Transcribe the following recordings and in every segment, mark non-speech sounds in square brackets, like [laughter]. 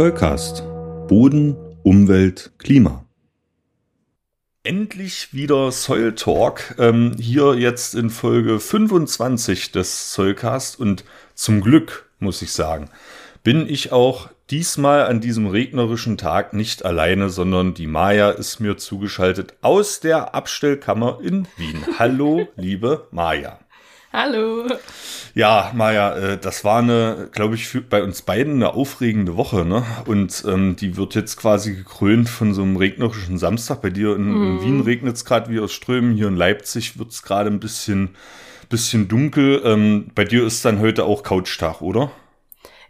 Zollcast. Boden, Umwelt, Klima. Endlich wieder Soil Talk. Ähm, hier jetzt in Folge 25 des Zollcast und zum Glück, muss ich sagen, bin ich auch diesmal an diesem regnerischen Tag nicht alleine, sondern die Maja ist mir zugeschaltet aus der Abstellkammer in Wien. Hallo, [laughs] liebe Maja. Hallo. Ja, Maja, äh, das war eine, glaube ich, für, bei uns beiden eine aufregende Woche, ne? Und ähm, die wird jetzt quasi gekrönt von so einem regnerischen Samstag. Bei dir in, mm. in mhm. Wien regnet es gerade wie aus Strömen, hier in Leipzig wird es gerade ein bisschen, bisschen dunkel. Ähm, bei dir ist dann heute auch Couchtag, oder?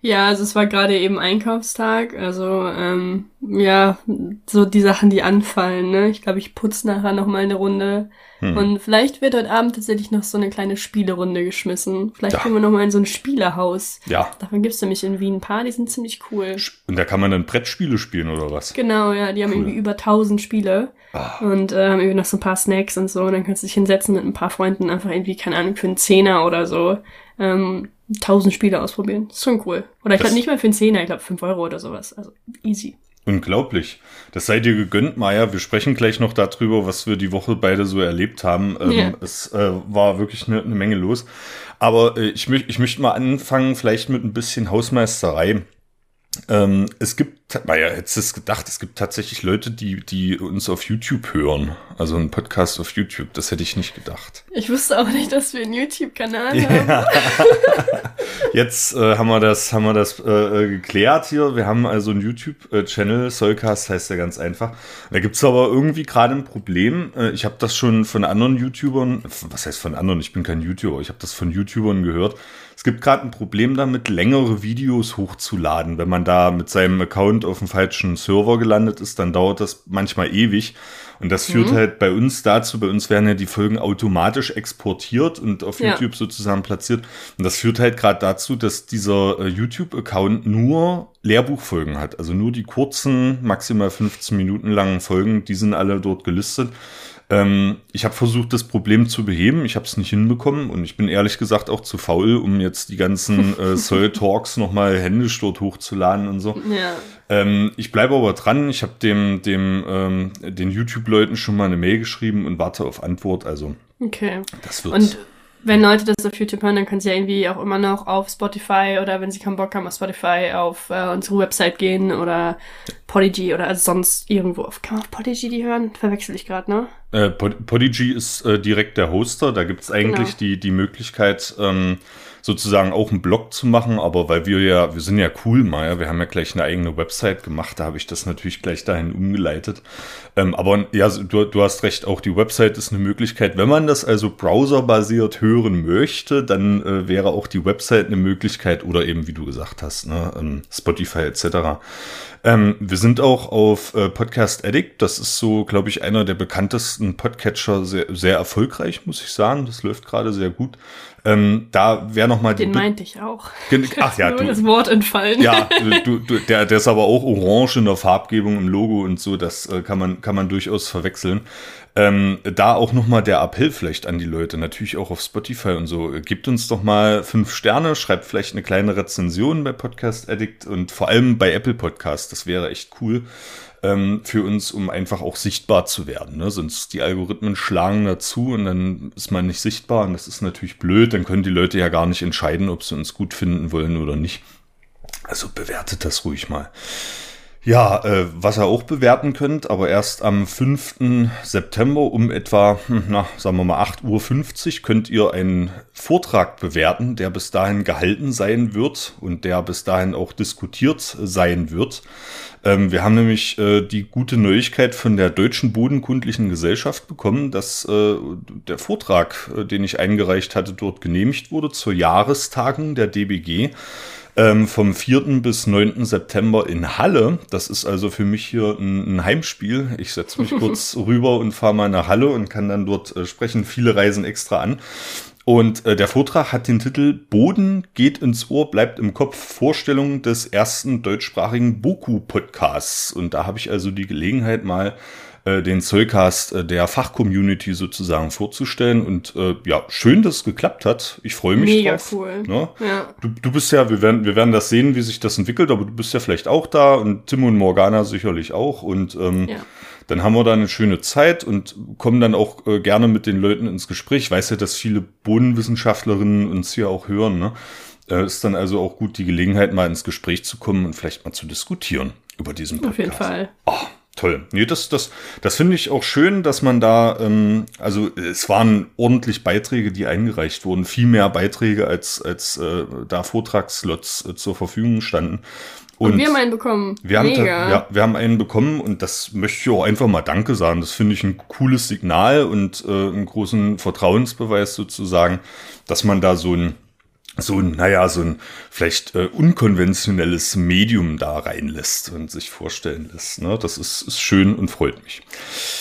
Ja, also es war gerade eben Einkaufstag, also ähm, ja, so die Sachen, die anfallen, ne? Ich glaube, ich putze nachher noch mal eine Runde. Hm. Und vielleicht wird heute Abend tatsächlich noch so eine kleine Spielerunde geschmissen. Vielleicht ja. gehen wir noch mal in so ein Spielehaus. Ja. Davon gibt's nämlich in Wien ein paar, die sind ziemlich cool. Und da kann man dann Brettspiele spielen oder was? Genau, ja, die haben cool. irgendwie über 1000 Spiele. Ah. Und äh, haben irgendwie noch so ein paar Snacks und so. Und dann kannst du dich hinsetzen mit ein paar Freunden einfach irgendwie, keine Ahnung, für einen Zehner oder so. Ähm, tausend Spiele ausprobieren. ist schon cool. Oder ich glaube nicht mal für einen Zehner, ich glaube fünf Euro oder sowas. Also easy. Unglaublich. Das sei dir gegönnt, Maja. Wir sprechen gleich noch darüber, was wir die Woche beide so erlebt haben. Ähm, yeah. Es äh, war wirklich eine, eine Menge los. Aber äh, ich, möcht, ich möchte mal anfangen, vielleicht mit ein bisschen Hausmeisterei. Ähm, es gibt, naja, hättest du es gedacht, es gibt tatsächlich Leute, die, die uns auf YouTube hören. Also ein Podcast auf YouTube, das hätte ich nicht gedacht. Ich wusste auch nicht, dass wir einen YouTube-Kanal haben. [laughs] Jetzt äh, haben wir das, haben wir das äh, äh, geklärt hier. Wir haben also einen YouTube-Channel, Soulcast heißt der ganz einfach. Da gibt's aber irgendwie gerade ein Problem. Äh, ich habe das schon von anderen YouTubern, was heißt von anderen? Ich bin kein YouTuber, ich habe das von YouTubern gehört es gibt gerade ein Problem damit, längere Videos hochzuladen. Wenn man da mit seinem Account auf dem falschen Server gelandet ist, dann dauert das manchmal ewig. Und das führt mhm. halt bei uns dazu, bei uns werden ja die Folgen automatisch exportiert und auf ja. YouTube sozusagen platziert. Und das führt halt gerade dazu, dass dieser äh, YouTube-Account nur Lehrbuchfolgen hat. Also nur die kurzen, maximal 15 Minuten langen Folgen, die sind alle dort gelistet. Ähm, ich habe versucht, das Problem zu beheben. Ich habe es nicht hinbekommen und ich bin ehrlich gesagt auch zu faul, um jetzt die ganzen äh, [laughs] Soul Talks nochmal händisch dort hochzuladen und so. Ja. Ähm, ich bleibe aber dran. Ich habe dem, dem, ähm, den YouTube-Leuten schon mal eine Mail geschrieben und warte auf Antwort. Also okay. das wird. Und wenn Leute das auf YouTube hören, dann können sie ja irgendwie auch immer noch auf Spotify oder wenn sie keinen Bock haben auf Spotify auf äh, unsere Website gehen oder Podigy oder also sonst irgendwo auf. Kann man auf Podigy die hören? Verwechsel ich gerade, ne? Äh, Podigy ist äh, direkt der Hoster. Da gibt's eigentlich genau. die, die Möglichkeit, ähm, sozusagen auch einen Blog zu machen, aber weil wir ja, wir sind ja cool, Maya, wir haben ja gleich eine eigene Website gemacht, da habe ich das natürlich gleich dahin umgeleitet. Ähm, aber ja, du, du hast recht, auch die Website ist eine Möglichkeit. Wenn man das also browserbasiert hören möchte, dann äh, wäre auch die Website eine Möglichkeit oder eben, wie du gesagt hast, ne, ähm, Spotify etc. Ähm, wir sind auch auf äh, Podcast Addict. Das ist so, glaube ich, einer der bekanntesten Podcatcher. Sehr, sehr erfolgreich, muss ich sagen. Das läuft gerade sehr gut. Ähm, da wäre noch mal Den meinte ich auch. Ach ja, du. das Wort entfallen. Ja, [laughs] du, du, der, der ist aber auch orange in der Farbgebung im Logo und so. Das äh, kann man kann man durchaus verwechseln. Ähm, da auch noch mal der Appell vielleicht an die Leute, natürlich auch auf Spotify und so. Gebt uns doch mal fünf Sterne, schreibt vielleicht eine kleine Rezension bei Podcast Addict und vor allem bei Apple Podcast. Das wäre echt cool ähm, für uns, um einfach auch sichtbar zu werden. Ne? Sonst die Algorithmen schlagen dazu und dann ist man nicht sichtbar und das ist natürlich blöd. Dann können die Leute ja gar nicht entscheiden, ob sie uns gut finden wollen oder nicht. Also bewertet das ruhig mal. Ja, äh, was ihr auch bewerten könnt, aber erst am 5. September um etwa, hm, na, sagen wir mal 8.50 Uhr könnt ihr einen Vortrag bewerten, der bis dahin gehalten sein wird und der bis dahin auch diskutiert sein wird. Ähm, wir haben nämlich äh, die gute Neuigkeit von der Deutschen Bodenkundlichen Gesellschaft bekommen, dass äh, der Vortrag, äh, den ich eingereicht hatte, dort genehmigt wurde zur Jahrestagung der DBG ähm, vom 4. bis 9. September in Halle. Das ist also für mich hier ein, ein Heimspiel. Ich setze mich [laughs] kurz rüber und fahre mal nach Halle und kann dann dort äh, sprechen. Viele reisen extra an. Und äh, der Vortrag hat den Titel Boden geht ins Ohr, bleibt im Kopf. Vorstellung des ersten deutschsprachigen Boku-Podcasts. Und da habe ich also die Gelegenheit, mal äh, den Zollcast äh, der Fachcommunity sozusagen vorzustellen. Und äh, ja, schön, dass es geklappt hat. Ich freue mich Mega drauf. cool. Ne? Ja. Du, du bist ja, wir werden, wir werden das sehen, wie sich das entwickelt, aber du bist ja vielleicht auch da und Tim und Morgana sicherlich auch. Und ähm, Ja. dann haben wir da eine schöne Zeit und kommen dann auch äh, gerne mit den Leuten ins Gespräch. Ich weiß ja, dass viele Bodenwissenschaftlerinnen uns hier auch hören. Ne? Äh, ist dann also auch gut, die Gelegenheit, mal ins Gespräch zu kommen und vielleicht mal zu diskutieren über diesen Podcast. Auf jeden Fall. Oh, toll. Nee, das, das, das finde ich auch schön, dass man da, ähm, also es waren ordentlich Beiträge, die eingereicht wurden, viel mehr Beiträge, als, als äh, da Vortragsslots äh, zur Verfügung standen. Und, wir haben einen bekommen. Wir haben, ja, wir haben einen bekommen und das möchte ich auch einfach mal Danke sagen. Das finde ich ein cooles Signal und äh, einen großen Vertrauensbeweis sozusagen, dass man da so ein, so ein, naja, so ein vielleicht äh, unkonventionelles Medium da reinlässt und sich vorstellen lässt. Ne? Das ist, ist schön und freut mich.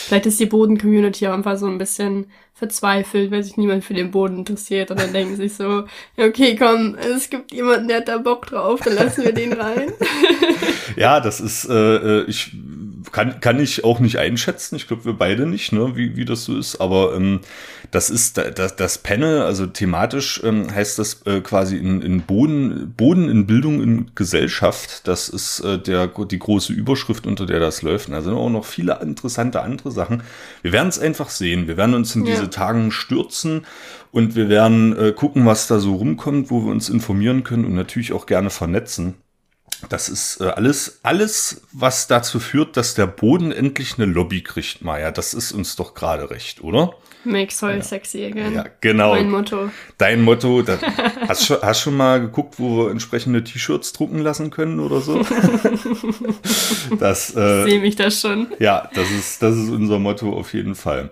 Vielleicht ist die Boden-Community auch einfach so ein bisschen verzweifelt, weil sich niemand für den Boden interessiert. Und dann denken sich so, okay, komm, es gibt jemanden, der hat da Bock drauf, dann lassen wir den rein. [laughs] Ja, das ist, äh, äh, ich kann, kann ich auch nicht einschätzen. Ich glaube, wir beide nicht, ne, wie, wie das so ist. Aber ähm, das ist da- das, das Panel, also thematisch ähm, heißt das äh, quasi in, in Boden, Boden in Bildung in Gesellschaft. Das ist äh, der, die große Überschrift, unter der das läuft. Da sind auch noch viele interessante andere Sachen. Wir werden es einfach sehen. Wir werden uns in Ja. diese Tagen stürzen und wir werden äh, gucken, was da so rumkommt, wo wir uns informieren können und natürlich auch gerne vernetzen. Das ist äh, alles, alles, was dazu führt, dass der Boden endlich eine Lobby kriegt, Maja. Das ist uns doch gerade recht, oder? Make soil sexy again. Ja, genau. Mein Motto. Dein Motto. Das, hast, schon, hast schon mal geguckt, wo wir entsprechende T-Shirts drucken lassen können oder so? [laughs] das, äh, Sehe mich das schon. ja, das ist, das ist unser Motto auf jeden Fall.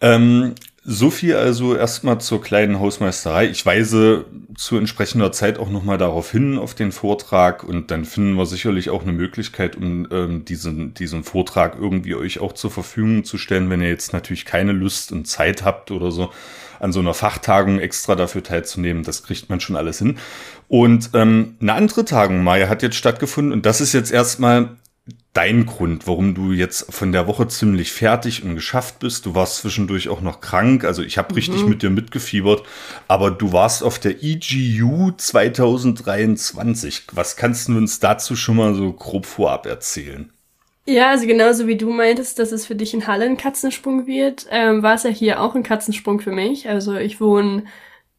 Ähm, so viel also erstmal zur kleinen Hausmeisterei. Ich weise zu entsprechender Zeit auch nochmal darauf hin, auf den Vortrag. Und dann finden wir sicherlich auch eine Möglichkeit, um ähm, diesen, diesen Vortrag irgendwie euch auch zur Verfügung zu stellen, wenn ihr jetzt natürlich keine Lust und Zeit habt oder so, an so einer Fachtagung extra dafür teilzunehmen. Das kriegt man schon alles hin. Und ähm, eine andere Tagung, Maya, hat jetzt stattgefunden. Und das ist jetzt erstmal dein Grund, warum du jetzt von der Woche ziemlich fertig und geschafft bist. Du warst zwischendurch auch noch krank. Also ich habe richtig mit dir mitgefiebert. Aber du warst auf der EGU 2023. Was kannst du uns dazu schon mal so grob vorab erzählen? Ja, also genauso wie du meintest, dass es für dich in Halle ein Katzensprung wird, ähm, war es ja hier auch ein Katzensprung für mich. Also ich wohne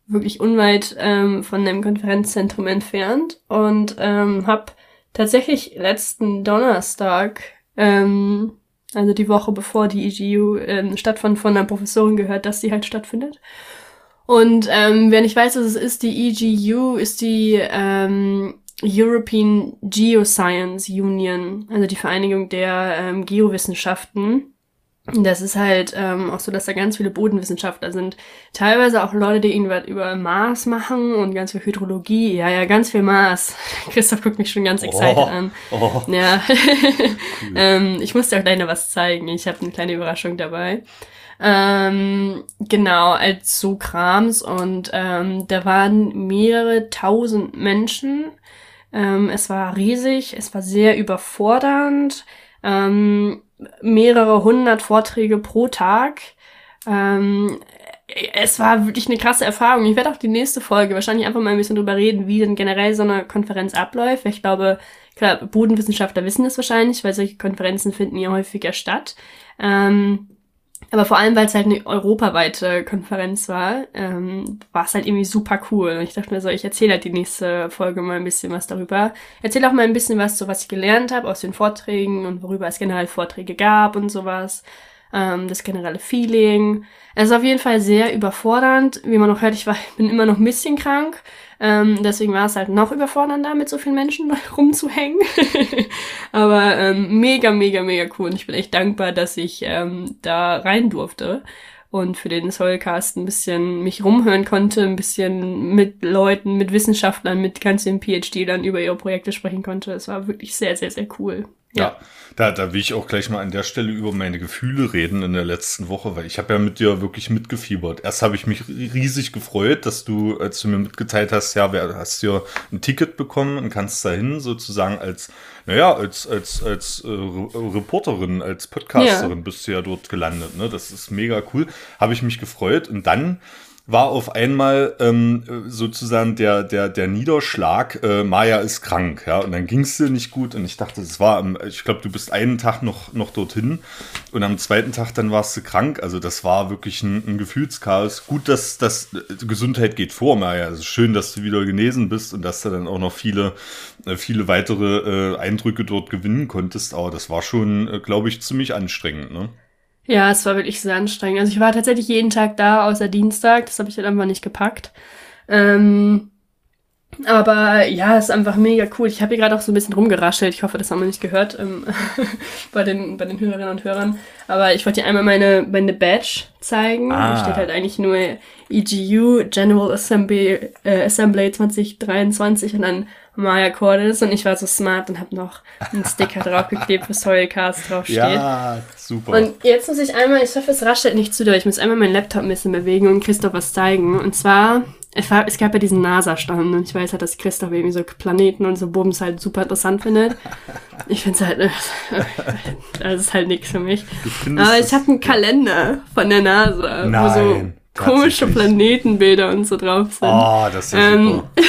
wirklich unweit ähm, von einem Konferenzzentrum entfernt und ähm, habe tatsächlich letzten Donnerstag, ähm, also die Woche bevor die EGU ähm, stattfand, von einer Professorin gehört, dass die halt stattfindet. Und ähm, wer nicht weiß, was es ist, die EGU ist die ähm, European Geoscience Union, also die Vereinigung der ähm, Geowissenschaften. Das ist halt ähm, auch so, dass da ganz viele Bodenwissenschaftler sind. Teilweise auch Leute, die irgendwas über Mars machen und ganz viel Hydrologie. Ja, ja, ganz viel Mars. [laughs] Christoph guckt mich schon ganz excited Oh. an. Oh, Ja. [laughs] [laughs] ähm, ich muss dir auch noch was zeigen. Ich habe eine kleine Überraschung dabei. Ähm, genau, als so Krams und ähm, da waren mehrere tausend Menschen. Ähm, es war riesig, es war sehr überfordernd. Ähm, mehrere hundert Vorträge pro Tag. Ähm, es war wirklich eine krasse Erfahrung. Ich werde auch die nächste Folge wahrscheinlich einfach mal ein bisschen drüber reden, wie denn generell so eine Konferenz abläuft. Ich glaube, klar, Bodenwissenschaftler wissen das wahrscheinlich, weil solche Konferenzen finden ja häufiger statt. Ähm, aber vor allem, weil es halt eine europaweite Konferenz war, ähm, war es halt irgendwie super cool. Und ich dachte mir so, ich erzähle halt die nächste Folge mal ein bisschen was darüber. Erzähle auch mal ein bisschen was, so was ich gelernt habe aus den Vorträgen und worüber es generell Vorträge gab und sowas. Ähm, das generelle Feeling. Es ist auf jeden Fall sehr überfordernd. Wie man noch hört, ich war, [laughs] bin immer noch ein bisschen krank. Ähm, deswegen war es halt noch überfordernder, mit so vielen Menschen [laughs] rumzuhängen. [laughs] Aber ähm, mega, mega, mega cool. Und ich bin echt dankbar, dass ich ähm, da rein durfte und für den Soulcast ein bisschen mich rumhören konnte, ein bisschen mit Leuten, mit Wissenschaftlern, mit ganz vielen PhD dann über ihre Projekte sprechen konnte. Es war wirklich sehr, sehr, sehr cool. Ja. Da, da will ich auch gleich mal an der Stelle über meine Gefühle reden in der letzten Woche, weil ich habe ja mit dir wirklich mitgefiebert. Erst habe ich mich riesig gefreut, dass du, als du mir mitgeteilt hast, ja, wer hast dir ein Ticket bekommen und kannst dahin sozusagen als, naja, als, als, als äh, Reporterin, als Podcasterin ja. bist du ja dort gelandet. Ne? Das ist mega cool. Habe ich mich gefreut. Und dann war auf einmal ähm, sozusagen der, der, der Niederschlag, äh, Maya ist krank, ja, und dann ging es dir nicht gut und ich dachte, es war, ich glaube, du bist einen Tag noch, noch dorthin und am zweiten Tag dann warst du krank, also das war wirklich ein, ein Gefühlschaos. Gut, dass das äh, Gesundheit geht vor, Maya, es ist schön, dass du wieder genesen bist und dass du dann auch noch viele, äh, viele weitere äh, Eindrücke dort gewinnen konntest, aber das war schon, äh, glaube ich, ziemlich anstrengend, ne? Ja, es war wirklich sehr anstrengend. Also ich war tatsächlich jeden Tag da, außer Dienstag. Das habe ich halt einfach nicht gepackt. Ähm, aber ja, ist einfach mega cool. Ich habe hier gerade auch so ein bisschen rumgeraschelt. Ich hoffe, das haben wir nicht gehört ähm, [laughs] bei, den, bei den Hörerinnen und Hörern. Aber ich wollte dir einmal meine, meine Badge zeigen. Ah. Da steht halt eigentlich nur EGU General Assembly, äh, Assembly 2023 und dann Maya Cordes und ich war so smart und habe noch einen Sticker draufgeklebt, wo Soilcast draufsteht. Ja, super. Und jetzt muss ich einmal, ich hoffe, es raschelt nicht zu doll, ich muss einmal meinen Laptop ein bisschen bewegen und Christoph was zeigen. Und zwar, es, gab ja diesen NASA-Stand und ich weiß halt, dass Christoph irgendwie so Planeten und so Bums halt super interessant findet. Ich finde es halt, [laughs] das ist halt nichts für mich. Aber ich habe einen Kalender von der NASA, Nein, wo so komische Planetenbilder und so drauf sind. Oh, das ist ja ähm, super. [laughs]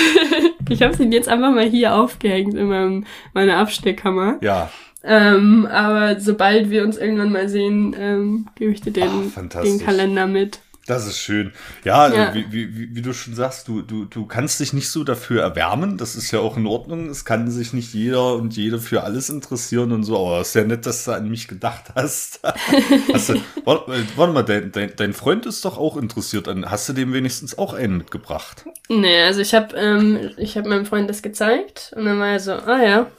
Ich habe sie jetzt einfach mal hier aufgehängt in meinem, meiner Abstellkammer. Ja. Ähm, aber sobald wir uns irgendwann mal sehen, ähm, gebe ich dir den, Ach, den Kalender mit. Das ist schön. Ja, ja. Wie, wie, wie, du schon sagst, du, du, du kannst dich nicht so dafür erwärmen. Das ist ja auch in Ordnung. Es kann sich nicht jeder und jede für alles interessieren und so. Aber es ist ja nett, dass du an mich gedacht hast. [laughs] hast du, warte, warte, mal, dein, dein, dein Freund ist doch auch interessiert. An, hast du dem wenigstens auch einen mitgebracht? Nee, also ich habe ähm, ich hab meinem Freund das gezeigt und dann war er so, ah ja.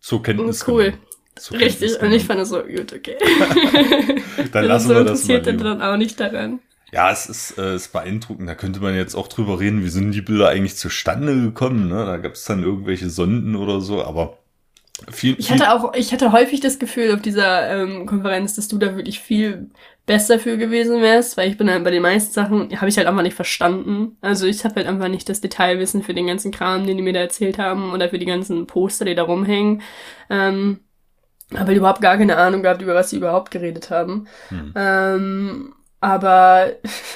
So Kenntnis. Cool. Genommen. So Richtig, und ich fand es so gut, okay. [laughs] dann lassen so wir das mal. interessiert dann auch nicht daran. Ja, es ist, äh, ist beeindruckend. Da könnte man jetzt auch drüber reden, wie sind die Bilder eigentlich zustande gekommen. Ne? Da gab es dann irgendwelche Sonden oder so, aber viel, Ich hatte auch, ich hatte häufig das Gefühl auf dieser ähm, Konferenz, dass du da wirklich viel besser für gewesen wärst, weil ich bin halt bei den meisten Sachen, habe ich halt einfach nicht verstanden. Also ich habe halt einfach nicht das Detailwissen für den ganzen Kram, den die mir da erzählt haben oder für die ganzen Poster, die da rumhängen. Ähm, habe halt überhaupt gar keine Ahnung gehabt, über was sie überhaupt geredet haben. Hm. Ähm, aber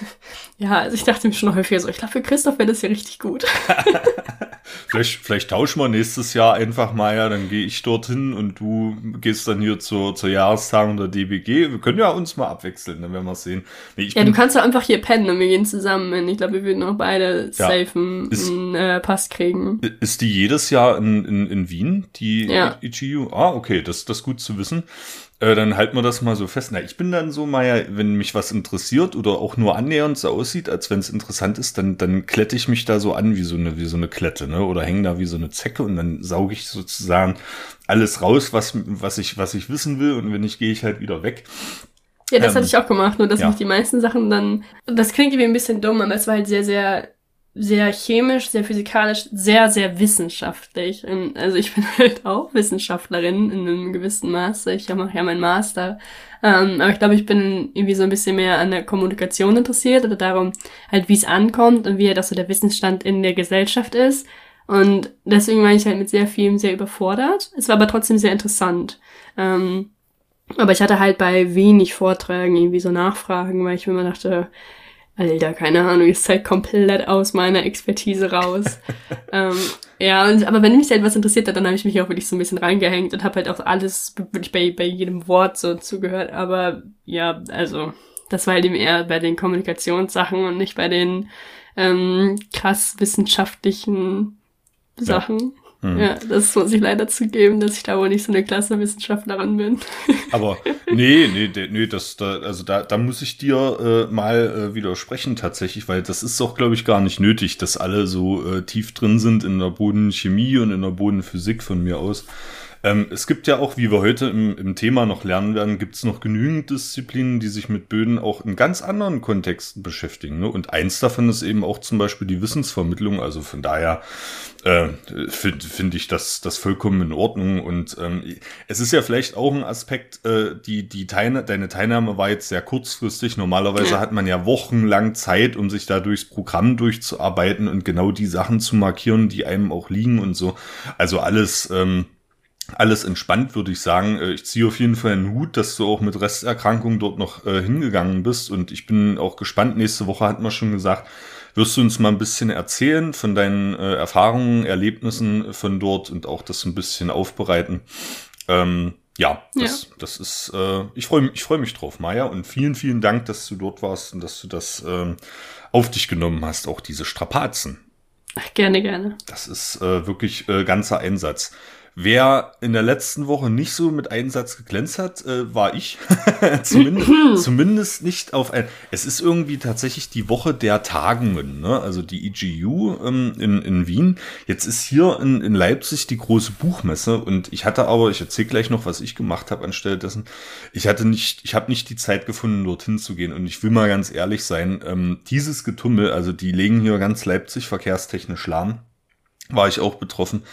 [laughs] ja, also ich dachte mir schon häufiger so, ich glaube, für Christoph wäre das ja richtig gut. [laughs] vielleicht, vielleicht tauschen wir nächstes Jahr einfach mal, ja, dann gehe ich dorthin und du gehst dann hier zur, zur Jahrestagung der DBG. Wir können ja uns mal abwechseln, dann werden wir sehen. Nee, ja, du kannst doch einfach hier pennen und wir gehen zusammen. Ich glaube, wir würden auch beide ja. safen einen äh, Pass kriegen. Ist die jedes Jahr in, in, in Wien, die ja. IGU? Ah, okay, das, das ist gut zu wissen. Äh, dann halten wir das mal so fest. Na, ich bin dann so, Maya, wenn mich was interessiert oder auch nur annähernd so aussieht, als wenn es interessant ist, dann, dann klette ich mich da so an wie so eine, wie so eine Klette, ne? Oder hänge da wie so eine Zecke und dann sauge ich sozusagen alles raus, was, was ich, was ich wissen will. Und wenn nicht, gehe ich halt wieder weg. Ja, das ähm, hatte ich auch gemacht, nur dass ja. mich die meisten Sachen dann, das klingt irgendwie ein bisschen dumm, aber es war halt sehr, sehr sehr chemisch, sehr physikalisch, sehr, sehr wissenschaftlich. Und also ich bin [laughs] halt auch Wissenschaftlerin in einem gewissen Maße. Ich mache ja meinen Master. Ähm, aber ich glaube, ich bin irgendwie so ein bisschen mehr an der Kommunikation interessiert oder darum, halt wie es ankommt und wie halt auch so der Wissensstand in der Gesellschaft ist. Und deswegen war ich halt mit sehr vielem sehr überfordert. Es war aber trotzdem sehr interessant. Ähm, aber ich hatte halt bei wenig Vorträgen irgendwie so Nachfragen, weil ich mir immer dachte, Alter, keine Ahnung, ist halt komplett aus meiner Expertise raus. [laughs] ähm, ja, und, aber wenn mich halt was interessiert hat, dann habe ich mich auch wirklich so ein bisschen reingehängt und habe halt auch alles wirklich bei, bei jedem Wort so zugehört. Aber ja, also das war halt eben eher bei den Kommunikationssachen und nicht bei den ähm, krass wissenschaftlichen Sachen. Ja. Hm. Ja, das muss ich leider zugeben, dass ich da wohl nicht so eine klasse Wissenschaftlerin bin. [laughs] Aber nee, nee, nee, das, da, also da, da muss ich dir äh, mal äh, widersprechen tatsächlich, weil das ist doch, glaube ich, gar nicht nötig, dass alle so äh, tief drin sind in der Bodenchemie und in der Bodenphysik von mir aus. Ähm, es gibt ja auch, wie wir heute im, im Thema noch lernen werden, gibt es noch genügend Disziplinen, die sich mit Böden auch in ganz anderen Kontexten beschäftigen. Ne? Und eins davon ist eben auch zum Beispiel die Wissensvermittlung. Also von daher äh, finde find ich das, das vollkommen in Ordnung. Und ähm, es ist ja vielleicht auch ein Aspekt, äh, die, die Teilne deine Teilnahme war jetzt sehr kurzfristig. Normalerweise hat man ja wochenlang Zeit, um sich da durchs Programm durchzuarbeiten und genau die Sachen zu markieren, die einem auch liegen und so. Also alles. Ähm, alles entspannt, würde ich sagen. Äh, ich ziehe auf jeden Fall einen Hut, dass du auch mit Resterkrankung dort noch äh, hingegangen bist. Und ich bin auch gespannt. Nächste Woche hat man schon gesagt, wirst du uns mal ein bisschen erzählen von deinen äh, Erfahrungen, Erlebnissen von dort und auch das ein bisschen aufbereiten. Ähm, ja, das, ja. das ist, äh, ich freue mich, ich freue mich drauf, Maja. Und vielen, vielen Dank, dass du dort warst und dass du das ähm, auf dich genommen hast, auch diese Strapazen. Ach, gerne, gerne. Das ist äh, wirklich äh, ganzer Einsatz. Wer in der letzten Woche nicht so mit Einsatz geglänzt hat, äh, war ich. [laughs] zumindest, zumindest nicht auf ein. Es ist irgendwie tatsächlich die Woche der Tagungen, ne? Also die EGU ähm, in, in Wien. Jetzt ist hier in, in Leipzig die große Buchmesse und ich hatte aber, ich erzähle gleich noch, was ich gemacht habe anstelle dessen. Ich hatte nicht, ich habe nicht die Zeit gefunden, dorthin zu gehen. Und ich will mal ganz ehrlich sein, ähm, dieses Getummel, also die legen hier ganz Leipzig verkehrstechnisch lahm, war ich auch betroffen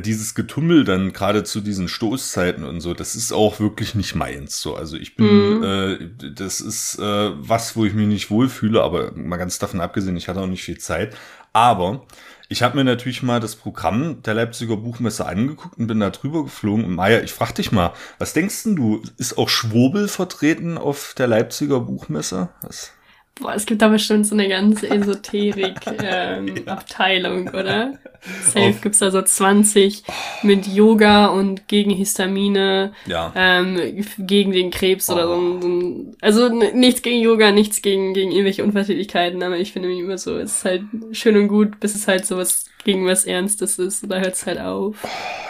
dieses Getummel dann gerade zu diesen Stoßzeiten und so, das ist auch wirklich nicht meins. So, also ich bin, mhm. äh, das ist äh, was, wo ich mich nicht wohlfühle, aber mal ganz davon abgesehen, ich hatte auch nicht viel Zeit. Aber ich habe mir natürlich mal das Programm der Leipziger Buchmesse angeguckt und bin da drüber geflogen. Und Maya, ich frag dich mal, was denkst denn du? Ist auch Schwurbel vertreten auf der Leipziger Buchmesse? Was? Boah, es gibt da bestimmt so eine ganze Esoterik-Abteilung, [laughs] ähm, oder? [laughs] Safe gibt's da so 20 mit Yoga und gegen Histamine, ja. ähm, gegen den Krebs oh. oder so, so. Also nichts gegen Yoga, nichts gegen, gegen irgendwelche Unverträglichkeiten, aber ich finde immer so, es ist halt schön und gut, bis es halt so was gegen was Ernstes ist, da hört's halt auf.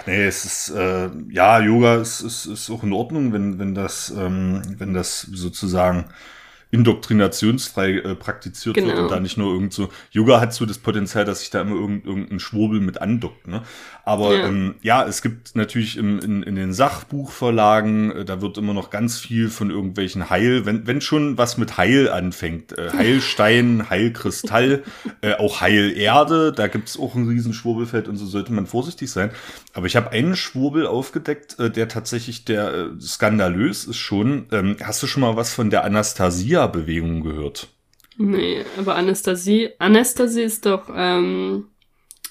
Nee, es ist, äh, ja, Yoga ist, ist, ist auch in Ordnung, wenn, wenn das, ähm, wenn das sozusagen indoktrinationsfrei äh, praktiziert genau. wird und da nicht nur irgend so, Yoga hat so das Potenzial, dass sich da immer irgend, irgendein Schwurbel mit andockt, ne? Aber ja, ähm, ja es gibt natürlich im, in, in den Sachbuchverlagen, äh, da wird immer noch ganz viel von irgendwelchen Heil, wenn, wenn schon was mit Heil anfängt, äh, Heilstein, [laughs] Heilkristall, äh, auch Heilerde, da gibt's auch ein riesen Schwurbelfeld und so sollte man vorsichtig sein. Aber ich habe einen Schwurbel aufgedeckt, äh, der tatsächlich der äh, skandalös ist schon. Ähm, hast du schon mal was von der Anastasia-Bewegung gehört? Nee, aber Anastasie, Anastasie ist doch ähm,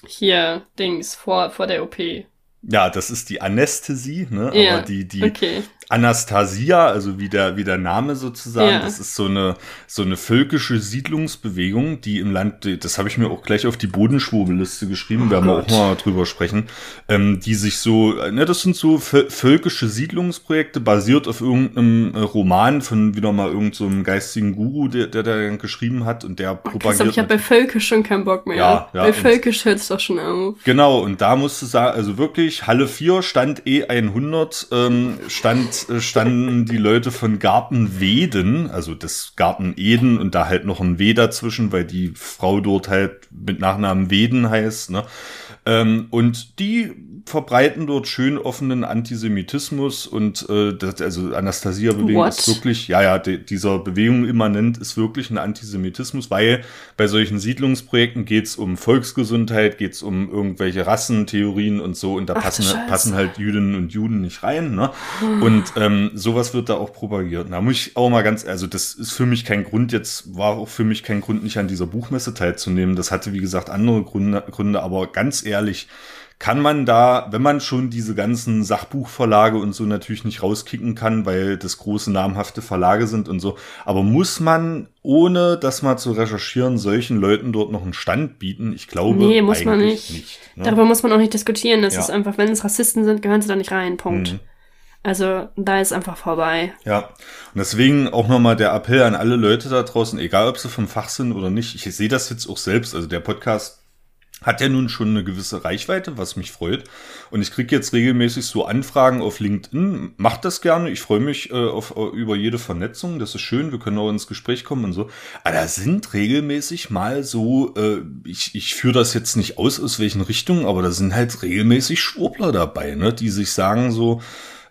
hier Dings vor, vor der OP. Ja, das ist die Anästhesie, ne? Ja, aber die, die okay. Anastasia, also wie der, wie der Name sozusagen, ja. das ist so eine, so eine völkische Siedlungsbewegung, die im Land, das habe ich mir auch gleich auf die Bodenschwurbelliste geschrieben, oh werden wir auch mal drüber sprechen, ähm, die sich so, ne, das sind so völkische Siedlungsprojekte, basiert auf irgendeinem äh, Roman von wieder mal irgendeinem so geistigen Guru, der, der da geschrieben hat und der oh, propagiert. ich habe bei Völkisch schon keinen Bock mehr. Ja, ja, bei Völkisch hört es doch schon auf. Genau, und da musst du sagen, also wirklich, Halle 4 stand E100, ähm, stand äh, standen die Leute von Garten Weden, also das Garten Eden und da halt noch ein W dazwischen, weil die Frau dort halt mit Nachnamen Weden heißt, ne? Ähm, und die verbreiten dort schön offenen Antisemitismus und äh, das, also Anastasia-Bewegung ist wirklich, ja, ja, de, dieser Bewegung immanent ist wirklich ein Antisemitismus, weil bei solchen Siedlungsprojekten geht's um Volksgesundheit, geht's um irgendwelche Rassentheorien und so und da Ach, passen, passen halt Jüdinnen und Juden nicht rein. Ne? Und ähm, sowas wird da auch propagiert. Da muss ich auch mal ganz, also das ist für mich kein Grund, jetzt war auch für mich kein Grund, nicht an dieser Buchmesse teilzunehmen. Das hatte, wie gesagt, andere Gründe, Gründe aber ganz ehrlich, kann man da, wenn man schon diese ganzen Sachbuchverlage und so natürlich nicht rauskicken kann, weil das große namhafte Verlage sind und so, aber muss man, ohne das mal zu recherchieren, solchen Leuten dort noch einen Stand bieten? Ich glaube, nee, muss man nicht. nicht ne? Darüber muss man auch nicht diskutieren. Das ja. ist einfach, wenn es Rassisten sind, gehören sie da nicht rein. Punkt. Mhm. Also da ist einfach vorbei. Ja, und deswegen auch nochmal der Appell an alle Leute da draußen, egal ob sie vom Fach sind oder nicht. Ich sehe das jetzt auch selbst. Also der Podcast hat ja nun schon eine gewisse Reichweite, was mich freut. Und ich kriege jetzt regelmäßig so Anfragen auf LinkedIn. Macht das gerne. Ich freue mich äh, auf, äh, über jede Vernetzung. Das ist schön. Wir können auch ins Gespräch kommen und so. Aber da sind regelmäßig mal so, äh, ich, ich führe das jetzt nicht aus, aus welchen Richtungen, aber da sind halt regelmäßig Schwurbler dabei, ne, die sich sagen so,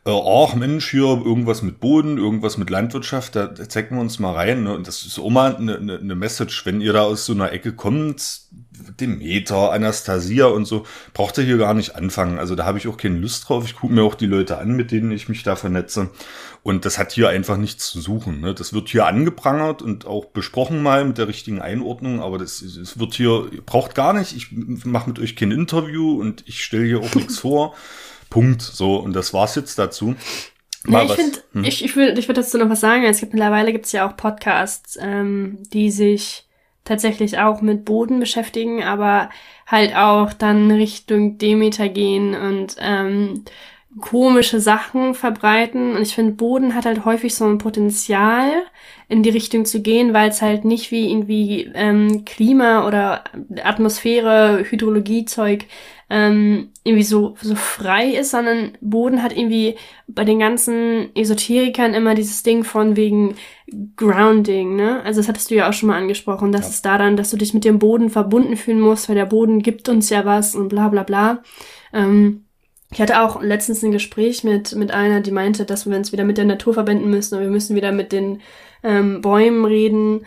äh, ach Mensch, hier irgendwas mit Boden, irgendwas mit Landwirtschaft, da, da zecken wir uns mal rein. Ne? Und das ist auch mal eine, eine, eine Message, wenn ihr da aus so einer Ecke kommt, Demeter, Anastasia und so, braucht ihr hier gar nicht anfangen. Also da habe ich auch keine Lust drauf. Ich gucke mir auch die Leute an, mit denen ich mich da vernetze. Und das hat hier einfach nichts zu suchen. Ne? Das wird hier angeprangert und auch besprochen mal mit der richtigen Einordnung, aber das, das wird hier, braucht gar nicht. Ich mache mit euch kein Interview und ich stelle hier auch nichts [laughs] vor. Punkt. So, und das war's jetzt dazu. Ja, ich finde, hm? ich, ich würde ich würd dazu noch was sagen. Es gibt mittlerweile gibt's ja auch Podcasts, ähm, die sich tatsächlich auch mit Boden beschäftigen, aber halt auch dann Richtung Demeter gehen und ähm, komische Sachen verbreiten. Und ich finde, Boden hat halt häufig so ein Potenzial, in die Richtung zu gehen, weil es halt nicht wie irgendwie ähm, Klima oder Atmosphäre, Hydrologiezeug ähm, irgendwie so, so frei ist, sondern Boden hat irgendwie bei den ganzen Esoterikern immer dieses Ding von wegen Grounding, ne? Also das hattest du ja auch schon mal angesprochen, dass ja. es daran, dass du dich mit dem Boden verbunden fühlen musst, weil der Boden gibt uns ja was und bla bla bla. Ähm, ich hatte auch letztens ein Gespräch mit, mit einer, die meinte, dass wir uns wieder mit der Natur verbinden müssen und wir müssen wieder mit den ähm, Bäumen reden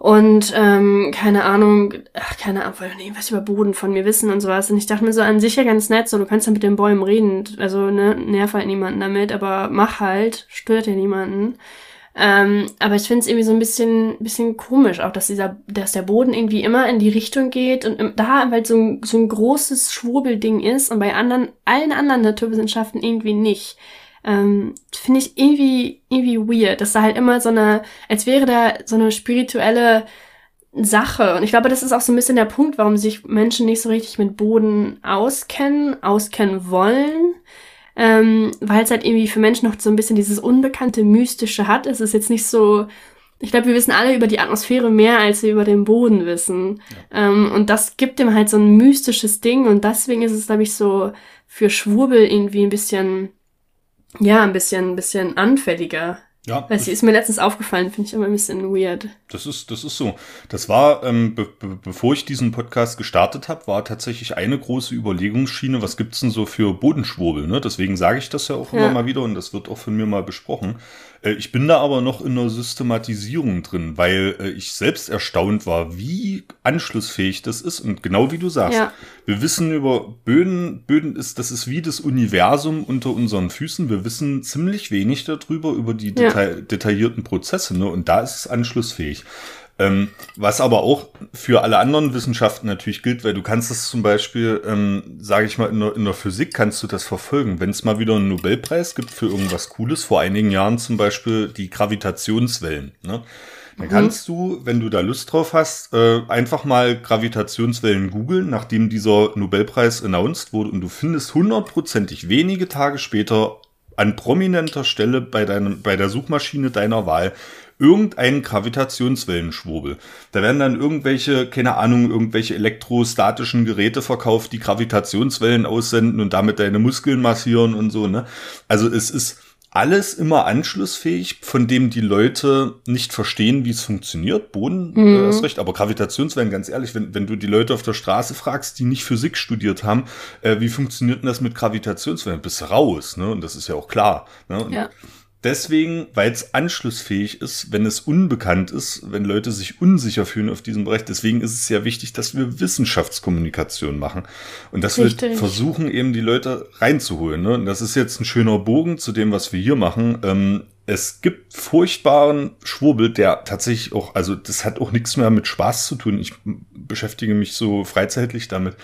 und ähm, keine Ahnung, ach, keine Ahnung, wollen irgendwas über Boden von mir wissen und sowas. Und ich dachte mir so an sich ja ganz nett, so du kannst ja mit den Bäumen reden, also ne, nerv halt niemanden damit, aber mach halt, stört ja niemanden. Ähm, aber ich finde es irgendwie so ein bisschen, bisschen komisch, auch dass dieser, dass der Boden irgendwie immer in die Richtung geht und da halt so ein, so ein großes Schwurbelding ist und bei anderen, allen anderen Naturwissenschaften irgendwie nicht. Ähm, finde ich irgendwie, irgendwie weird, dass da halt immer so eine, als wäre da so eine spirituelle Sache. Und ich glaube, das ist auch so ein bisschen der Punkt, warum sich Menschen nicht so richtig mit Boden auskennen, auskennen wollen ähm, weil es halt irgendwie für Menschen noch so ein bisschen dieses unbekannte, mystische hat. Es ist jetzt nicht so, ich glaube, wir wissen alle über die Atmosphäre mehr, als wir über den Boden wissen. Ja. Ähm, und das gibt dem halt so ein mystisches Ding und deswegen ist es, glaube ich, so für Schwurbel irgendwie ein bisschen, ja, ein bisschen, ein bisschen anfälliger. Ja. Weil sie ist mir letztens aufgefallen, finde ich immer ein bisschen weird. Das ist, das ist so. Das war, ähm, be be bevor ich diesen Podcast gestartet habe, war tatsächlich eine große Überlegungsschiene, was gibt's denn so für Bodenschwurbel, ne? Deswegen sage ich das ja auch ja. immer mal wieder und das wird auch von mir mal besprochen. Äh, ich bin da aber noch in der Systematisierung drin, weil äh, ich selbst erstaunt war, wie anschlussfähig das ist. Und genau wie du sagst, ja. wir wissen über Böden, Böden ist, das ist wie das Universum unter unseren Füßen. Wir wissen ziemlich wenig darüber, über die ja. deta detaillierten Prozesse. Ne? Und da ist es anschlussfähig. Ähm, was aber auch für alle anderen Wissenschaften natürlich gilt, weil du kannst das zum Beispiel, ähm, sage ich mal, in der, in der, Physik kannst du das verfolgen. Wenn es mal wieder einen Nobelpreis gibt für irgendwas Cooles, vor einigen Jahren zum Beispiel die Gravitationswellen, ne? Dann mhm. kannst du, wenn du da Lust drauf hast, äh, einfach mal Gravitationswellen googeln, nachdem dieser Nobelpreis announced wurde und du findest hundertprozentig wenige Tage später an prominenter Stelle bei, deinem, bei der Suchmaschine deiner Wahl irgendeinen Gravitationswellenschwurbel. Da werden dann irgendwelche, keine Ahnung, irgendwelche elektrostatischen Geräte verkauft, die Gravitationswellen aussenden und damit deine Muskeln massieren und so, ne? Also es ist alles immer anschlussfähig, von dem die Leute nicht verstehen, wie es funktioniert. Boden äh, mhm. äh, ist recht, aber Gravitationswellen, ganz ehrlich, wenn, wenn du die Leute auf der Straße fragst, die nicht Physik studiert haben, äh, wie funktioniert denn das mit Gravitationswellen? Bist du raus, ne? Und das ist ja auch klar. Ne? ja. Deswegen, weil es anschlussfähig ist, wenn es unbekannt ist, wenn Leute sich unsicher fühlen auf diesem Bereich. Deswegen ist es ja wichtig, dass wir Wissenschaftskommunikation machen und dass Richtig. wir versuchen, eben die Leute reinzuholen. Ne? Und das ist jetzt ein schöner Bogen zu dem, was wir hier machen. Ähm, es gibt furchtbaren Schwurbel, der tatsächlich auch, also das hat auch nichts mehr mit Spaß zu tun. Ich beschäftige mich so freizeitlich damit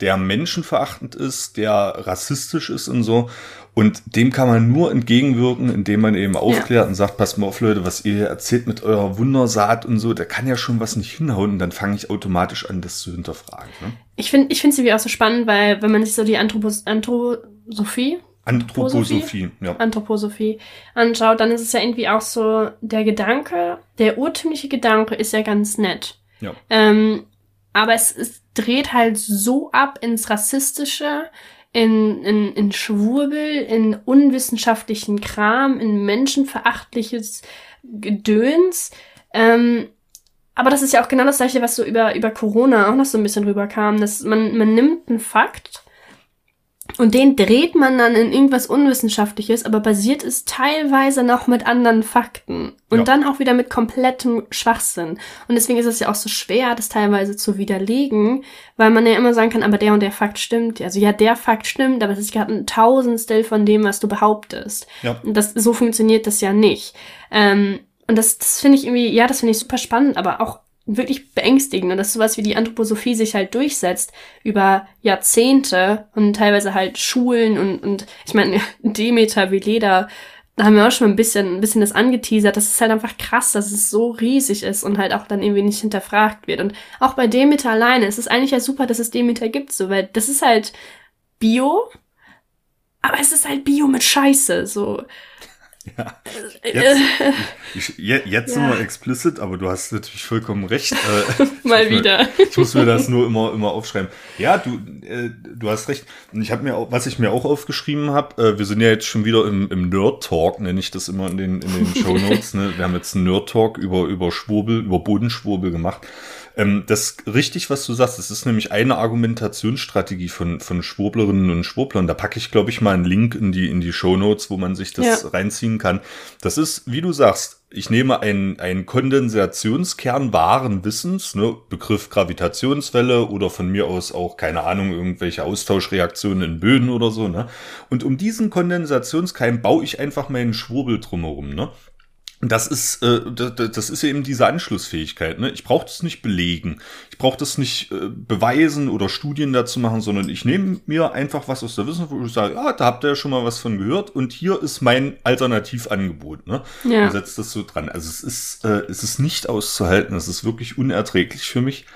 der menschenverachtend ist, der rassistisch ist und so. Und dem kann man nur entgegenwirken, indem man eben aufklärt ja. und sagt, passt mal auf, Leute, was ihr hier erzählt mit eurer Wundersaat und so, da kann ja schon was nicht hinhauen und dann fange ich automatisch an, das zu hinterfragen. Ne? Ich finde ich finde sie wie auch so spannend, weil wenn man sich so die Anthropos Anthroposophie Anthroposophie, ja. Anthroposophie anschaut, dann ist es ja irgendwie auch so, der Gedanke, der urtümliche Gedanke ist ja ganz nett. Ja. Ähm, aber es, es dreht halt so ab ins Rassistische, in, in, in Schwurbel, in unwissenschaftlichen Kram, in menschenverachtliches Gedöns. Ähm, aber das ist ja auch genau das gleiche, was so über, über Corona auch noch so ein bisschen rüberkam, dass man, man nimmt einen Fakt und den dreht man dann in irgendwas Unwissenschaftliches, aber basiert es teilweise noch mit anderen Fakten. Und ja. dann auch wieder mit komplettem Schwachsinn. Und deswegen ist es ja auch so schwer, das teilweise zu widerlegen, weil man ja immer sagen kann, aber der und der Fakt stimmt. Also ja, der Fakt stimmt, aber es ist gerade ein Tausendstel von dem, was du behauptest. Ja. Und das, so funktioniert das ja nicht. Ähm, und das, das finde ich irgendwie, ja, das finde ich super spannend, aber auch wirklich beängstigend und dass sowas wie die Anthroposophie sich halt durchsetzt über Jahrzehnte und teilweise halt Schulen und, und ich meine, [laughs] Demeter wie Leder, da haben wir auch schon ein bisschen, ein bisschen das angeteasert. Das ist halt einfach krass, dass es so riesig ist und halt auch dann irgendwie nicht hinterfragt wird. Und auch bei Demeter alleine ist es eigentlich ja super, dass es Demeter gibt, so, weil das ist halt Bio, aber es ist halt Bio mit Scheiße, so. Ja. Jetzt, ich, jetzt ja. sind wir explicit, aber du hast natürlich vollkommen recht. [laughs] Äh, Mal wieder. Mir, ich muss mir das nur immer, immer aufschreiben. Ja, du, äh, du hast recht. Und ich habe mir auch, was ich mir auch aufgeschrieben habe, äh, wir sind ja jetzt schon wieder im, im Nerd Talk, nenne ich das immer in den, in den [laughs] Show Notes. ne? Wir haben jetzt einen Nerd Talk über, über Schwurbel, über Bodenschwurbel gemacht. Ähm, das richtig, was du sagst. Das ist nämlich eine Argumentationsstrategie von, von Schwurblerinnen und Schwurblern. Da packe ich, glaube ich, mal einen Link in die, in die Show Notes, wo man sich das ja. reinziehen kann. Das ist, wie du sagst, ich nehme einen, einen Kondensationskern wahren Wissens, ne, Begriff Gravitationswelle oder von mir aus auch, keine Ahnung, irgendwelche Austauschreaktionen in Böden oder so, ne? Und um diesen Kondensationskeim baue ich einfach meinen Schwurbel drumherum, ne? Das ist, äh, das, ist eben diese Anschlussfähigkeit. Ne? Ich brauche das nicht belegen. Ich brauche das nicht äh, beweisen oder Studien dazu machen, sondern ich nehme mir einfach was aus der Wissenschaft, wo ich sage, ah, da habt ihr ja schon mal was von gehört und hier ist mein Alternativangebot. Ne? Ja. Und setzt das so dran. Also es ist, äh, es ist nicht auszuhalten. Es ist wirklich unerträglich für mich.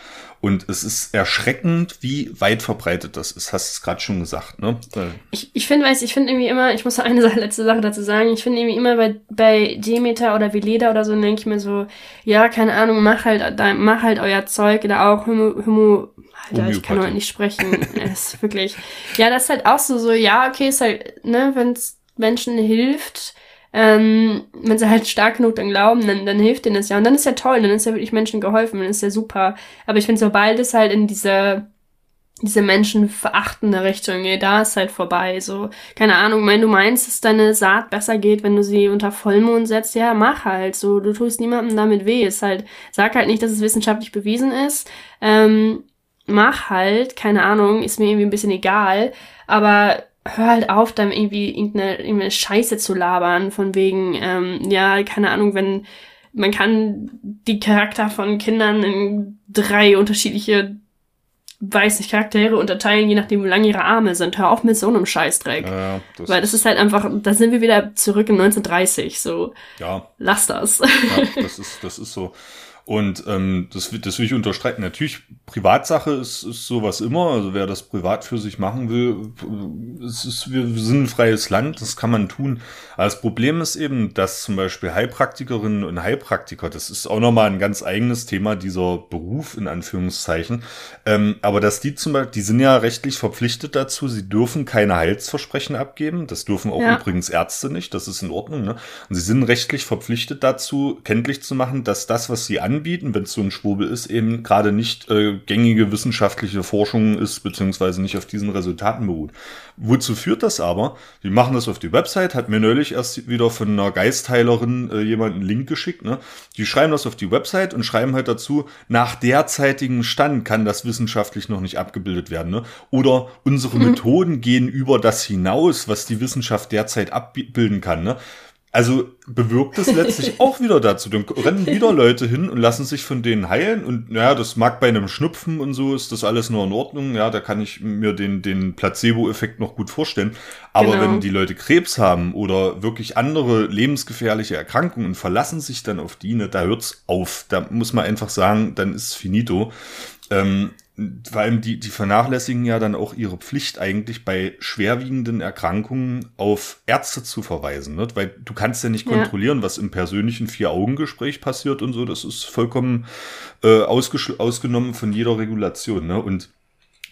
Und es ist erschreckend, wie weit verbreitet das ist. Hast du es gerade schon gesagt, ne? Ich, ich finde, weiß, ich finde irgendwie immer, ich muss noch eine [laughs] Sache, letzte Sache dazu sagen, ich finde irgendwie immer bei, bei Demeter oder Veleda oder so, denke ich mir so, ja, keine Ahnung, mach halt, mach halt euer Zeug oder auch Homo, Homo Alter, ich kann heute nicht sprechen. [laughs] es ist wirklich, ja, das ist halt auch so, so, ja, okay, ist halt, ne, wenn es Menschen hilft, ähm, wenn sie halt stark genug dann glauben, dann, dann hilft denen das ja. Und dann ist ja toll, dann ist ja wirklich Menschen geholfen, dann ist ja super. Aber ich finde, sobald es halt in diese, diese menschenverachtende Richtung geht, da ist halt vorbei. So, keine Ahnung, wenn du meinst, dass deine Saat besser geht, wenn du sie unter Vollmond setzt, ja, mach halt. So, du tust niemandem damit weh. Ist halt, sag halt nicht, dass es wissenschaftlich bewiesen ist. Ähm, mach halt, keine Ahnung, ist mir irgendwie ein bisschen egal. Aber hör halt auf, dann irgendwie irgendeine, irgendeine Scheiße zu labern, von wegen, ähm, ja, keine Ahnung, wenn man kann die Charakter von Kindern in drei unterschiedliche, weiß nicht, Charaktere unterteilen, je nachdem, wie lang ihre Arme sind. Hör auf mit so einem Scheißdreck. Ja, das Weil das ist halt einfach, da sind wir wieder zurück in 1930, so. Ja. Lass das. Ja, [laughs] das ist, das ist so. Und ähm, das, das will ich unterstreichen. Natürlich, Privatsache ist, ist sowas immer. Also wer das privat für sich machen will, es ist, wir sind ein freies Land, das kann man tun. Aber das Problem ist eben, dass zum Beispiel Heilpraktikerinnen und Heilpraktiker, das ist auch nochmal ein ganz eigenes Thema, dieser Beruf in Anführungszeichen. Ähm, aber dass die zum Beispiel, die sind ja rechtlich verpflichtet dazu, sie dürfen keine Heilsversprechen abgeben. Das dürfen auch ja. übrigens Ärzte nicht, das ist in Ordnung. Ne? Und sie sind rechtlich verpflichtet dazu, kenntlich zu machen, dass das, was sie anbieten, wenn es so ein Schwurbel ist, eben gerade nicht äh, gängige wissenschaftliche Forschung ist, beziehungsweise nicht auf diesen Resultaten beruht. Wozu führt das aber? Die machen das auf die Website, hat mir neulich erst wieder von einer Geistheilerin äh, jemand einen Link geschickt. Ne? Die schreiben das auf die Website und schreiben halt dazu, nach derzeitigem Stand kann das wissenschaftlich noch nicht abgebildet werden. Ne? Oder unsere mhm. Methoden gehen über das hinaus, was die Wissenschaft derzeit abbilden kann. Ne? Also bewirkt es letztlich [laughs] auch wieder dazu. Dann rennen wieder Leute hin und lassen sich von denen heilen. Und ja, das mag bei einem Schnupfen und so ist das alles nur in Ordnung. Ja, da kann ich mir den, den Placebo-Effekt noch gut vorstellen. Aber genau. wenn die Leute Krebs haben oder wirklich andere lebensgefährliche Erkrankungen und verlassen sich dann auf die, ne, da hört's auf. Da muss man einfach sagen, dann ist finito. Ähm, vor allem die, die vernachlässigen ja dann auch ihre Pflicht eigentlich bei schwerwiegenden Erkrankungen auf Ärzte zu verweisen, ne? weil du kannst ja nicht ja. kontrollieren, was im persönlichen Vier-Augen-Gespräch passiert und so. Das ist vollkommen äh, ausgenommen von jeder Regulation. Ne? Und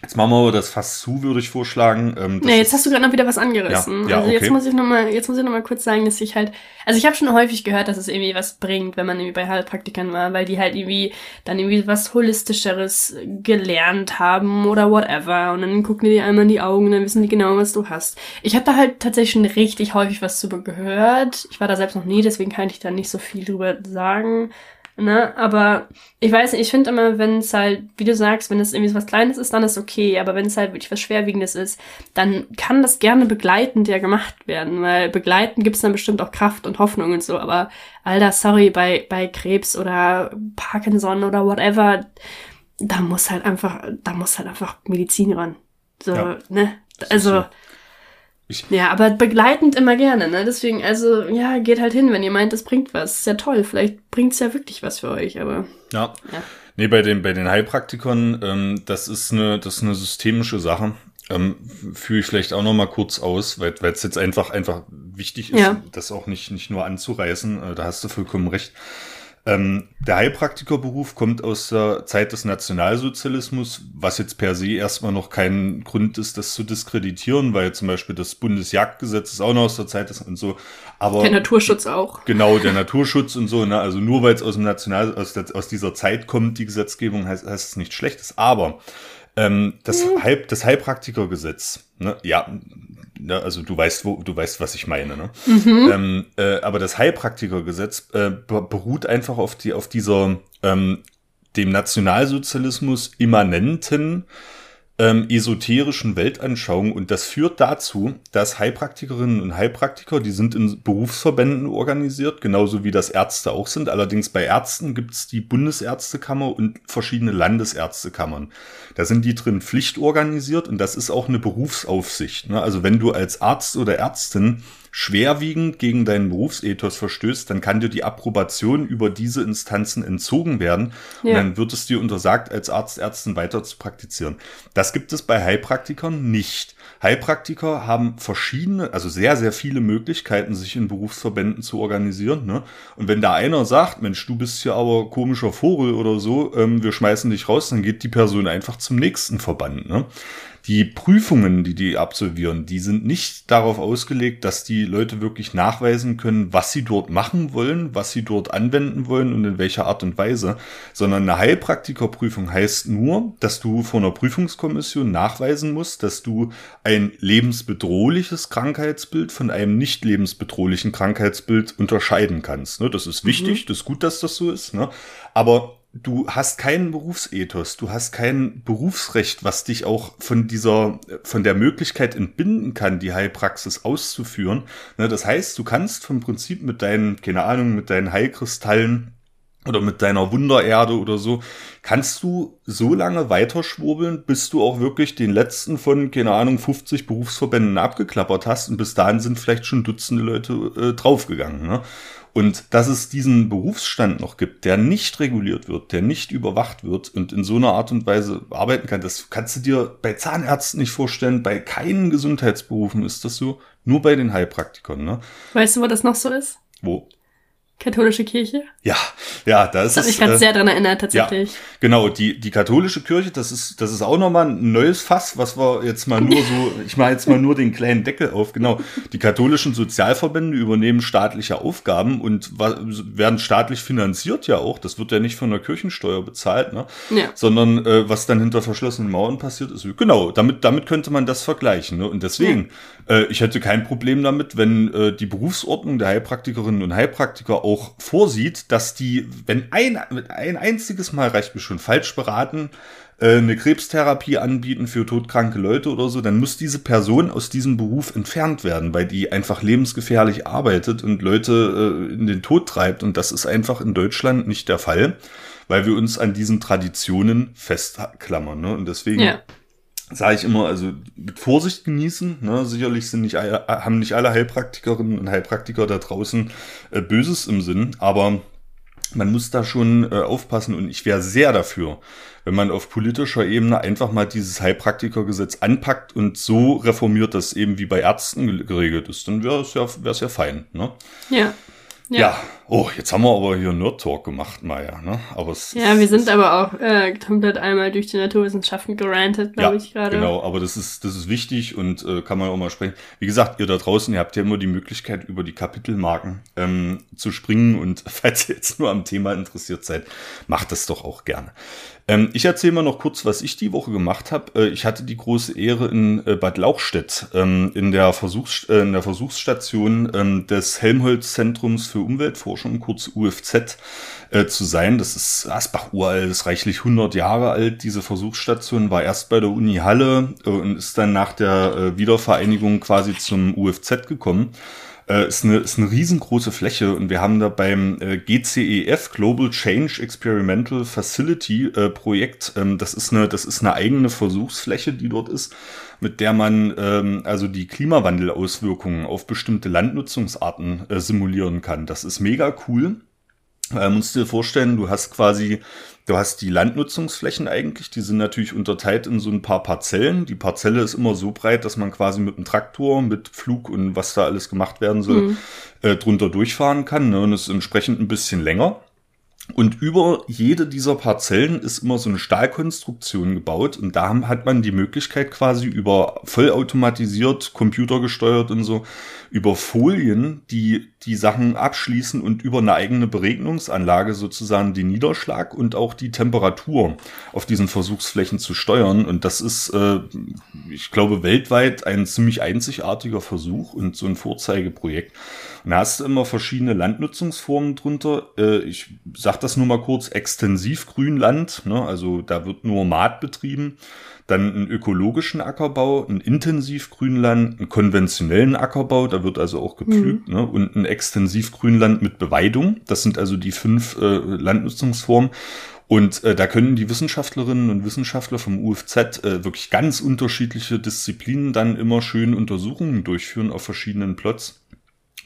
Jetzt machen wir aber das fast zu, würde ich vorschlagen. Ähm, ja, jetzt hast du gerade noch wieder was angerissen. Ja, ja, also okay. jetzt muss ich noch mal, jetzt muss ich noch mal kurz sagen, dass ich halt, also ich habe schon häufig gehört, dass es irgendwie was bringt, wenn man irgendwie bei Heilpraktikern war, weil die halt irgendwie dann irgendwie was holistischeres gelernt haben oder whatever. Und dann gucken die dir einmal in die Augen, und dann wissen die genau, was du hast. Ich habe da halt tatsächlich schon richtig häufig was zu gehört. Ich war da selbst noch nie, deswegen kann ich da nicht so viel drüber sagen. Ne? Aber ich weiß nicht, ich finde immer, wenn es halt, wie du sagst, wenn es irgendwie was Kleines ist, dann ist okay. Aber wenn es halt wirklich was Schwerwiegendes ist, dann kann das gerne begleitend ja gemacht werden. Weil begleitend gibt's dann bestimmt auch Kraft und Hoffnung und so. Aber Alter, sorry, bei, bei Krebs oder Parkinson oder whatever, da muss halt einfach, da muss halt einfach Medizin ran. So, ja, ne? Also. So. Ich ja, aber begleitend immer gerne, ne? Deswegen, also, ja, geht halt hin, wenn ihr meint, das bringt was. Ist ja toll. Vielleicht bringt's ja wirklich was für euch, aber. Ja. ja. Nee, bei den, bei den Heilpraktikern, ähm, das ist eine, das ist eine systemische Sache. Ähm, führe ich vielleicht auch noch mal kurz aus, weil es jetzt einfach, einfach wichtig ist, ja. das auch nicht, nicht nur anzureißen. Äh, da hast du vollkommen recht. Ähm, der Heilpraktikerberuf kommt aus der Zeit des Nationalsozialismus, was jetzt per se erstmal noch kein Grund ist, das zu diskreditieren, weil zum Beispiel das Bundesjagdgesetz ist auch noch aus der Zeit des und so. Aber der Naturschutz auch. Genau, der Naturschutz und so. Ne? Also nur weil es aus dem National aus, der, aus dieser Zeit kommt, die Gesetzgebung heißt, heißt es nicht schlechtes. Aber ähm, das, mhm. Heil, das Heilpraktikergesetz, ne? ja, ne, also du weißt, wo, du weißt, was ich meine. Ne? Mhm. Ähm, äh, aber das Heilpraktikergesetz äh, beruht einfach auf, die, auf dieser ähm, dem Nationalsozialismus immanenten ähm, esoterischen Weltanschauung und das führt dazu, dass Heilpraktikerinnen und Heilpraktiker, die sind in Berufsverbänden organisiert, genauso wie das Ärzte auch sind. Allerdings bei Ärzten gibt es die Bundesärztekammer und verschiedene Landesärztekammern. Da sind die drin pflichtorganisiert und das ist auch eine Berufsaufsicht. Ne? Also wenn du als Arzt oder Ärztin schwerwiegend gegen deinen Berufsethos verstößt, dann kann dir die Approbation über diese Instanzen entzogen werden ja. und dann wird es dir untersagt, als Arzt, Ärztin weiter zu praktizieren. Das gibt es bei Heilpraktikern nicht. Heilpraktiker haben verschiedene, also sehr, sehr viele Möglichkeiten, sich in Berufsverbänden zu organisieren. Ne? Und wenn da einer sagt, Mensch, du bist ja aber komischer Vogel oder so, ähm, wir schmeißen dich raus, dann geht die Person einfach zum nächsten Verband. Ne? Die Prüfungen, die die absolvieren, die sind nicht darauf ausgelegt, dass die Leute wirklich nachweisen können, was sie dort machen wollen, was sie dort anwenden wollen und in welcher Art und Weise, sondern eine Heilpraktikerprüfung heißt nur, dass du vor einer Prüfungskommission nachweisen musst, dass du ein lebensbedrohliches Krankheitsbild von einem nicht lebensbedrohlichen Krankheitsbild unterscheiden kannst. Ne, das ist wichtig, mhm. das ist gut, dass das so ist, ne? aber du hast keinen Berufsethos, du hast kein Berufsrecht, was dich auch von dieser, von der Möglichkeit entbinden kann, die Heilpraxis auszuführen. Ne, das heißt, du kannst vom Prinzip mit deinen, keine Ahnung, mit deinen Heilkristallen oder mit deiner Wundererde oder so, kannst du so lange weiterschwurbeln, bis du auch wirklich den letzten von, keine Ahnung, 50 Berufsverbänden abgeklappert hast und bis dahin sind vielleicht schon Dutzende Leute äh, draufgegangen. Ne? Und dass es diesen Berufsstand noch gibt, der nicht reguliert wird, der nicht überwacht wird und in so einer Art und Weise arbeiten kann, das kannst du dir bei Zahnärzten nicht vorstellen. Bei keinen Gesundheitsberufen ist das so, nur bei den Heilpraktikern. Ne? Weißt du, wo das noch so ist? Wo? Katholische Kirche? Ja, ja, da ist das hat mich gerade äh, sehr dran erinnert, tatsächlich. Ja, genau, die, die katholische Kirche, das ist, das ist auch nochmal ein neues Fass, was wir jetzt mal nur so, [laughs] ich mache jetzt mal nur den kleinen Deckel auf, genau. Die katholischen Sozialverbände übernehmen staatliche Aufgaben und werden staatlich finanziert ja auch. Das wird ja nicht von der Kirchensteuer bezahlt, ne? Ja. Sondern äh, was dann hinter verschlossenen Mauern passiert ist. Genau, damit, damit könnte man das vergleichen. Ne? Und deswegen, ja. Äh, ich hätte kein Problem damit, wenn äh, die Berufsordnung der Heilpraktikerinnen und Heilpraktiker auch vorsieht, dass die, wenn ein, ein einziges Mal reicht mir schon falsch beraten, äh, eine Krebstherapie anbieten für todkranke Leute oder so, dann muss diese Person aus diesem Beruf entfernt werden, weil die einfach lebensgefährlich arbeitet und Leute äh, in den Tod treibt. Und das ist einfach in Deutschland nicht der Fall, weil wir uns an diesen Traditionen festklammern. Ne? Und deswegen ja sage ich immer, also mit Vorsicht genießen. Ne? Sicherlich sind nicht alle, haben nicht alle Heilpraktikerinnen und Heilpraktiker da draußen äh, Böses im Sinn, aber man muss da schon äh, aufpassen und ich wäre sehr dafür, wenn man auf politischer Ebene einfach mal dieses Heilpraktikergesetz anpackt und so reformiert, dass eben wie bei Ärzten geregelt ist, dann wäre es ja, ja fein. Ne? Ja. Ja. ja. Oh, jetzt haben wir aber hier Nerd Talk gemacht, Maya. Ne? Aber es, ja, wir sind aber auch äh, komplett einmal durch die Naturwissenschaften gerantet, glaube ja, ich gerade. Genau, aber das ist das ist wichtig und äh, kann man auch mal sprechen. Wie gesagt, ihr da draußen, ihr habt ja immer die Möglichkeit über die Kapitelmarken ähm, zu springen und [laughs] falls ihr jetzt nur am Thema interessiert seid, macht das doch auch gerne. Ähm, ich erzähle mal noch kurz, was ich die Woche gemacht habe. Äh, ich hatte die große Ehre in äh, Bad Lauchstädt ähm, in, der Versuchs äh, in der Versuchsstation ähm, des Helmholtz-Zentrums für Umweltforschung, kurz UFZ, äh, zu sein. Das ist Asbach uralt, ist reichlich 100 Jahre alt. Diese Versuchsstation war erst bei der Uni Halle äh, und ist dann nach der äh, Wiedervereinigung quasi zum UFZ gekommen äh, ist, eine, ist eine riesengroße Fläche und wir haben da beim äh, GCEF Global Change Experimental Facility äh, Projekt, ähm, das ist eine, das ist eine eigene Versuchsfläche, die dort ist, mit der man ähm, also die Klimawandelauswirkungen auf bestimmte Landnutzungsarten äh, simulieren kann. Das ist mega cool. Äh, musst dir vorstellen, du hast quasi Du hast die Landnutzungsflächen eigentlich, die sind natürlich unterteilt in so ein paar Parzellen. Die Parzelle ist immer so breit, dass man quasi mit einem Traktor, mit Flug und was da alles gemacht werden soll, mhm. äh, drunter durchfahren kann. Ne? Und ist entsprechend ein bisschen länger. Und über jede dieser Parzellen ist immer so eine Stahlkonstruktion gebaut und da hat man die Möglichkeit quasi über vollautomatisiert, computergesteuert und so, über Folien, die die Sachen abschließen und über eine eigene Beregnungsanlage sozusagen den Niederschlag und auch die Temperatur auf diesen Versuchsflächen zu steuern. Und das ist, äh, ich glaube, weltweit ein ziemlich einzigartiger Versuch und so ein Vorzeigeprojekt. Da hast du immer verschiedene Landnutzungsformen drunter. Äh, ich sag das nur mal kurz, Extensivgrünland, ne? also da wird nur Maat betrieben dann einen ökologischen Ackerbau, einen Intensivgrünland, einen konventionellen Ackerbau, da wird also auch gepflügt, mhm. ne, und ein Extensivgrünland mit Beweidung. Das sind also die fünf äh, Landnutzungsformen. Und äh, da können die Wissenschaftlerinnen und Wissenschaftler vom UFZ äh, wirklich ganz unterschiedliche Disziplinen dann immer schön Untersuchungen durchführen auf verschiedenen Plots.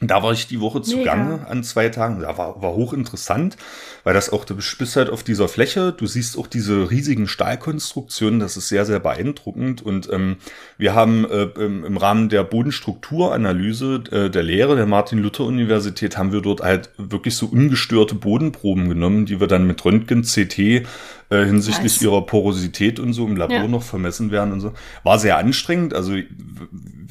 Da war ich die Woche zugange an zwei Tagen. Da war, war hochinteressant, weil das auch, du bist halt auf dieser Fläche, du siehst auch diese riesigen Stahlkonstruktionen, das ist sehr, sehr beeindruckend. Und ähm, wir haben äh, im Rahmen der Bodenstrukturanalyse äh, der Lehre der Martin-Luther-Universität haben wir dort halt wirklich so ungestörte Bodenproben genommen, die wir dann mit Röntgen-CT äh, hinsichtlich nice. ihrer Porosität und so im Labor ja. noch vermessen werden und so. War sehr anstrengend. Also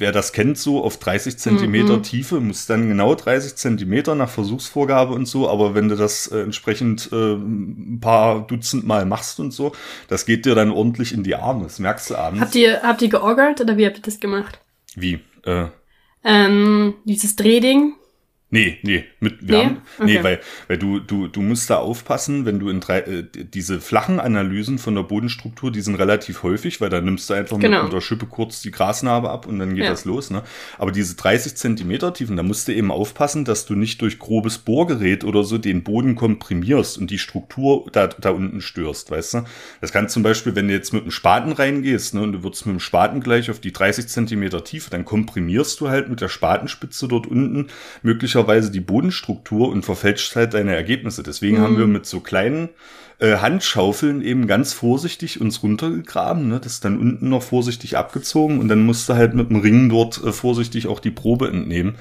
wer das kennt, so auf 30 Zentimeter mhm. Tiefe, muss dann genau 30 Zentimeter nach Versuchsvorgabe und so. Aber wenn du das äh, entsprechend äh, ein paar Dutzend Mal machst und so, das geht dir dann ordentlich in die Arme. Das merkst du abends. Habt ihr, habt ihr georgelt oder wie habt ihr das gemacht? Wie? Äh, ähm, dieses Drehding. Nee, nee, mit, wir nee? haben, okay. nee, weil, weil du, du, du musst da aufpassen, wenn du in drei, äh, diese flachen Analysen von der Bodenstruktur, die sind relativ häufig, weil da nimmst du einfach genau. mit der Schippe kurz die Grasnarbe ab und dann geht ja. das los, ne? Aber diese 30 Zentimeter Tiefen, da musst du eben aufpassen, dass du nicht durch grobes Bohrgerät oder so den Boden komprimierst und die Struktur da, da unten störst, weißt du? Das kann zum Beispiel, wenn du jetzt mit einem Spaten reingehst, ne, und du würdest mit dem Spaten gleich auf die 30 Zentimeter Tiefe, dann komprimierst du halt mit der Spatenspitze dort unten möglicherweise möglicherweise die Bodenstruktur und verfälscht halt deine Ergebnisse. Deswegen mhm. haben wir mit so kleinen äh, Handschaufeln eben ganz vorsichtig uns runtergegraben. Ne? Das dann unten noch vorsichtig abgezogen und dann musste halt mit dem Ring dort äh, vorsichtig auch die Probe entnehmen.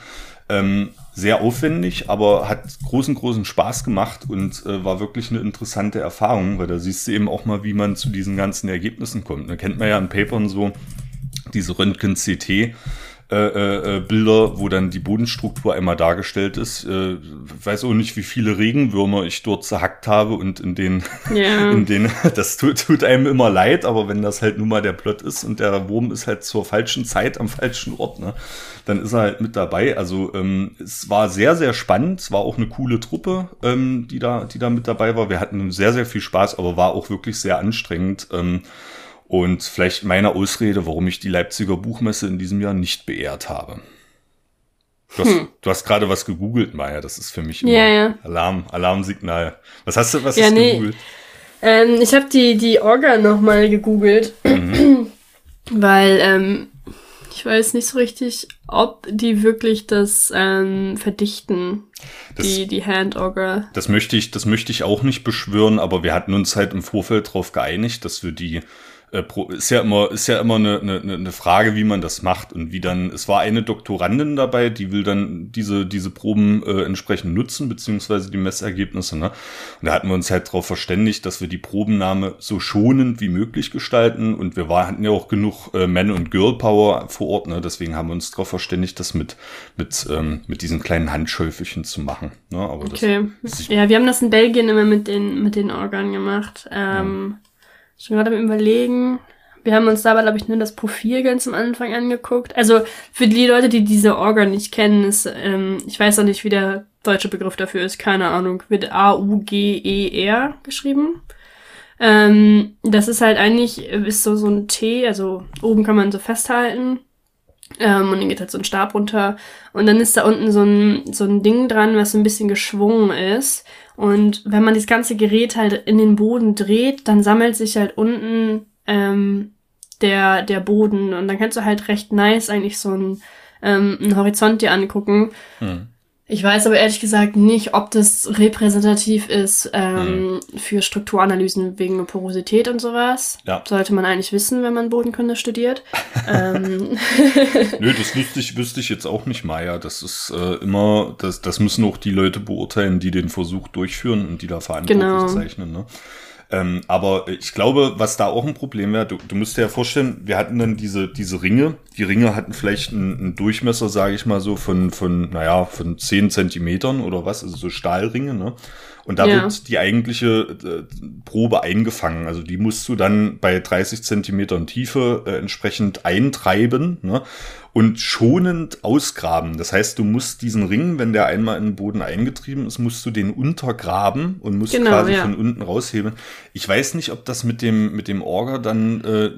Ähm, sehr aufwendig, aber hat großen, großen Spaß gemacht und äh, war wirklich eine interessante Erfahrung, weil da siehst du eben auch mal, wie man zu diesen ganzen Ergebnissen kommt. Da kennt man ja in Papern so diese Röntgen-CT äh, äh, äh, Bilder, wo dann die Bodenstruktur einmal dargestellt ist. Äh, weiß auch nicht, wie viele Regenwürmer ich dort zerhackt habe und in den, yeah. [laughs] in den, das tut, tut einem immer leid, aber wenn das halt nun mal der Plot ist und der Wurm ist halt zur falschen Zeit am falschen Ort, ne, dann ist er halt mit dabei. Also ähm, es war sehr, sehr spannend. Es war auch eine coole Truppe, ähm, die da, die da mit dabei war. Wir hatten sehr, sehr viel Spaß, aber war auch wirklich sehr anstrengend. Ähm, und vielleicht meine Ausrede, warum ich die Leipziger Buchmesse in diesem Jahr nicht beehrt habe. Du hast, hm. hast gerade was gegoogelt, Maya. Das ist für mich immer ja, ja. Alarm, Alarmsignal. Was hast du, was ja, hast nee. gegoogelt? Ähm, ich habe die, die Orga nochmal gegoogelt, mhm. [clears throat] weil ähm, ich weiß nicht so richtig, ob die wirklich das ähm, verdichten, das, die, die Hand-Auger. Das möchte ich, das möchte ich auch nicht beschwören, aber wir hatten uns halt im Vorfeld darauf geeinigt, dass wir die äh, ist ja immer, ist ja immer eine, eine, eine Frage, wie man das macht und wie dann, es war eine Doktorandin dabei, die will dann diese, diese Proben äh, entsprechend nutzen, beziehungsweise die Messergebnisse, ne? Und da hatten wir uns halt darauf verständigt, dass wir die Probennahme so schonend wie möglich gestalten und wir war, hatten ja auch genug äh, Man- und Girl-Power vor Ort, ne? Deswegen haben wir uns darauf verständigt, das mit, mit, ähm, mit diesen kleinen Handschäufelchen zu machen. Ne? Aber okay. Das, ja, wir haben das in Belgien immer mit den, mit den Organen gemacht. Ähm, ja schon gerade am überlegen. Wir haben uns dabei, glaube ich, nur das Profil ganz am Anfang angeguckt. Also für die Leute, die diese Organ nicht kennen, ist, ähm, ich weiß auch nicht, wie der deutsche Begriff dafür ist, keine Ahnung, wird A-U-G-E-R geschrieben. Ähm, das ist halt eigentlich, ist so, so ein T, also oben kann man so festhalten. Ähm, und dann geht halt so ein Stab runter. Und dann ist da unten so ein, so ein Ding dran, was so ein bisschen geschwungen ist. Und wenn man das ganze Gerät halt in den Boden dreht, dann sammelt sich halt unten ähm, der, der Boden. Und dann kannst du halt recht nice eigentlich so einen, ähm, einen Horizont dir angucken. Hm. Ich weiß aber ehrlich gesagt nicht, ob das repräsentativ ist ähm, mhm. für Strukturanalysen wegen Porosität und sowas. Ja. Sollte man eigentlich wissen, wenn man Bodenkunde studiert. [laughs] ähm. [laughs] Nö, das wüsste ich, wüsste ich jetzt auch nicht, Maya. Das ist äh, immer, das, das müssen auch die Leute beurteilen, die den Versuch durchführen und die da verantwortlich genau. zeichnen. Ne? Ähm, aber ich glaube, was da auch ein Problem wäre, du, du musst dir ja vorstellen, wir hatten dann diese, diese Ringe. Die Ringe hatten vielleicht einen, einen Durchmesser, sage ich mal so, von, von, naja, von zehn Zentimetern oder was, also so Stahlringe, ne? Und da ja. wird die eigentliche äh, Probe eingefangen. Also die musst du dann bei 30 Zentimetern Tiefe äh, entsprechend eintreiben. Ne? und schonend ausgraben. Das heißt, du musst diesen Ring, wenn der einmal in den Boden eingetrieben ist, musst du den untergraben und musst genau, quasi ja. von unten rausheben. Ich weiß nicht, ob das mit dem mit dem Orger dann äh,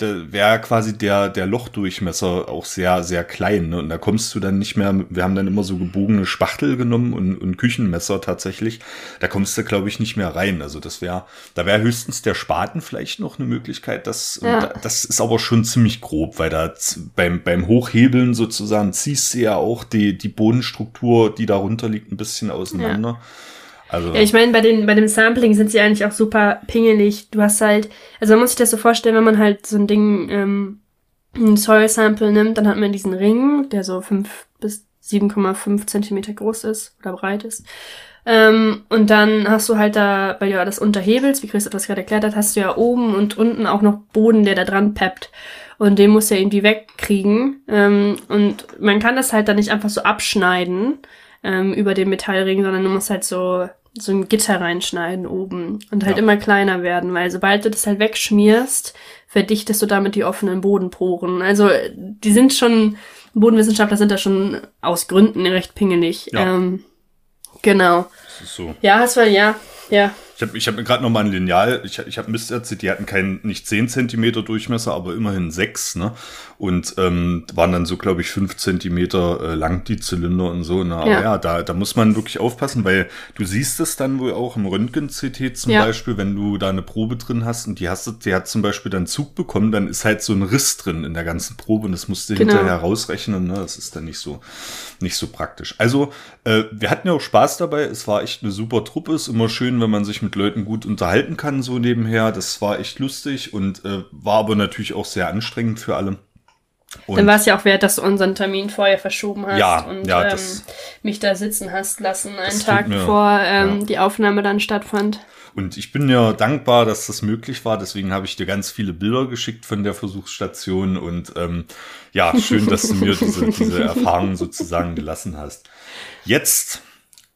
der wäre quasi der der Lochdurchmesser auch sehr sehr klein. Ne? Und da kommst du dann nicht mehr. Wir haben dann immer so gebogene Spachtel genommen und, und Küchenmesser tatsächlich. Da kommst du glaube ich nicht mehr rein. Also das wäre da wäre höchstens der Spaten vielleicht noch eine Möglichkeit. Das ja. das ist aber schon ziemlich grob, weil da beim beim Hoch Hochhebeln sozusagen ziehst du ja auch die, die Bodenstruktur, die darunter liegt, ein bisschen auseinander. Ja. Also. Ja, ich meine, bei, den, bei dem Sampling sind sie eigentlich auch super pingelig. Du hast halt, also man muss sich das so vorstellen, wenn man halt so ein Ding, ähm, ein Soil Sample nimmt, dann hat man diesen Ring, der so fünf bis 7,5 Zentimeter groß ist oder breit ist. Ähm, und dann hast du halt da, weil du ja das unterhebelst, wie Christoph das gerade erklärt hat, hast du ja oben und unten auch noch Boden, der da dran peppt und den muss er irgendwie wegkriegen. Ähm, und man kann das halt dann nicht einfach so abschneiden ähm, über den Metallring, sondern du musst halt so so ein Gitter reinschneiden oben und halt ja. immer kleiner werden, weil sobald du das halt wegschmierst, verdichtest du damit die offenen Bodenporen. Also die sind schon, Bodenwissenschaftler sind da schon aus Gründen recht pingelig. Ja. Ähm, genau. So. Ja, es war, ja, ja. Ich habe ich hab mir gerade noch mal ein Lineal, ich, ich habe Mist erzählt, die hatten keinen, nicht 10 Zentimeter Durchmesser, aber immerhin 6, ne? Und ähm, waren dann so, glaube ich, 5 Zentimeter äh, lang, die Zylinder und so. Ne? Aber ja, ja da, da muss man wirklich aufpassen, weil du siehst es dann wohl auch im Röntgen-CT zum ja. Beispiel, wenn du da eine Probe drin hast und die hast die hat zum Beispiel dann Zug bekommen, dann ist halt so ein Riss drin in der ganzen Probe und das musst du genau. hinterher rausrechnen, ne? Das ist dann nicht so, nicht so praktisch. Also, äh, wir hatten ja auch Spaß dabei, es war echt eine super Truppe, ist immer schön, wenn man sich mit mit Leuten gut unterhalten kann, so nebenher. Das war echt lustig und äh, war aber natürlich auch sehr anstrengend für alle. Und dann war es ja auch wert, dass du unseren Termin vorher verschoben hast ja, und ja, ähm, mich da sitzen hast lassen, einen Tag mir, bevor ähm, ja. die Aufnahme dann stattfand. Und ich bin ja dankbar, dass das möglich war. Deswegen habe ich dir ganz viele Bilder geschickt von der Versuchsstation. Und ähm, ja, schön, dass du mir diese, diese Erfahrung sozusagen gelassen hast. Jetzt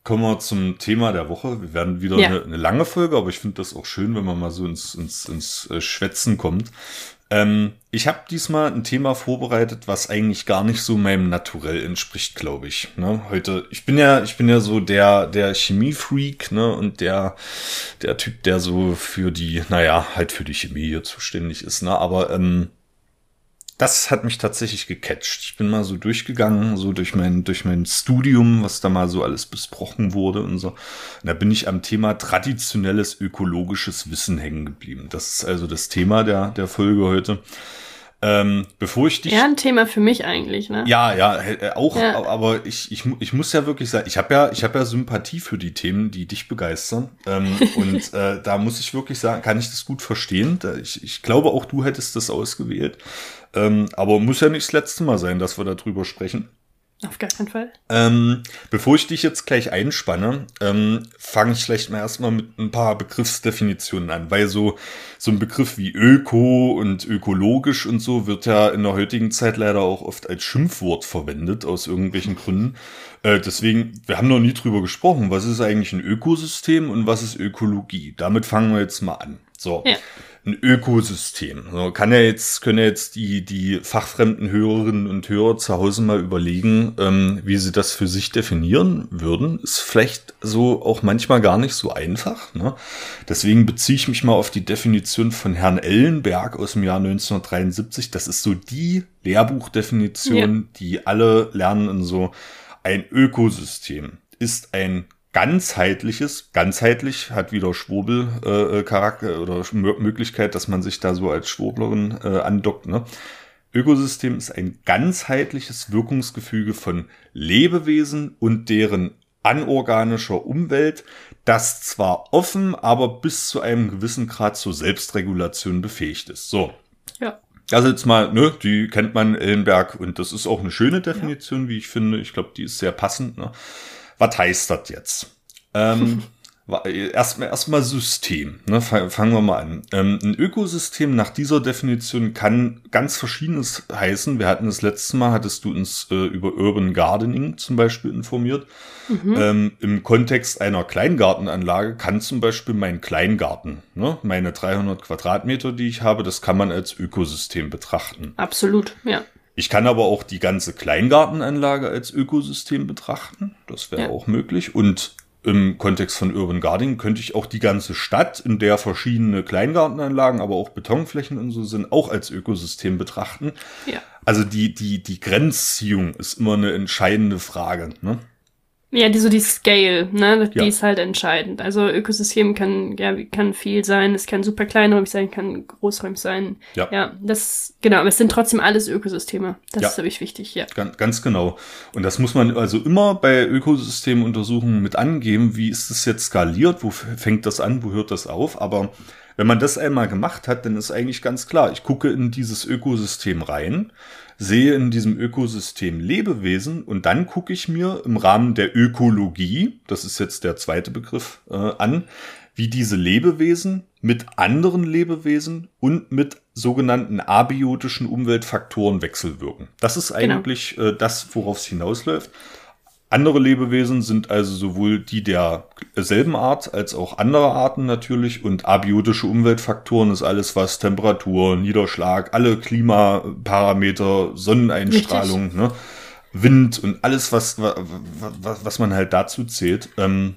kommen wir zum Thema der Woche. Wir werden wieder ja. eine, eine, lange Folge, aber ich finde das auch schön, wenn man mal so ins, ins, ins äh, Schwätzen kommt. Ähm, ich habe diesmal ein Thema vorbereitet, was eigentlich gar nicht so meinem Naturell entspricht, glaube ich. Ne? Heute, ich bin ja, ich bin ja so der, der Chemiefreak, ne, und der, der Typ, der so für die, naja, halt für die Chemie hier zuständig ist, ne, aber ähm, das hat mich tatsächlich gecatcht. Ich bin mal so durchgegangen, so durch mein, durch mein Studium, was da mal so alles besprochen wurde und so. Und da bin ich am Thema traditionelles ökologisches Wissen hängen geblieben. Das ist also das Thema der, der Folge heute. Ähm, bevor ich dich. Ja, ein Thema für mich eigentlich, ne? Ja, ja, äh, auch, ja. aber ich, ich, ich muss ja wirklich sagen, ich habe ja, ich habe ja Sympathie für die Themen, die dich begeistern. Ähm, [laughs] und äh, da muss ich wirklich sagen, kann ich das gut verstehen. Ich, ich glaube auch du hättest das ausgewählt. Ähm, aber muss ja nicht das letzte Mal sein, dass wir darüber sprechen. Auf gar keinen Fall. Ähm, bevor ich dich jetzt gleich einspanne, ähm, fange ich vielleicht mal erstmal mit ein paar Begriffsdefinitionen an, weil so, so ein Begriff wie Öko und ökologisch und so wird ja in der heutigen Zeit leider auch oft als Schimpfwort verwendet, aus irgendwelchen Gründen. Äh, deswegen, wir haben noch nie drüber gesprochen, was ist eigentlich ein Ökosystem und was ist Ökologie? Damit fangen wir jetzt mal an. So. Ja ein Ökosystem. So, kann ja jetzt, können ja jetzt die, die fachfremden Hörerinnen und Hörer zu Hause mal überlegen, ähm, wie sie das für sich definieren würden. Ist vielleicht so auch manchmal gar nicht so einfach. Ne? Deswegen beziehe ich mich mal auf die Definition von Herrn Ellenberg aus dem Jahr 1973. Das ist so die Lehrbuchdefinition, ja. die alle lernen in so ein Ökosystem ist ein ganzheitliches, ganzheitlich hat wieder Schwurbel äh, äh Charakter oder Möglichkeit, dass man sich da so als Schwurblerin äh, andockt. Ne? Ökosystem ist ein ganzheitliches Wirkungsgefüge von Lebewesen und deren anorganischer Umwelt, das zwar offen, aber bis zu einem gewissen Grad zur Selbstregulation befähigt ist. So. Ja. Also jetzt mal, ne, die kennt man Ellenberg und das ist auch eine schöne Definition, ja. wie ich finde. Ich glaube, die ist sehr passend. Ne? Was heißt das jetzt? Ähm, [laughs] Erstmal erstmal System. Ne? Fangen wir mal an. Ähm, ein Ökosystem nach dieser Definition kann ganz verschiedenes heißen. Wir hatten das letzte Mal, hattest du uns äh, über Urban Gardening zum Beispiel informiert. Mhm. Ähm, Im Kontext einer Kleingartenanlage kann zum Beispiel mein Kleingarten, ne? meine 300 Quadratmeter, die ich habe, das kann man als Ökosystem betrachten. Absolut, ja. Ich kann aber auch die ganze Kleingartenanlage als Ökosystem betrachten. Das wäre ja. auch möglich. Und im Kontext von Urban Gardening könnte ich auch die ganze Stadt, in der verschiedene Kleingartenanlagen, aber auch Betonflächen und so sind, auch als Ökosystem betrachten. Ja. Also die, die, die Grenzziehung ist immer eine entscheidende Frage. Ne? Ja, die so die Scale, ne, die ja. ist halt entscheidend. Also Ökosystem kann ja kann viel sein, es kann super kleinräumig sein, kann großräumig sein. Ja. Ja, das genau, aber es sind trotzdem alles Ökosysteme. Das ja. ist nämlich wichtig, ja. Ganz, ganz genau. Und das muss man also immer bei Ökosystemuntersuchungen mit angeben, wie ist es jetzt skaliert, wo fängt das an, wo hört das auf, aber wenn man das einmal gemacht hat, dann ist eigentlich ganz klar, ich gucke in dieses Ökosystem rein sehe in diesem Ökosystem Lebewesen und dann gucke ich mir im Rahmen der Ökologie, das ist jetzt der zweite Begriff, äh, an, wie diese Lebewesen mit anderen Lebewesen und mit sogenannten abiotischen Umweltfaktoren wechselwirken. Das ist genau. eigentlich genau. äh, das, worauf es hinausläuft. Andere Lebewesen sind also sowohl die derselben Art als auch andere Arten natürlich und abiotische Umweltfaktoren ist alles, was Temperatur, Niederschlag, alle Klimaparameter, Sonneneinstrahlung, ne, Wind und alles, was, was, was man halt dazu zählt. Ähm,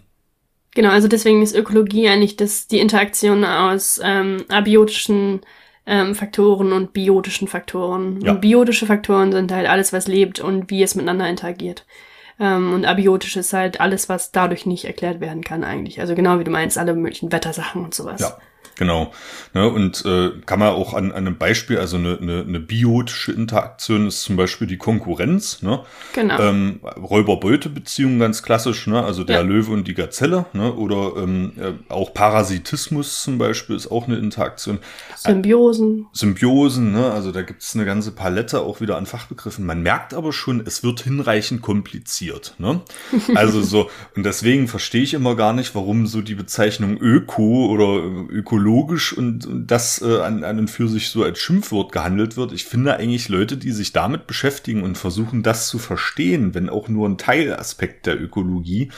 genau, also deswegen ist Ökologie eigentlich das, die Interaktion aus ähm, abiotischen ähm, Faktoren und biotischen Faktoren. Ja. Und biotische Faktoren sind halt alles, was lebt und wie es miteinander interagiert. Ähm, und abiotisch ist halt alles, was dadurch nicht erklärt werden kann eigentlich. Also genau wie du meinst, alle möglichen Wettersachen und sowas. Ja. Genau. Ne, und äh, kann man auch an, an einem Beispiel, also eine, eine, eine biotische Interaktion ist zum Beispiel die Konkurrenz. Ne? Genau. Ähm, Räuber-Beute-Beziehung ganz klassisch, ne? also der ja. Löwe und die Gazelle. Ne? Oder ähm, äh, auch Parasitismus zum Beispiel ist auch eine Interaktion. Symbiosen. Symbiosen, ne? also da gibt es eine ganze Palette auch wieder an Fachbegriffen. Man merkt aber schon, es wird hinreichend kompliziert. Ne? [laughs] Also so, und deswegen verstehe ich immer gar nicht, warum so die Bezeichnung Öko oder Ökologie ökologisch und, und das äh, an, an und für sich so als Schimpfwort gehandelt wird. Ich finde eigentlich Leute, die sich damit beschäftigen und versuchen, das zu verstehen, wenn auch nur ein Teilaspekt der Ökologie,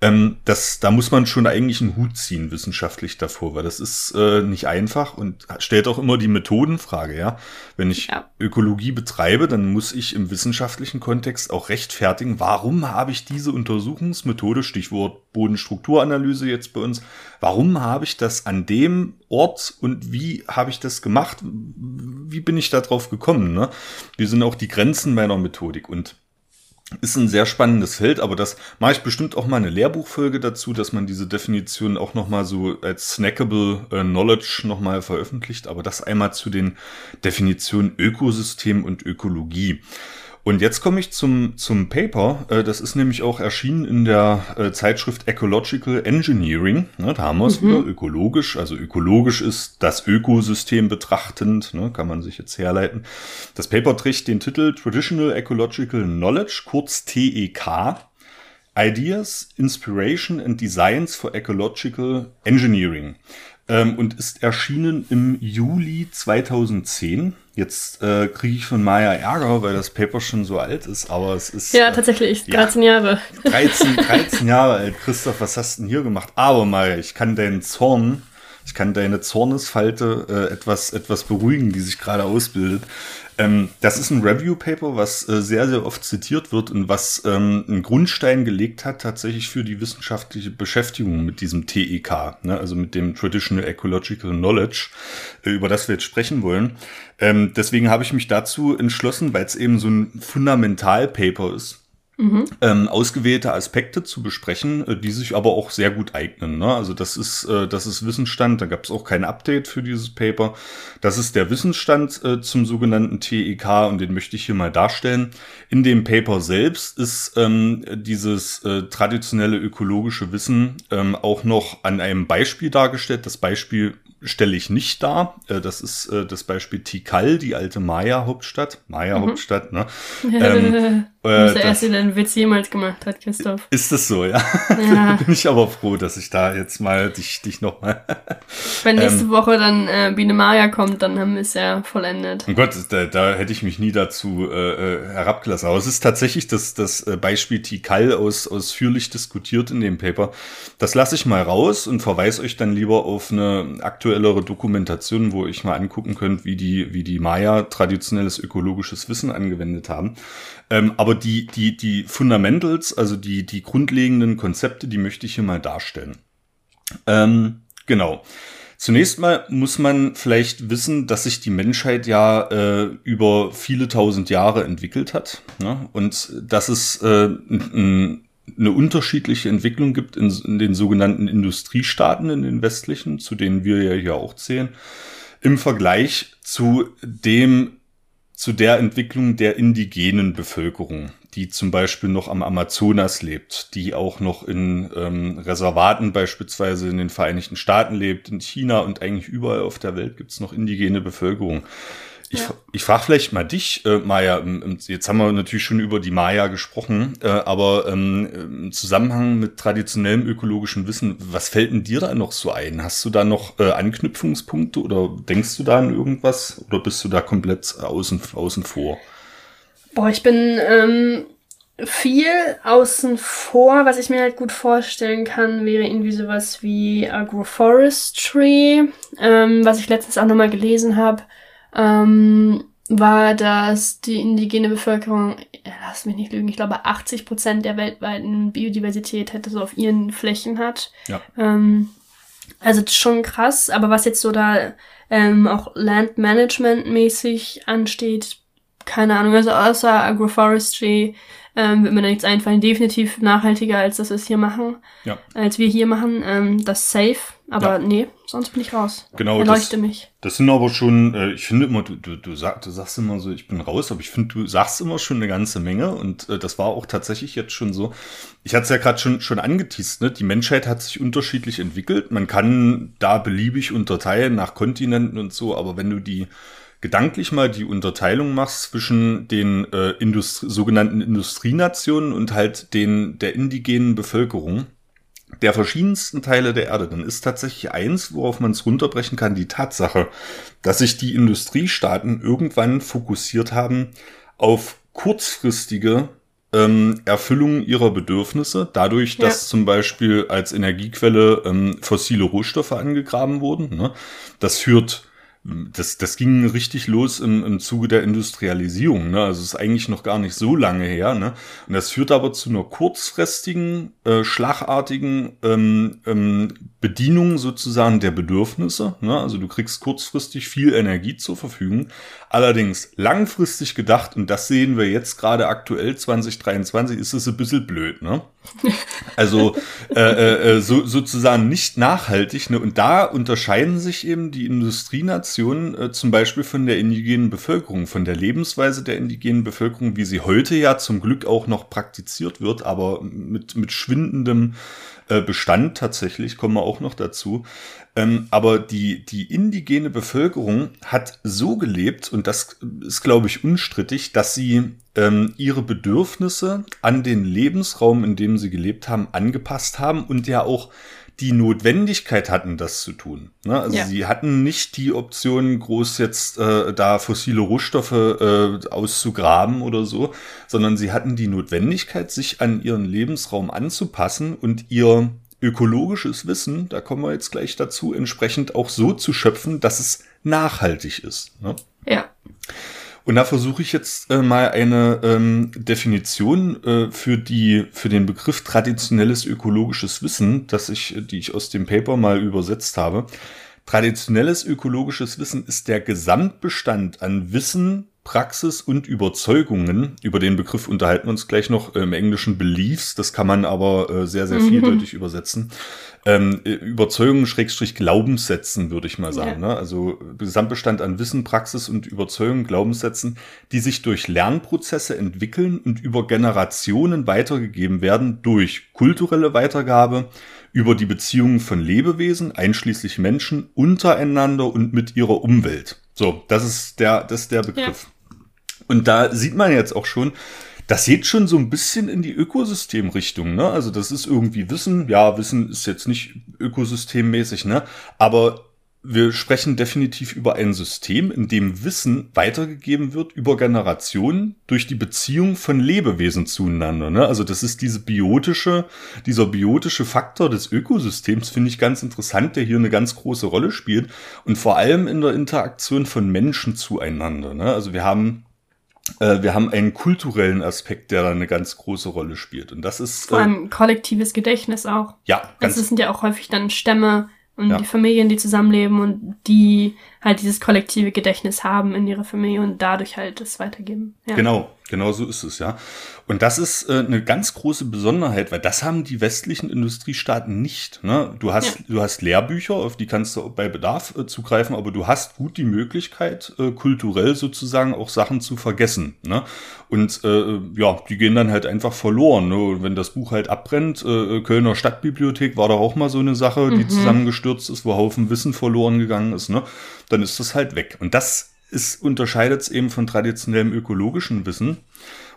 ähm, das, da muss man schon eigentlich einen Hut ziehen wissenschaftlich davor, weil das ist äh, nicht einfach und stellt auch immer die Methodenfrage, ja. Wenn ich ja. Ökologie betreibe, dann muss ich im wissenschaftlichen Kontext auch rechtfertigen, warum habe ich diese Untersuchungsmethode, Stichwort Bodenstrukturanalyse jetzt bei uns, warum habe ich das an dem Ort und wie habe ich das gemacht? Wie bin ich da drauf gekommen? Ne? Wie sind auch die Grenzen meiner Methodik? Und ist ein sehr spannendes Feld, aber das mache ich bestimmt auch mal eine Lehrbuchfolge dazu, dass man diese Definition auch nochmal so als snackable äh, Knowledge nochmal veröffentlicht, aber das einmal zu den Definitionen Ökosystem und Ökologie. Und jetzt komme ich zum, zum Paper. Äh, das ist nämlich auch erschienen in der äh, Zeitschrift Ecological Engineering. Ne, da haben wir es mhm. wieder ökologisch. Also ökologisch ist das Ökosystem betrachtend, ne, kann man sich jetzt herleiten. Das Paper trägt den Titel Traditional Ecological Knowledge, kurz TEK. Ideas, Inspiration and Designs for Ecological Engineering ähm, und ist erschienen im Juli 2010. Jetzt äh, kriege ich von Maya Ärger, weil das Paper schon so alt ist, aber es ist. Ja, äh, tatsächlich, 13 ja, Jahre. [laughs] 13, 13 Jahre alt. Christoph, was hast du denn hier gemacht? Aber Maya, ich kann deinen Zorn, ich kann deine Zornesfalte äh, etwas, etwas beruhigen, die sich gerade ausbildet. Ähm, das ist ein Review-Paper, was äh, sehr, sehr oft zitiert wird und was ähm, einen Grundstein gelegt hat tatsächlich für die wissenschaftliche Beschäftigung mit diesem TEK, ne, also mit dem Traditional Ecological Knowledge, äh, über das wir jetzt sprechen wollen. Ähm, deswegen habe ich mich dazu entschlossen, weil es eben so ein Fundamental-Paper ist mhm. ähm, ausgewählte Aspekte zu besprechen, äh, die sich aber auch sehr gut eignen. Ne? Also das ist, äh, das ist Wissensstand, da gab es auch kein Update für dieses Paper. Das ist der Wissensstand äh, zum sogenannten TEK und den möchte ich hier mal darstellen. In dem Paper selbst ist ähm, dieses äh, traditionelle ökologische Wissen ähm, auch noch an einem Beispiel dargestellt. Das Beispiel stelle ich nicht dar. Äh, das ist äh, das Beispiel Tikal, die alte Maya-Hauptstadt. Maya-Hauptstadt, mhm. ne? [laughs] ähm, äh, der Erste, der einen Witz jemals gemacht hat, Christoph. Ist das so, ja? ja. [laughs] Bin ich aber froh, dass ich da jetzt mal dich, dich noch mal. [laughs] Wenn nächste ähm, Woche dann äh, Biene Maya kommt, dann haben wir es ja vollendet. Oh Gott, da, da hätte ich mich nie dazu äh, äh herabgelassen. Aber es ist tatsächlich das, das Beispiel Tikal aus, ausführlich diskutiert in dem Paper. Das lasse ich mal raus und verweise euch dann lieber auf eine aktuellere Dokumentation, wo ich mal angucken könnt, wie die, wie die Maya traditionelles ökologisches Wissen angewendet haben. Ähm, aber die, die, die Fundamentals, also die, die grundlegenden Konzepte, die möchte ich hier mal darstellen. Ähm, genau. Zunächst mal muss man vielleicht wissen, dass sich die Menschheit ja äh, über viele tausend Jahre entwickelt hat ne? und dass es äh, eine unterschiedliche Entwicklung gibt in, in, den sogenannten Industriestaaten, in den westlichen, zu denen wir ja hier auch zählen, im Vergleich zu dem zu der Entwicklung der indigenen Bevölkerung, die zum Beispiel noch am Amazonas lebt, die auch noch in ähm, Reservaten beispielsweise in den Vereinigten Staaten lebt, in China und eigentlich überall auf der Welt gibt es noch indigene Bevölkerung. Ich, ja. ich frage vielleicht mal dich, äh, Maja. Jetzt haben wir natürlich schon über die Maya gesprochen, äh, aber ähm, im Zusammenhang mit traditionellem ökologischen Wissen, was fällt denn dir da noch so ein? Hast du da noch äh, Anknüpfungspunkte oder denkst du da an irgendwas oder bist du da komplett außen, außen vor? Boah, ich bin ähm, viel außen vor. Was ich mir halt gut vorstellen kann, wäre irgendwie sowas wie Agroforestry, ähm, was ich letztens auch nochmal gelesen habe ähm, war, dass die indigene Bevölkerung, lass mich nicht lügen, ich glaube 80 Prozent der weltweiten Biodiversität hätte so auf ihren Flächen hat. Ja. Ähm, also schon krass, aber was jetzt so da ähm, auch Landmanagement-mäßig ansteht, keine Ahnung, also außer Agroforestry ähm, wird mir da nichts einfallen. Definitiv nachhaltiger, als das wir hier machen. Ja. Als wir hier machen. Ähm, das safe. Aber ja. nee, sonst bin ich raus. Genau. Erleuchte das, mich. Das sind aber schon, äh, ich finde immer, du, du, du, sag, du sagst immer so, ich bin raus, aber ich finde, du sagst immer schon eine ganze Menge und äh, das war auch tatsächlich jetzt schon so. Ich hatte es ja gerade schon, schon angeteased, ne? Die Menschheit hat sich unterschiedlich entwickelt. Man kann da beliebig unterteilen nach Kontinenten und so, aber wenn du die gedanklich mal die Unterteilung machst zwischen den äh, Industri sogenannten Industrienationen und halt den der indigenen Bevölkerung der verschiedensten Teile der Erde, dann ist tatsächlich eins, worauf man es runterbrechen kann, die Tatsache, dass sich die Industriestaaten irgendwann fokussiert haben auf kurzfristige ähm, Erfüllung ihrer Bedürfnisse, dadurch, ja. dass zum Beispiel als Energiequelle ähm, fossile Rohstoffe angegraben wurden. Ne? Das führt das, das ging richtig los im, im Zuge der Industrialisierung. Ne? Also ist eigentlich noch gar nicht so lange her. Ne? Und das führt aber zu einer kurzfristigen, äh, schlagartigen ähm, ähm, Bedienung sozusagen der Bedürfnisse. Ne? Also du kriegst kurzfristig viel Energie zur Verfügung. Allerdings langfristig gedacht, und das sehen wir jetzt gerade aktuell 2023, ist es ein bisschen blöd. Ne? [laughs] Also äh, äh, äh, so, sozusagen nicht nachhaltig. Ne? Und da unterscheiden sich eben die Industrienationen äh, zum Beispiel von der indigenen Bevölkerung, von der Lebensweise der indigenen Bevölkerung, wie sie heute ja zum Glück auch noch praktiziert wird, aber mit, mit schwindendem Bestand tatsächlich, kommen wir auch noch dazu. Ähm, aber die, die indigene Bevölkerung hat so gelebt, und das ist, glaube ich, unstrittig, dass sie ähm, ihre Bedürfnisse an den Lebensraum, in dem sie gelebt haben, angepasst haben und ja auch die Notwendigkeit hatten, das zu tun. Ne? Also ja. sie hatten nicht die Option, groß jetzt äh, da fossile Rohstoffe äh, auszugraben oder so, sondern sie hatten die Notwendigkeit, sich an ihren Lebensraum anzupassen und ihr ökologisches Wissen, da kommen wir jetzt gleich dazu, entsprechend auch so zu schöpfen, dass es nachhaltig ist. Ne? Ja. Und da versuche ich jetzt äh, mal eine ähm, Definition äh, für die für den Begriff traditionelles ökologisches Wissen, dass ich, die ich aus dem Paper mal übersetzt habe. Traditionelles ökologisches Wissen ist der Gesamtbestand an Wissen, Praxis und Überzeugungen. Über den Begriff unterhalten wir uns gleich noch im Englischen Beliefs. Das kann man aber äh, sehr, sehr mhm. vieldeutig mhm. übersetzen. Ähm, Überzeugungen, Schrägstrich, Glaubenssätzen, würde ich mal sagen. Ja. Ne? Also Gesamtbestand an Wissen, Praxis und Überzeugungen, Glaubenssätzen, die sich durch Lernprozesse entwickeln und über Generationen weitergegeben werden durch kulturelle Weitergabe, über die Beziehungen von Lebewesen, einschließlich Menschen, untereinander und mit ihrer Umwelt. So, das ist der, das ist der Begriff. Ja. Und da sieht man jetzt auch schon, das geht schon so ein bisschen in die Ökosystemrichtung, ne? Also das ist irgendwie Wissen. Ja, Wissen ist jetzt nicht ökosystemmäßig, ne? Aber wir sprechen definitiv über ein System, in dem Wissen weitergegeben wird über Generationen durch die Beziehung von Lebewesen zueinander. Ne? Also das ist diese biotische, dieser biotische Faktor des Ökosystems, finde ich ganz interessant, der hier eine ganz große Rolle spielt. Und vor allem in der Interaktion von Menschen zueinander. Ne? Also wir haben äh, wir haben einen kulturellen Aspekt, der da eine ganz große Rolle spielt. Und das ist. Vor allem äh, kollektives Gedächtnis auch. Ja. Ganz also es sind ja auch häufig dann Stämme, und ja. die Familien, die zusammenleben und die halt dieses kollektive Gedächtnis haben in ihrer Familie und dadurch halt es weitergeben. Ja. Genau, genau so ist es, ja. Und das ist äh, eine ganz große Besonderheit, weil das haben die westlichen Industriestaaten nicht. Ne? Du hast, ja. du hast Lehrbücher, auf die kannst du bei Bedarf äh, zugreifen, aber du hast gut die Möglichkeit, äh, kulturell sozusagen auch Sachen zu vergessen. Ne? Und äh, ja, die gehen dann halt einfach verloren. Ne? Und wenn das Buch halt abbrennt, äh, Kölner Stadtbibliothek war doch auch mal so eine Sache, die mhm. zusammengestürzt ist, wo Haufen Wissen verloren gegangen ist, ne? Dann ist das halt weg. Und das ist, unterscheidet es eben von traditionellem ökologischen Wissen.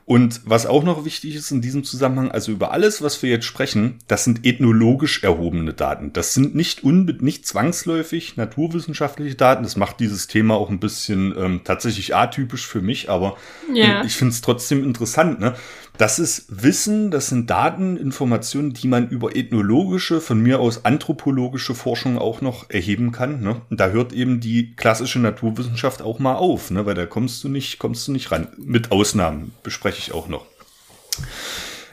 Und was auch noch wichtig ist in diesem Zusammenhang, also über alles, was wir jetzt sprechen, das sind ethnologisch erhobene Daten. Das sind nicht, unbe nicht zwangsläufig naturwissenschaftliche Daten. Das macht dieses Thema auch ein bisschen ähm, tatsächlich atypisch für mich, aber ja. ich finde es trotzdem interessant. Ne? Das ist Wissen, das sind Daten, Informationen, die man über ethnologische, von mir aus anthropologische Forschung auch noch erheben kann. Ne? Und da hört eben die klassische Naturwissenschaft auch mal auf, ne? weil da kommst du nicht, kommst du nicht ran. Mit Ausnahmen bespreche ich auch noch.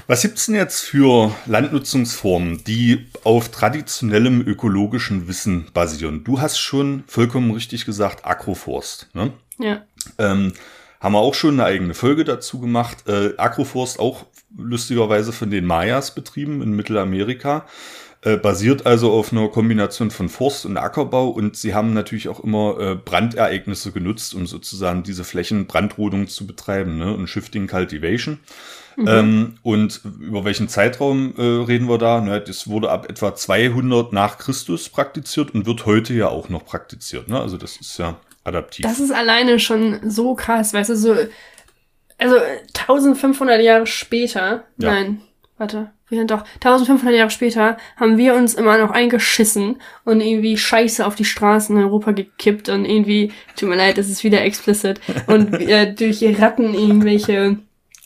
Was gibt's denn jetzt für Landnutzungsformen, die auf traditionellem ökologischen Wissen basieren? Du hast schon vollkommen richtig gesagt, Agroforst. Ne? Ja. Ähm, haben wir auch schon eine eigene Folge dazu gemacht. Äh, Agroforst auch lustigerweise von den Mayas betrieben in Mittelamerika. Äh, basiert also auf einer Kombination von Forst und Ackerbau und sie haben natürlich auch immer äh, Brandereignisse genutzt, um sozusagen diese Flächen Brandrodung zu betreiben ne? und Shifting Cultivation. Mhm. Ähm, und über welchen Zeitraum äh, reden wir da? Ne, das wurde ab etwa 200 nach Christus praktiziert und wird heute ja auch noch praktiziert. Ne? Also das ist ja adaptiv. Das ist alleine schon so krass, weißt du, so, also 1500 Jahre später, ja. nein, warte, wir sind doch, 1500 Jahre später haben wir uns immer noch eingeschissen und irgendwie Scheiße auf die Straßen in Europa gekippt und irgendwie, tut mir leid, das ist wieder explicit, und [laughs] äh, durch Ratten irgendwelche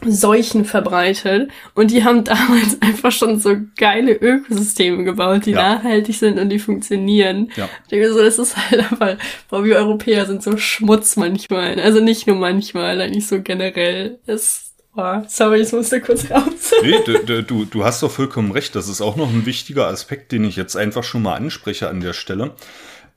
Seuchen verbreitet und die haben damals [laughs] einfach schon so geile Ökosysteme gebaut, die ja. nachhaltig sind und die funktionieren. Ja. Ich denke so, das ist halt einfach, boah, wir Europäer sind so Schmutz manchmal. Also nicht nur manchmal, eigentlich so generell. Es, boah, sorry, ich musste kurz raus. [laughs] Nee, du, du, du hast doch vollkommen recht. Das ist auch noch ein wichtiger Aspekt, den ich jetzt einfach schon mal anspreche an der Stelle.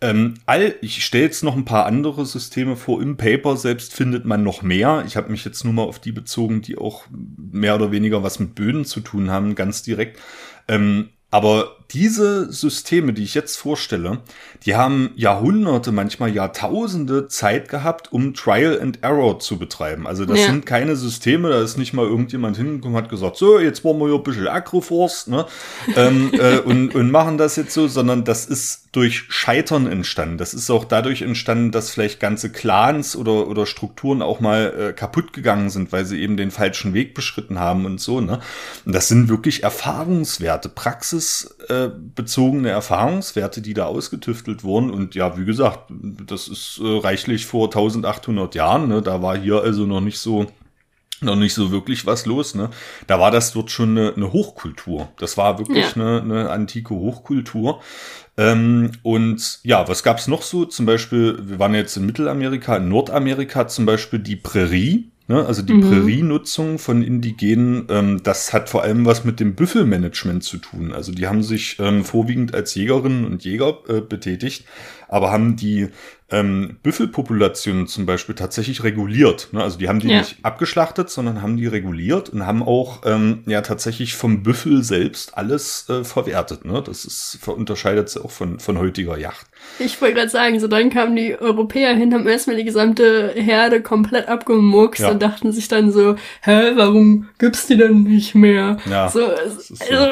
Ähm, all, ich stelle jetzt noch ein paar andere Systeme vor. Im Paper selbst findet man noch mehr. Ich habe mich jetzt nur mal auf die bezogen, die auch mehr oder weniger was mit Böden zu tun haben, ganz direkt. Ähm, aber diese Systeme, die ich jetzt vorstelle, die haben Jahrhunderte, manchmal Jahrtausende Zeit gehabt, um Trial and Error zu betreiben. Also das ja. sind keine Systeme, da ist nicht mal irgendjemand hingekommen und hat gesagt, so, jetzt wollen wir hier ein bisschen Agroforst ne? ähm, äh, [laughs] und, und machen das jetzt so, sondern das ist durch Scheitern entstanden. Das ist auch dadurch entstanden, dass vielleicht ganze Clans oder, oder Strukturen auch mal äh, kaputt gegangen sind, weil sie eben den falschen Weg beschritten haben und so. Ne? Und das sind wirklich Erfahrungswerte, praxisbezogene äh, Erfahrungswerte, die da ausgetüftelt wurden. Und ja, wie gesagt, das ist äh, reichlich vor 1800 Jahren. Ne? Da war hier also noch nicht so noch nicht so wirklich was los. Ne? Da war das dort schon eine, eine Hochkultur. Das war wirklich ja. eine, eine antike Hochkultur. Ähm, und ja, was gab's noch so? Zum Beispiel, wir waren jetzt in Mittelamerika, in Nordamerika zum Beispiel die Prärie. Ne? Also die mhm. Prärienutzung von Indigenen, ähm, das hat vor allem was mit dem Büffelmanagement zu tun. Also die haben sich ähm, vorwiegend als Jägerinnen und Jäger äh, betätigt, aber haben die ähm, Büffelpopulationen zum Beispiel tatsächlich reguliert. Ne? Also die haben die ja. nicht abgeschlachtet, sondern haben die reguliert und haben auch ähm, ja tatsächlich vom Büffel selbst alles äh, verwertet. Ne? Das ist unterscheidet sich auch von, von heutiger Yacht. Ich wollte gerade sagen, so dann kamen die Europäer hin, haben erstmal die gesamte Herde komplett abgemuckst ja. und dachten sich dann so, hä, warum gibt's die denn nicht mehr? Ja, so, ist so. Also,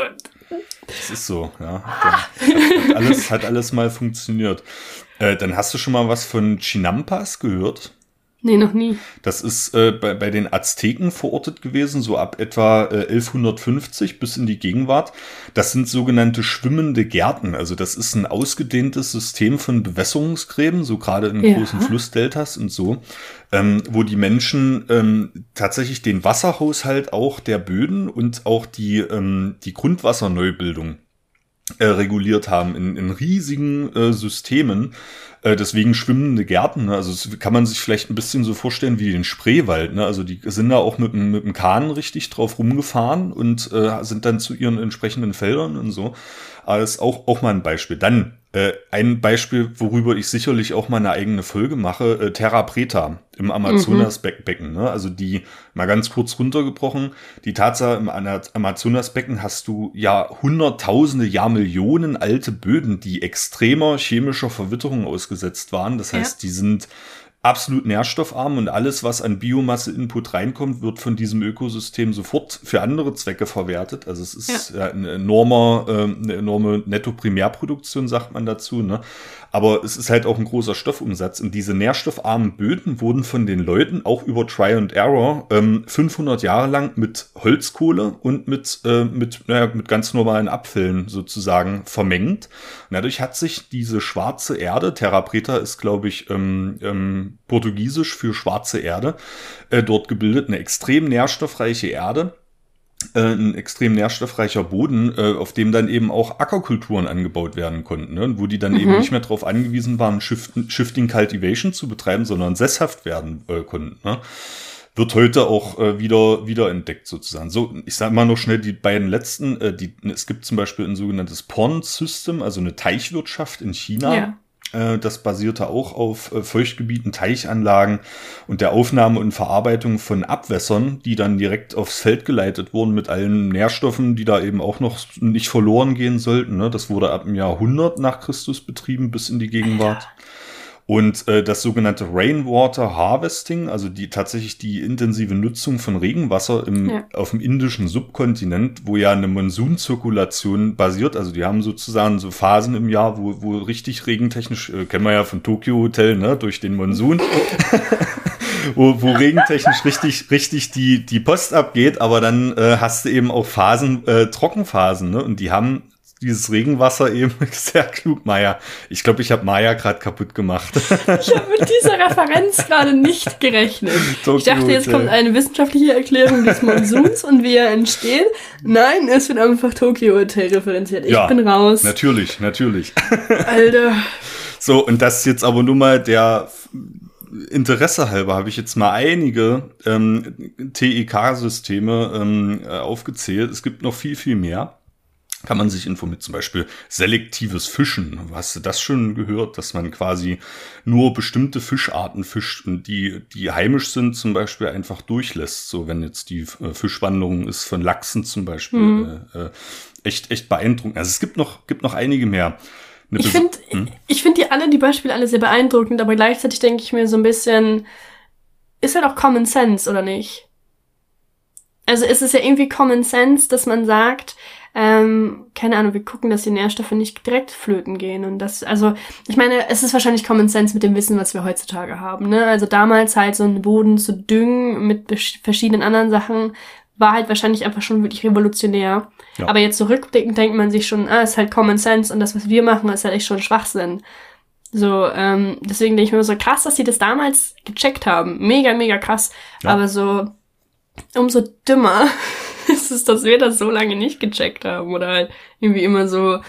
das ist so, ja. Hat, alles, hat alles mal funktioniert. Äh, dann hast du schon mal was von Chinampas gehört? Nee, noch nie. Das ist äh, bei, bei den Azteken verortet gewesen, so ab etwa äh, 1150 bis in die Gegenwart. Das sind sogenannte schwimmende Gärten. Also das ist ein ausgedehntes System von Bewässerungsgräben, so gerade in ja. großen Flussdeltas und so, ähm, wo die Menschen ähm, tatsächlich den Wasserhaushalt auch der Böden und auch die, ähm, die Grundwasserneubildung äh, reguliert haben in, in riesigen äh, Systemen. Äh, deswegen schwimmende Gärten. Ne? Also kann man sich vielleicht ein bisschen so vorstellen wie den Spreewald. Ne? Also die sind da auch mit, mit dem Kahn richtig drauf rumgefahren und äh, sind dann zu ihren entsprechenden Feldern und so. Aber ist auch, auch mal ein Beispiel. Dann äh, ein Beispiel, worüber ich sicherlich auch mal eine eigene Folge mache, äh, Terra Preta im Amazonasbecken. Ne? Also die, mal ganz kurz runtergebrochen, die Tatsache im Amazonasbecken hast du ja hunderttausende, ja Millionen alte Böden, die extremer chemischer Verwitterung ausgesetzt waren. Das heißt, ja. die sind absolut nährstoffarm und alles, was an Biomasse-Input reinkommt, wird von diesem Ökosystem sofort für andere Zwecke verwertet. Also es ist ja. eine, enorme, äh, eine enorme Netto-Primärproduktion, sagt man dazu. Ne? Aber es ist halt auch ein großer Stoffumsatz. Und diese nährstoffarmen Böden wurden von den Leuten auch über Try and Error ähm, 500 Jahre lang mit Holzkohle und mit, äh, mit, naja, mit ganz normalen Abfällen sozusagen vermengt. Und dadurch hat sich diese schwarze Erde, Terra Preta ist, glaube ich, ähm, ähm, portugiesisch für schwarze Erde, äh, dort gebildet. Eine extrem nährstoffreiche Erde ein extrem nährstoffreicher Boden, äh, auf dem dann eben auch Ackerkulturen angebaut werden konnten, ne? wo die dann mhm. eben nicht mehr darauf angewiesen waren, Shifting, Shifting Cultivation zu betreiben, sondern sesshaft werden äh, konnten. Ne? Wird heute auch äh, wieder, wieder entdeckt sozusagen. So, ich sage mal noch schnell die beiden letzten. Äh, die, es gibt zum Beispiel ein sogenanntes Pond System, also eine Teichwirtschaft in China. Ja äh, das basierte auch auf äh, Feuchtgebieten, Teichanlagen und der Aufnahme und Verarbeitung von Abwässern, die dann direkt aufs Feld geleitet wurden mit allen Nährstoffen, die da eben auch noch nicht verloren gehen sollten. Ne? Das wurde ab dem Jahr 100 nach Christus betrieben bis in die Gegenwart. Ja. Und äh, das sogenannte Rainwater Harvesting, also die tatsächlich die intensive Nutzung von Regenwasser im, ja. auf dem indischen Subkontinent, wo ja eine Monsunzirkulation basiert. Also die haben sozusagen so Phasen im Jahr, wo, wo richtig regentechnisch, äh, kennen wir ja von Tokyo Hotel, ne, durch den Monsun. [laughs] wo, wo regentechnisch richtig, richtig die, die Post abgeht, aber dann äh, hast du eben auch Phasen, äh, Trockenphasen, ne? Und die haben dieses Regenwasser eben. [laughs] Sehr klug, Maya. Ich glaube, ich habe Maya gerade kaputt gemacht. ich habe mit dieser Referenz gerade nicht gerechnet. Tokyo ich dachte, jetzt kommt eine wissenschaftliche Erklärung des Monsuns und wie er entsteht. Nein, es wird einfach Tokyo Hotel referenziert. Ich ja, bin raus. Natürlich, natürlich. Alter. [laughs] So, und das ist jetzt aber nur mal der Interesse halber habe ich jetzt mal einige ähm, TEK-Systeme ähm, äh, aufgezählt. Es gibt noch viel, viel mehr. Kann man sich informieren, zum Beispiel selektives Fischen. Hast du das schon gehört, dass man quasi nur bestimmte Fischarten fischt und die, die heimisch sind, zum Beispiel einfach durchlässt. So, wenn jetzt die äh, Fischwanderung ist von Lachsen zum Beispiel, mhm. äh, äh, echt, echt beeindruckend. Also es gibt noch, gibt noch einige mehr. Ich finde hm? ich finde die alle, die Beispiele alle sehr beeindruckend, aber gleichzeitig denke ich mir so ein bisschen, ist halt auch Common Sense, oder nicht? Also ist es ja irgendwie Common Sense, dass man sagt, ähm, keine Ahnung, wir gucken, dass die Nährstoffe nicht direkt flöten gehen. Und das, also, ich meine, es ist wahrscheinlich Common Sense mit dem Wissen, was wir heutzutage haben. Ne? Also damals halt so einen Boden zu düngen mit verschiedenen anderen Sachen, war halt wahrscheinlich einfach schon wirklich revolutionär. Ja. Aber jetzt zurückblickend denkt man sich schon, ah, ist halt Common Sense und das, was wir machen, ist halt echt schon Schwachsinn. So, ähm, deswegen denke ich mir so krass, dass sie das damals gecheckt haben. Mega, mega krass. Ja. Aber so, umso dümmer [laughs] [laughs] ist es, dass wir das so lange nicht gecheckt haben oder halt irgendwie immer so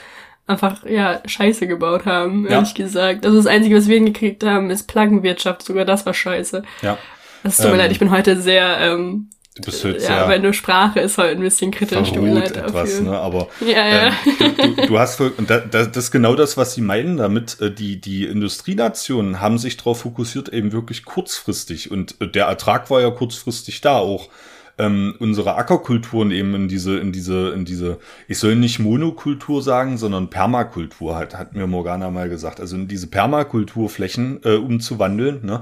einfach, ja, Scheiße gebaut haben, ja. ehrlich gesagt. Also das Einzige, was wir hingekriegt haben, ist Plaggenwirtschaft. Sogar das war scheiße. Ja. Es tut mir ähm, leid, ich bin heute sehr ähm, Du bist halt ja, aber nur Sprache ist halt ein bisschen kritisch, tut mir leid etwas, ne? Aber ja, ja. Ähm, du, du, [laughs] du, hast und da, das ist genau das, was sie meinen damit. Äh, die, die Industrienationen haben sich darauf fokussiert, eben wirklich kurzfristig. Und äh, der Ertrag war ja kurzfristig da auch ähm, unsere Ackerkulturen eben in diese, in diese, in diese, ich soll nicht Monokultur sagen, sondern Permakultur, hat, hat mir Morgana mal gesagt. Also in diese Permakulturflächen äh, umzuwandeln. Ne?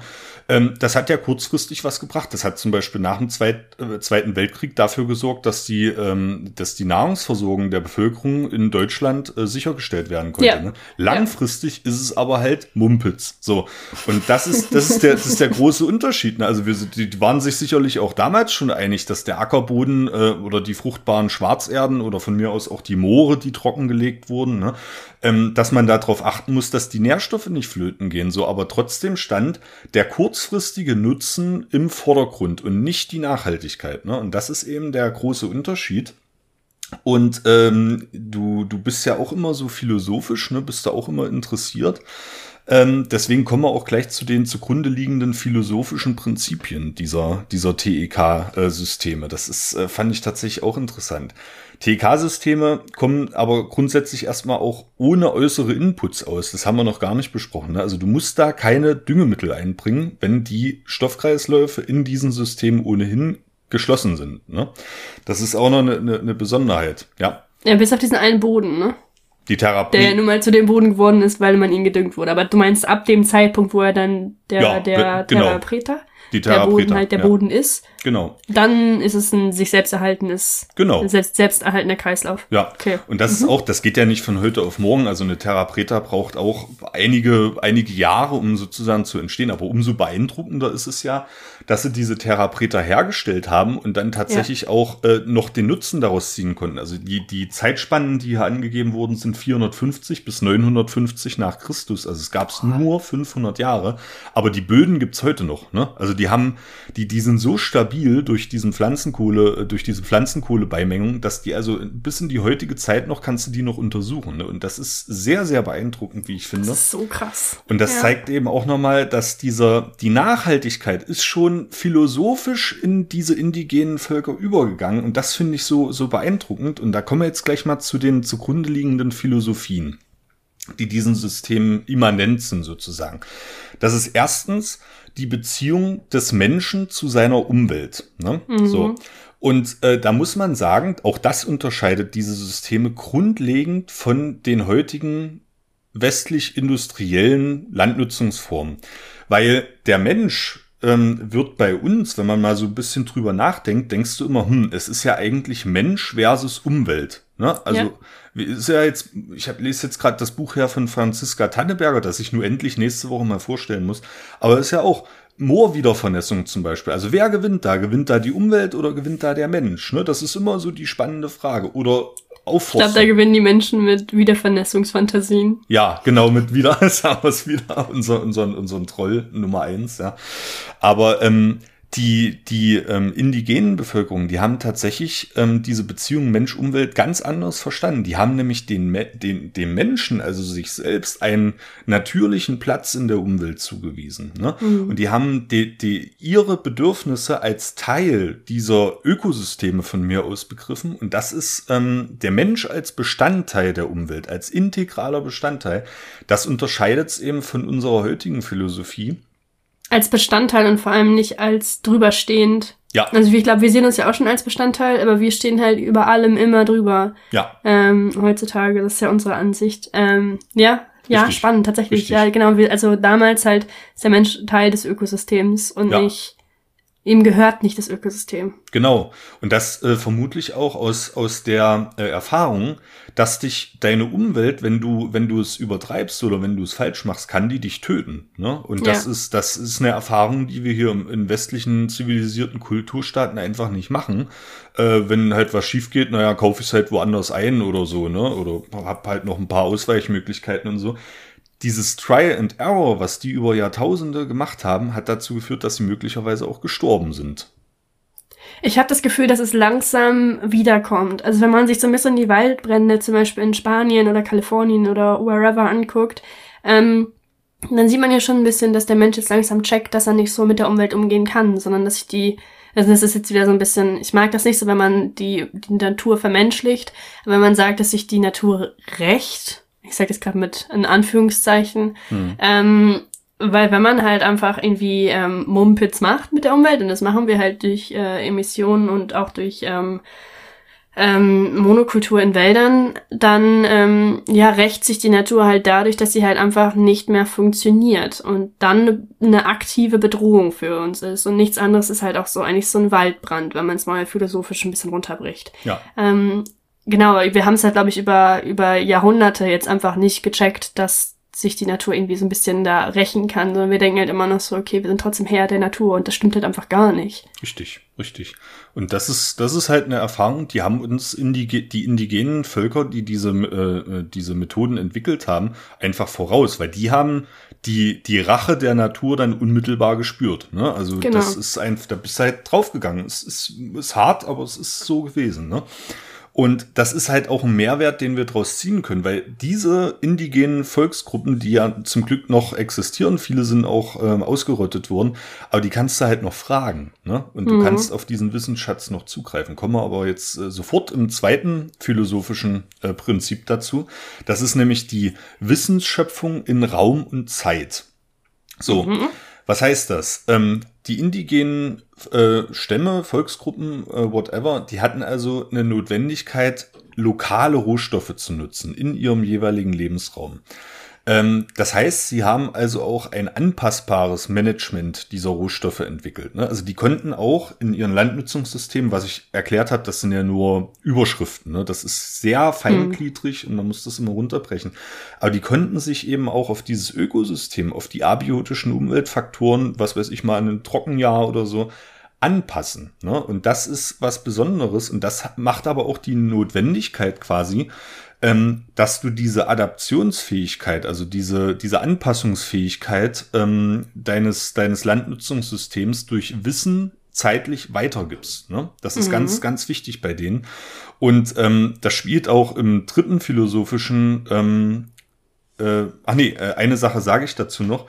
Ähm, das hat ja kurzfristig was gebracht. Das hat zum Beispiel nach dem Zweit, äh, Zweiten Weltkrieg dafür gesorgt, dass die, ähm, dass die Nahrungsversorgung der Bevölkerung in Deutschland äh, sichergestellt werden konnte. Ja. Ne? Langfristig ja. ist es aber halt Mumpitz. So. Und das ist, das ist der, das ist der [laughs] große Unterschied. Ne? Also wir, die waren sich sicherlich auch damals schon einig, dass der Ackerboden äh, oder die fruchtbaren Schwarzerden oder von mir aus auch die Moore, die trockengelegt wurden, ne, ähm, dass man darauf achten muss, dass die Nährstoffe nicht flöten gehen. So, aber trotzdem stand der kurzfristige Nutzen im Vordergrund und nicht die Nachhaltigkeit. Ne? Und das ist eben der große Unterschied. Und ähm, du, du bist ja auch immer so philosophisch, ne? bist da auch immer interessiert. Ähm, deswegen kommen wir auch gleich zu den zugrunde liegenden philosophischen Prinzipien dieser, dieser TEK-Systeme. Das ist, äh, fand ich tatsächlich auch interessant. TEK-Systeme kommen aber grundsätzlich erstmal auch ohne äußere Inputs aus. Das haben wir noch gar nicht besprochen. Ne? Also du musst da keine Düngemittel einbringen, wenn die Stoffkreisläufe in diesen Systemen ohnehin geschlossen sind. Ne? Das ist auch noch eine, eine, eine Besonderheit. Ja. Ja, bis auf diesen einen Boden, ne? Die Therapie. Der nun mal zu dem Boden geworden ist, weil man ihn gedüngt wurde. Aber du meinst ab dem Zeitpunkt, wo er dann der, ja, der genau. Therapreta, die der Boden halt der ja. Boden ist. Genau. Dann ist es ein sich selbst erhaltenes, genau. selbst, selbst erhaltener Kreislauf. Ja. Okay. Und das mhm. ist auch, das geht ja nicht von heute auf morgen. Also eine Therapreta braucht auch einige, einige Jahre, um sozusagen zu entstehen. Aber umso beeindruckender ist es ja, dass sie diese Therapreta hergestellt haben und dann tatsächlich ja. auch äh, noch den Nutzen daraus ziehen konnten. Also die, die Zeitspannen, die hier angegeben wurden, sind 450 bis 950 nach Christus. Also es gab es nur 500 Jahre. Aber die Böden gibt's heute noch. Ne? Also die haben, die, die sind so stabil durch diesen Pflanzenkohle, äh, durch diese Pflanzenkohlebeimengung, dass die also bis in die heutige Zeit noch kannst du die noch untersuchen. Ne? Und das ist sehr, sehr beeindruckend, wie ich finde. Das ist so krass. Und das ja. zeigt eben auch nochmal, dass dieser, die Nachhaltigkeit ist schon philosophisch in diese indigenen Völker übergegangen. Und das finde ich so, so beeindruckend. Und da kommen wir jetzt gleich mal zu den zugrunde liegenden Philosophien die diesen Systemen immanent sind sozusagen. Das ist erstens die Beziehung des Menschen zu seiner Umwelt. Ne? Mhm. So. Und äh, da muss man sagen, auch das unterscheidet diese Systeme grundlegend von den heutigen westlich-industriellen Landnutzungsformen. Weil der Mensch ähm, wird bei uns, wenn man mal so ein bisschen drüber nachdenkt, denkst du immer, hm, es ist ja eigentlich Mensch versus Umwelt. Ne? Also ja. ist ja jetzt, ich hab, lese jetzt gerade das Buch her von Franziska Tanneberger, das ich nur endlich nächste Woche mal vorstellen muss. Aber ist ja auch Moorwiedervernässung zum Beispiel. Also wer gewinnt da? Gewinnt da die Umwelt oder gewinnt da der Mensch? Ne? Das ist immer so die spannende Frage. Oder Aufforstung. Ich glaube, da gewinnen die Menschen mit Wiedervernässungsfantasien. Ja, genau, mit wieder, [laughs] sagen wir es wieder, unser, unseren, unseren Troll Nummer eins, ja. Aber ähm, die, die ähm, indigenen Bevölkerung, die haben tatsächlich ähm, diese Beziehung Mensch-Umwelt ganz anders verstanden. Die haben nämlich den, den, dem Menschen, also sich selbst, einen natürlichen Platz in der Umwelt zugewiesen. Ne? Mhm. Und die haben die, die, ihre Bedürfnisse als Teil dieser Ökosysteme von mir aus begriffen. Und das ist ähm, der Mensch als Bestandteil der Umwelt, als integraler Bestandteil. Das unterscheidet es eben von unserer heutigen Philosophie als Bestandteil und vor allem nicht als drüberstehend. Ja. Also ich glaube, wir sehen uns ja auch schon als Bestandteil, aber wir stehen halt über allem immer drüber. Ja. Ähm, heutzutage, das ist ja unsere Ansicht. Ähm, ja, ja, Richtig. spannend, tatsächlich. Richtig. Ja, genau. Also damals halt ist der Mensch Teil des Ökosystems und ja. nicht ihm gehört nicht das Ökosystem. Genau. Und das äh, vermutlich auch aus, aus der äh, Erfahrung, dass dich deine Umwelt, wenn du, wenn du es übertreibst oder wenn du es falsch machst, kann die dich töten. Ne? Und das ja. ist, das ist eine Erfahrung, die wir hier in westlichen zivilisierten Kulturstaaten einfach nicht machen. Äh, wenn halt was schief geht, naja, kaufe ich es halt woanders ein oder so, ne? Oder hab halt noch ein paar Ausweichmöglichkeiten und so dieses Try and Error, was die über Jahrtausende gemacht haben, hat dazu geführt, dass sie möglicherweise auch gestorben sind. Ich habe das Gefühl, dass es langsam wiederkommt. Also wenn man sich so ein bisschen die Waldbrände zum Beispiel in Spanien oder Kalifornien oder wherever anguckt, ähm, dann sieht man ja schon ein bisschen, dass der Mensch jetzt langsam checkt, dass er nicht so mit der Umwelt umgehen kann, sondern dass sich die, also das ist jetzt wieder so ein bisschen, ich mag das nicht so, wenn man die, die Natur vermenschlicht, aber wenn man sagt, dass sich die Natur rächt, ich sage das gerade mit in Anführungszeichen, hm. ähm, weil wenn man halt einfach irgendwie ähm, Mumpitz macht mit der Umwelt, und das machen wir halt durch äh, Emissionen und auch durch ähm, ähm, Monokultur in Wäldern, dann ähm, ja rächt sich die Natur halt dadurch, dass sie halt einfach nicht mehr funktioniert und dann eine aktive Bedrohung für uns ist. Und nichts anderes ist halt auch so eigentlich so ein Waldbrand, wenn man es mal philosophisch ein bisschen runterbricht. Ja. Ähm, genau, wir haben es halt, glaube ich, über, über Jahrhunderte jetzt einfach nicht gecheckt, dass sich die Natur irgendwie so ein bisschen da rächen kann, sondern wir denken halt immer noch so, okay, wir sind trotzdem Herr der Natur und das stimmt halt einfach gar nicht. Richtig, richtig. Und das ist, das ist halt eine Erfahrung, die haben uns indige, die indigenen Völker, die diese, äh, diese Methoden entwickelt haben, einfach voraus, weil die haben die, die Rache der Natur dann unmittelbar gespürt. Ne? Also genau. das ist einfach, da bist du halt draufgegangen. Es ist, ist hart, aber es ist so gewesen. Ne? Und das ist halt auch ein Mehrwert, den wir daraus ziehen können, weil diese indigenen Volksgruppen, die ja zum Glück noch existieren, viele sind auch ähm, ausgerottet worden, aber die kannst du halt noch fragen. Ne? Und du mhm. kannst auf diesen Wissensschatz noch zugreifen. Kommen wir aber jetzt äh, sofort im zweiten philosophischen äh, Prinzip dazu. Das ist nämlich die Wissensschöpfung in Raum und Zeit. So. Mhm. Was heißt das? Ähm, die indigenen äh, Stämme, Volksgruppen, äh, whatever, die hatten also eine Notwendigkeit, lokale Rohstoffe zu nutzen in ihrem jeweiligen Lebensraum. Ähm, das heißt, sie haben also auch ein anpassbares Management dieser Rohstoffe entwickelt. Ne? Also die konnten auch in ihren Landnutzungssystemen, was ich erklärt habe, das sind ja nur Überschriften. Ne? Das ist sehr feingliedrig mhm. und man muss das immer runterbrechen. Aber die konnten sich eben auch auf dieses Ökosystem, auf die abiotischen Umweltfaktoren, was weiß ich mal, ein Trockenjahr oder so, anpassen. Ne? Und das ist was Besonderes und das macht aber auch die Notwendigkeit quasi, ähm, dass du diese Adaptionsfähigkeit, also diese, diese Anpassungsfähigkeit ähm, deines, deines Landnutzungssystems durch Wissen zeitlich weitergibst. Ne? Das ist mhm. ganz, ganz wichtig bei denen. Und ähm, das spielt auch im dritten philosophischen, ähm, äh, ach nee, äh, eine Sache sage ich dazu noch.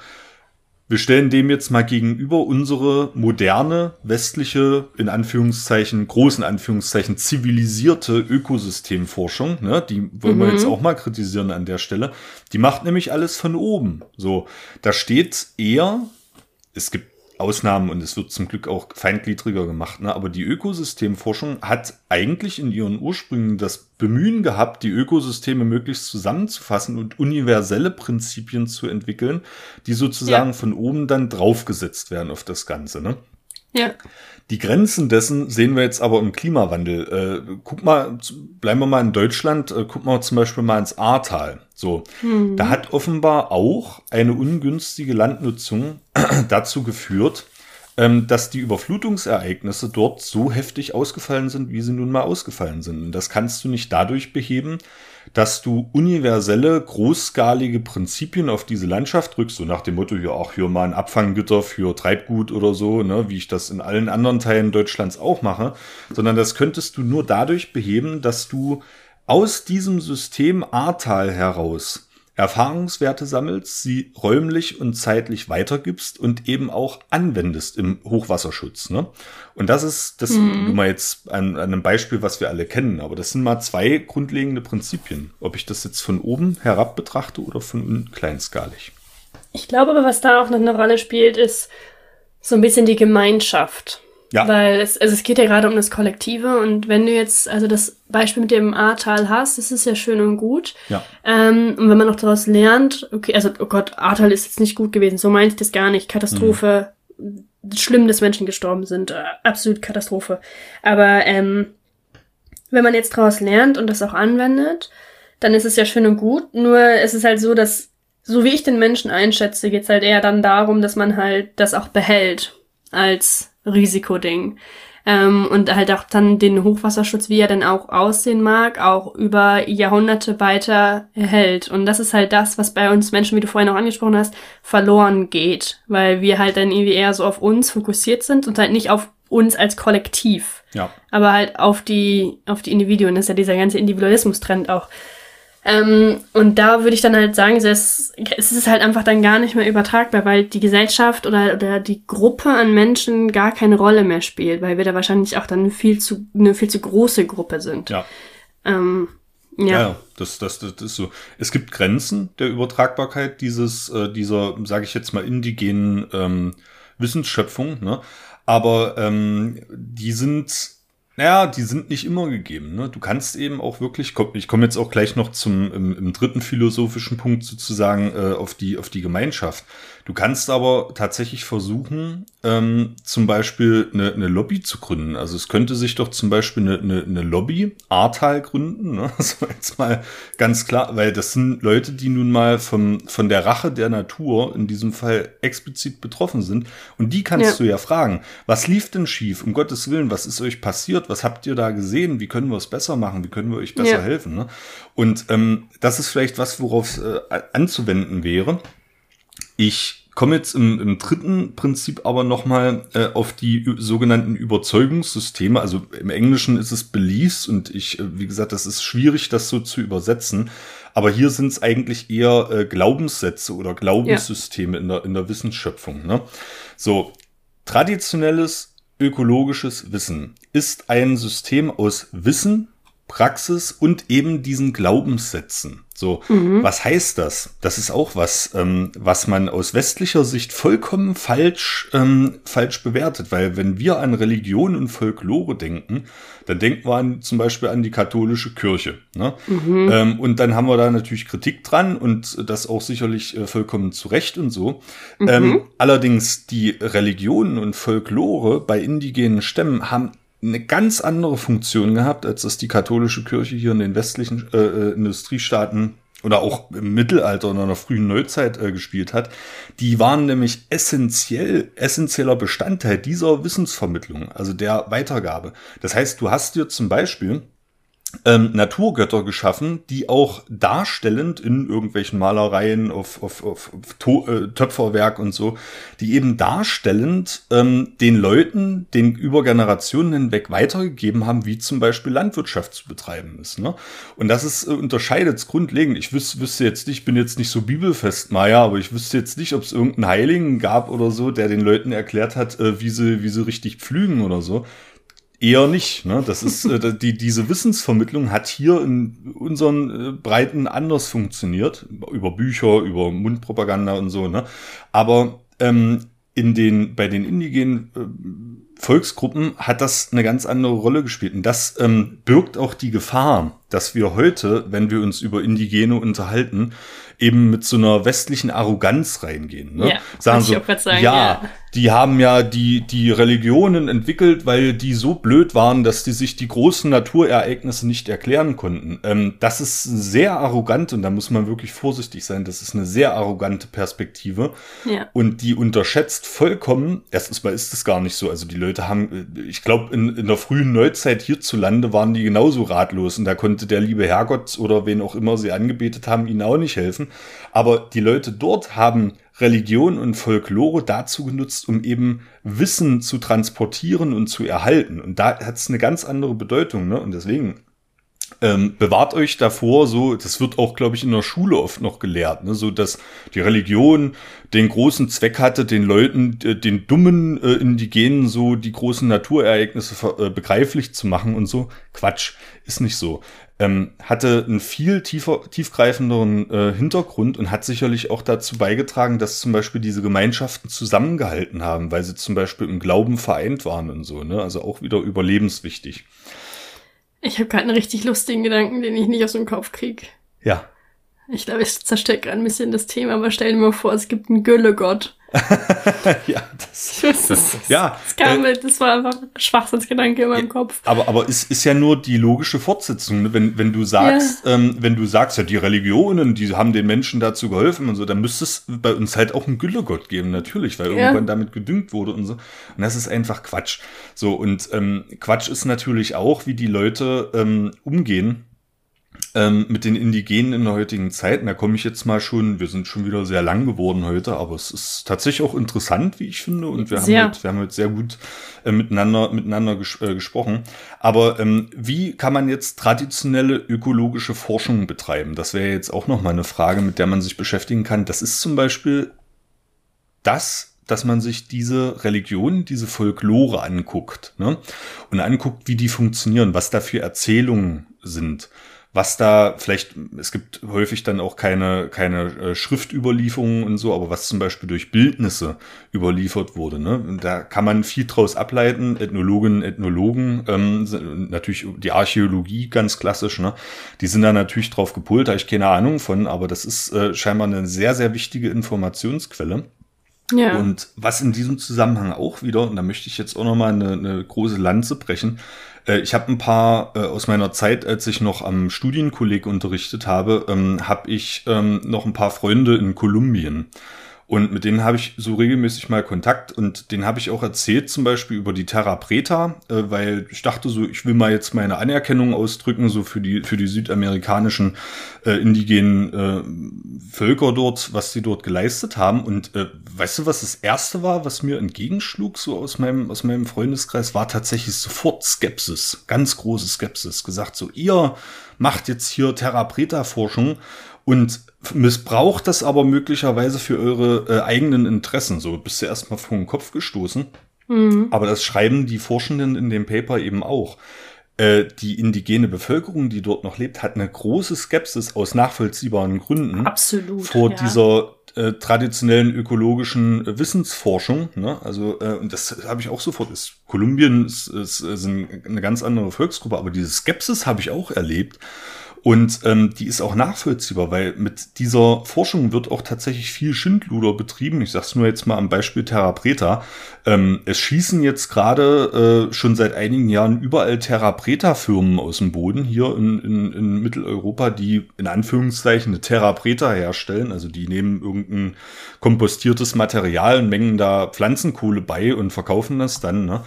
Wir stellen dem jetzt mal gegenüber unsere moderne, westliche, in Anführungszeichen, großen Anführungszeichen, zivilisierte Ökosystemforschung, ne? die wollen mhm. wir jetzt auch mal kritisieren an der Stelle. Die macht nämlich alles von oben. So, da steht eher, es gibt Ausnahmen und es wird zum Glück auch feingliedriger gemacht. Ne? Aber die Ökosystemforschung hat eigentlich in ihren Ursprüngen das Bemühen gehabt, die Ökosysteme möglichst zusammenzufassen und universelle Prinzipien zu entwickeln, die sozusagen ja. von oben dann draufgesetzt werden auf das Ganze. Ne? Ja. Die Grenzen dessen sehen wir jetzt aber im Klimawandel. Äh, guck mal, bleiben wir mal in Deutschland, äh, guck mal zum Beispiel mal ins Ahrtal. So, hm. da hat offenbar auch eine ungünstige Landnutzung [clears throat] dazu geführt, ähm, dass die Überflutungsereignisse dort so heftig ausgefallen sind, wie sie nun mal ausgefallen sind. Und das kannst du nicht dadurch beheben, dass du universelle, großskalige Prinzipien auf diese Landschaft drückst, so nach dem Motto, ja, auch hier mal ein Abfanggitter für Treibgut oder so, ne, wie ich das in allen anderen Teilen Deutschlands auch mache, sondern das könntest du nur dadurch beheben, dass du aus diesem System Ahrtal heraus Erfahrungswerte sammelst, sie räumlich und zeitlich weitergibst und eben auch anwendest im Hochwasserschutz. Ne? Und das ist das mhm. nur mal jetzt an, an einem Beispiel, was wir alle kennen, aber das sind mal zwei grundlegende Prinzipien, ob ich das jetzt von oben herab betrachte oder von kleinskalig. Ich glaube aber, was da auch noch eine Rolle spielt, ist so ein bisschen die Gemeinschaft. Ja. Weil es, also es geht ja gerade um das Kollektive und wenn du jetzt, also das Beispiel mit dem Ahrtal hast, das ist ja schön und gut. Ja. Ähm, und wenn man noch daraus lernt, okay, also oh Gott, Ahrtal ist jetzt nicht gut gewesen, so meine ich das gar nicht. Katastrophe, mhm. schlimm, dass Menschen gestorben sind, äh, absolut Katastrophe. Aber ähm, wenn man jetzt daraus lernt und das auch anwendet, dann ist es ja schön und gut. Nur es ist halt so, dass, so wie ich den Menschen einschätze, geht es halt eher dann darum, dass man halt das auch behält als Risikoding. Ähm, und halt auch dann den Hochwasserschutz, wie er dann auch aussehen mag, auch über Jahrhunderte weiter erhält. Und das ist halt das, was bei uns Menschen, wie du vorhin auch angesprochen hast, verloren geht, weil wir halt dann irgendwie eher so auf uns fokussiert sind und halt nicht auf uns als Kollektiv. Ja. Aber halt auf die, auf die Individuen. Das ist ja dieser ganze Individualismus-Trend auch. Ähm, und da würde ich dann halt sagen, es, ist halt einfach dann gar nicht mehr übertragbar, weil die Gesellschaft oder, oder die Gruppe an Menschen gar keine Rolle mehr spielt, weil wir da wahrscheinlich auch dann viel zu, eine viel zu große Gruppe sind. Ja. Ähm, ja. ja, das, das, das ist so. Es gibt Grenzen der Übertragbarkeit dieses, äh, dieser, sage ich jetzt mal, indigenen ähm, Wissensschöpfung, ne? Aber ähm, die sind naja, die sind nicht immer gegeben. Ne? Du kannst eben auch wirklich, ich komme jetzt auch gleich noch zum im, im dritten philosophischen Punkt sozusagen äh, auf die auf die Gemeinschaft. Du kannst aber tatsächlich versuchen, ähm, zum Beispiel eine, eine Lobby zu gründen. Also es könnte sich doch zum Beispiel eine, eine, eine Lobby Ahrtal gründen. Ne? [laughs] Das war jetzt mal ganz klar, weil das sind Leute, die nun mal vom, von der Rache der Natur in diesem Fall explizit betroffen sind. Und die kannst ja. du ja fragen, was lief denn schief? Um Gottes Willen, was ist euch passiert? Was habt ihr da gesehen? Wie können wir es besser machen? Wie können wir euch besser ja. helfen? Ne? Und ähm, das ist vielleicht was, worauf äh, anzuwenden wäre. Ich komme jetzt im, im dritten Prinzip aber nochmal äh, auf die sogenannten Überzeugungssysteme. Also im Englischen ist es Beliefs und ich, äh, wie gesagt, das ist schwierig, das so zu übersetzen. Aber hier sind es eigentlich eher äh, Glaubenssätze oder Glaubenssysteme ja. in, der, in der Wissensschöpfung. Ne? So, traditionelles ökologisches Wissen ist ein System aus Wissen, Praxis und eben diesen Glaubenssätzen. So, mhm. was heißt das? Das ist auch was, ähm, was man aus westlicher Sicht vollkommen falsch, ähm, falsch bewertet, weil wenn wir an Religion und Folklore denken, dann denken wir an, zum Beispiel an die katholische Kirche. Ne? Mhm. Ähm, und dann haben wir da natürlich Kritik dran und das auch sicherlich äh, vollkommen zu Recht und so. Mhm. Ähm, allerdings die Religionen und Folklore bei indigenen Stämmen haben eine ganz andere Funktion gehabt, als das die katholische Kirche hier in den westlichen äh, äh, Industriestaaten oder auch im Mittelalter und in der frühen Neuzeit äh, gespielt hat. Die waren nämlich essentiell, essentieller Bestandteil dieser Wissensvermittlung, also der Weitergabe. Das heißt, du hast dir zum Beispiel ähm, Naturgötter geschaffen, die auch darstellend in irgendwelchen Malereien auf, auf, auf, auf äh, Töpferwerk und so, die eben darstellend ähm, den Leuten den über Generationen hinweg weitergegeben haben, wie zum Beispiel Landwirtschaft zu betreiben ist. Ne? Und das ist äh, unterscheidet grundlegend. Ich wüs wüsste jetzt nicht, ich bin jetzt nicht so bibelfest, Maya, aber ich wüsste jetzt nicht, ob es irgendeinen Heiligen gab oder so, der den Leuten erklärt hat, äh, wie sie wie sie richtig pflügen oder so. Eher nicht. Ne? Das ist äh, die diese Wissensvermittlung hat hier in unseren äh, Breiten anders funktioniert über Bücher, über Mundpropaganda und so. Ne? Aber ähm, in den bei den indigenen äh, Volksgruppen hat das eine ganz andere Rolle gespielt und das ähm, birgt auch die Gefahr, dass wir heute, wenn wir uns über Indigene unterhalten, eben mit so einer westlichen Arroganz reingehen. Ne? Ja, sagen so, sagen, ja, ja, die haben ja die, die Religionen entwickelt, weil die so blöd waren, dass die sich die großen Naturereignisse nicht erklären konnten. Ähm, das ist sehr arrogant und da muss man wirklich vorsichtig sein. Das ist eine sehr arrogante Perspektive. Ja. Und die unterschätzt vollkommen, erstens mal ist es gar nicht so. Also die Leute haben, äh, ich glaube, in, in der frühen Neuzeit hierzulande waren die genauso ratlos und da konnte der liebe Herrgott oder wen auch immer sie angebetet haben, ihnen auch nicht helfen. Aber die Leute dort haben Religion und Folklore dazu genutzt, um eben Wissen zu transportieren und zu erhalten. Und da hat es eine ganz andere Bedeutung. Ne? Und deswegen ähm, bewahrt euch davor, so, das wird auch, glaube ich, in der Schule oft noch gelehrt, ne, so dass die Religion den großen Zweck hatte, den Leuten, äh, den dummen äh, Indigenen so die großen Naturereignisse äh, begreiflich zu machen und so. Quatsch, ist nicht so ähm, hatte einen viel tiefer, tiefgreifenderen äh, Hintergrund und hat sicherlich auch dazu beigetragen, dass zum Beispiel diese Gemeinschaften zusammengehalten haben, weil sie zum Beispiel im Glauben vereint waren und so, ne? Also auch wieder überlebenswichtig. Ich habe gerade einen richtig lustigen Gedanken, den ich nicht aus dem Kopf krieg. Ja. Ich glaube, ich zerstört gerade ein bisschen das Thema, aber stell dir mal vor, es gibt einen Güllegott. Ja, das, das, das, ja, das, kam äh, mit, das war einfach ein Schwachsinnsgedanke in meinem ja, Kopf. Aber, aber es ist ja nur die logische Fortsetzung. Ne? Wenn, wenn du sagst, ja. ähm, wenn du sagst, ja, die Religionen, die haben den Menschen dazu geholfen und so, dann müsste es bei uns halt auch einen Güllegott geben, natürlich, weil ja. irgendwann damit gedüngt wurde und so. Und das ist einfach Quatsch. So, und ähm, Quatsch ist natürlich auch, wie die Leute ähm, umgehen ähm, mit den Indigenen in der heutigen Zeit. da komme ich jetzt mal schon, wir sind schon wieder sehr lang geworden heute, aber es ist tatsächlich auch interessant, wie ich finde. Und wir, sehr. haben, heute, wir haben heute sehr gut äh, miteinander, miteinander ges äh, gesprochen. Aber ähm, wie kann man jetzt traditionelle ökologische Forschung betreiben? Das wäre jetzt auch noch mal eine Frage, mit der man sich beschäftigen kann. Das ist zum Beispiel das, dass man sich diese Religion, diese Folklore anguckt ne? und anguckt, wie die funktionieren, was da für Erzählungen sind was da vielleicht, es gibt häufig dann auch keine, keine äh, Schriftüberlieferungen und so, aber was zum Beispiel durch Bildnisse überliefert wurde. Ne? Da kann man viel draus ableiten. Ethnologinnen, Ethnologen, ähm, natürlich die Archäologie ganz klassisch, ne? die sind da natürlich drauf gepult, da ich keine Ahnung von, aber das ist äh, scheinbar eine sehr, sehr wichtige Informationsquelle. Ja. Und was in diesem Zusammenhang auch wieder, und da möchte ich jetzt auch nochmal eine, eine große Lanze brechen, äh, ich habe ein paar äh, aus meiner Zeit, als ich noch am Studienkolleg unterrichtet habe, ähm, habe ich ähm, noch ein paar Freunde in Kolumbien. Und mit denen habe ich so regelmäßig mal Kontakt und den habe ich auch erzählt, zum Beispiel über die Terra Preta, äh, weil ich dachte so, ich will mal jetzt meine Anerkennung ausdrücken, so für die, für die südamerikanischen äh, indigenen äh, Völker dort, was sie dort geleistet haben. Und äh, weißt du, was das erste war, was mir entgegenschlug, so aus meinem, aus meinem Freundeskreis, war tatsächlich sofort Skepsis, ganz große Skepsis. Gesagt so, ihr macht jetzt hier Terra Preta Forschung und missbraucht das aber möglicherweise für eure äh, eigenen Interessen. So bist du erstmal vor den Kopf gestoßen. Mhm. Aber das schreiben die Forschenden in dem Paper eben auch. Äh, die indigene Bevölkerung, die dort noch lebt, hat eine große Skepsis aus nachvollziehbaren Gründen Absolut, vor ja. dieser äh, traditionellen ökologischen äh, Wissensforschung. Ne? Also, äh, und das habe ich auch sofort. Ist, Kolumbien ist, ist, ist eine ganz andere Volksgruppe, aber diese Skepsis habe ich auch erlebt. Und ähm, die ist auch nachvollziehbar, weil mit dieser Forschung wird auch tatsächlich viel Schindluder betrieben. Ich sag's nur jetzt mal am Beispiel Terra Preta. Ähm, es schießen jetzt gerade äh, schon seit einigen Jahren überall Terra Preta-Firmen aus dem Boden hier in, in, in Mitteleuropa, die in Anführungszeichen eine Terra Preta herstellen. Also die nehmen irgendein kompostiertes Material und mengen da Pflanzenkohle bei und verkaufen das dann. Ne?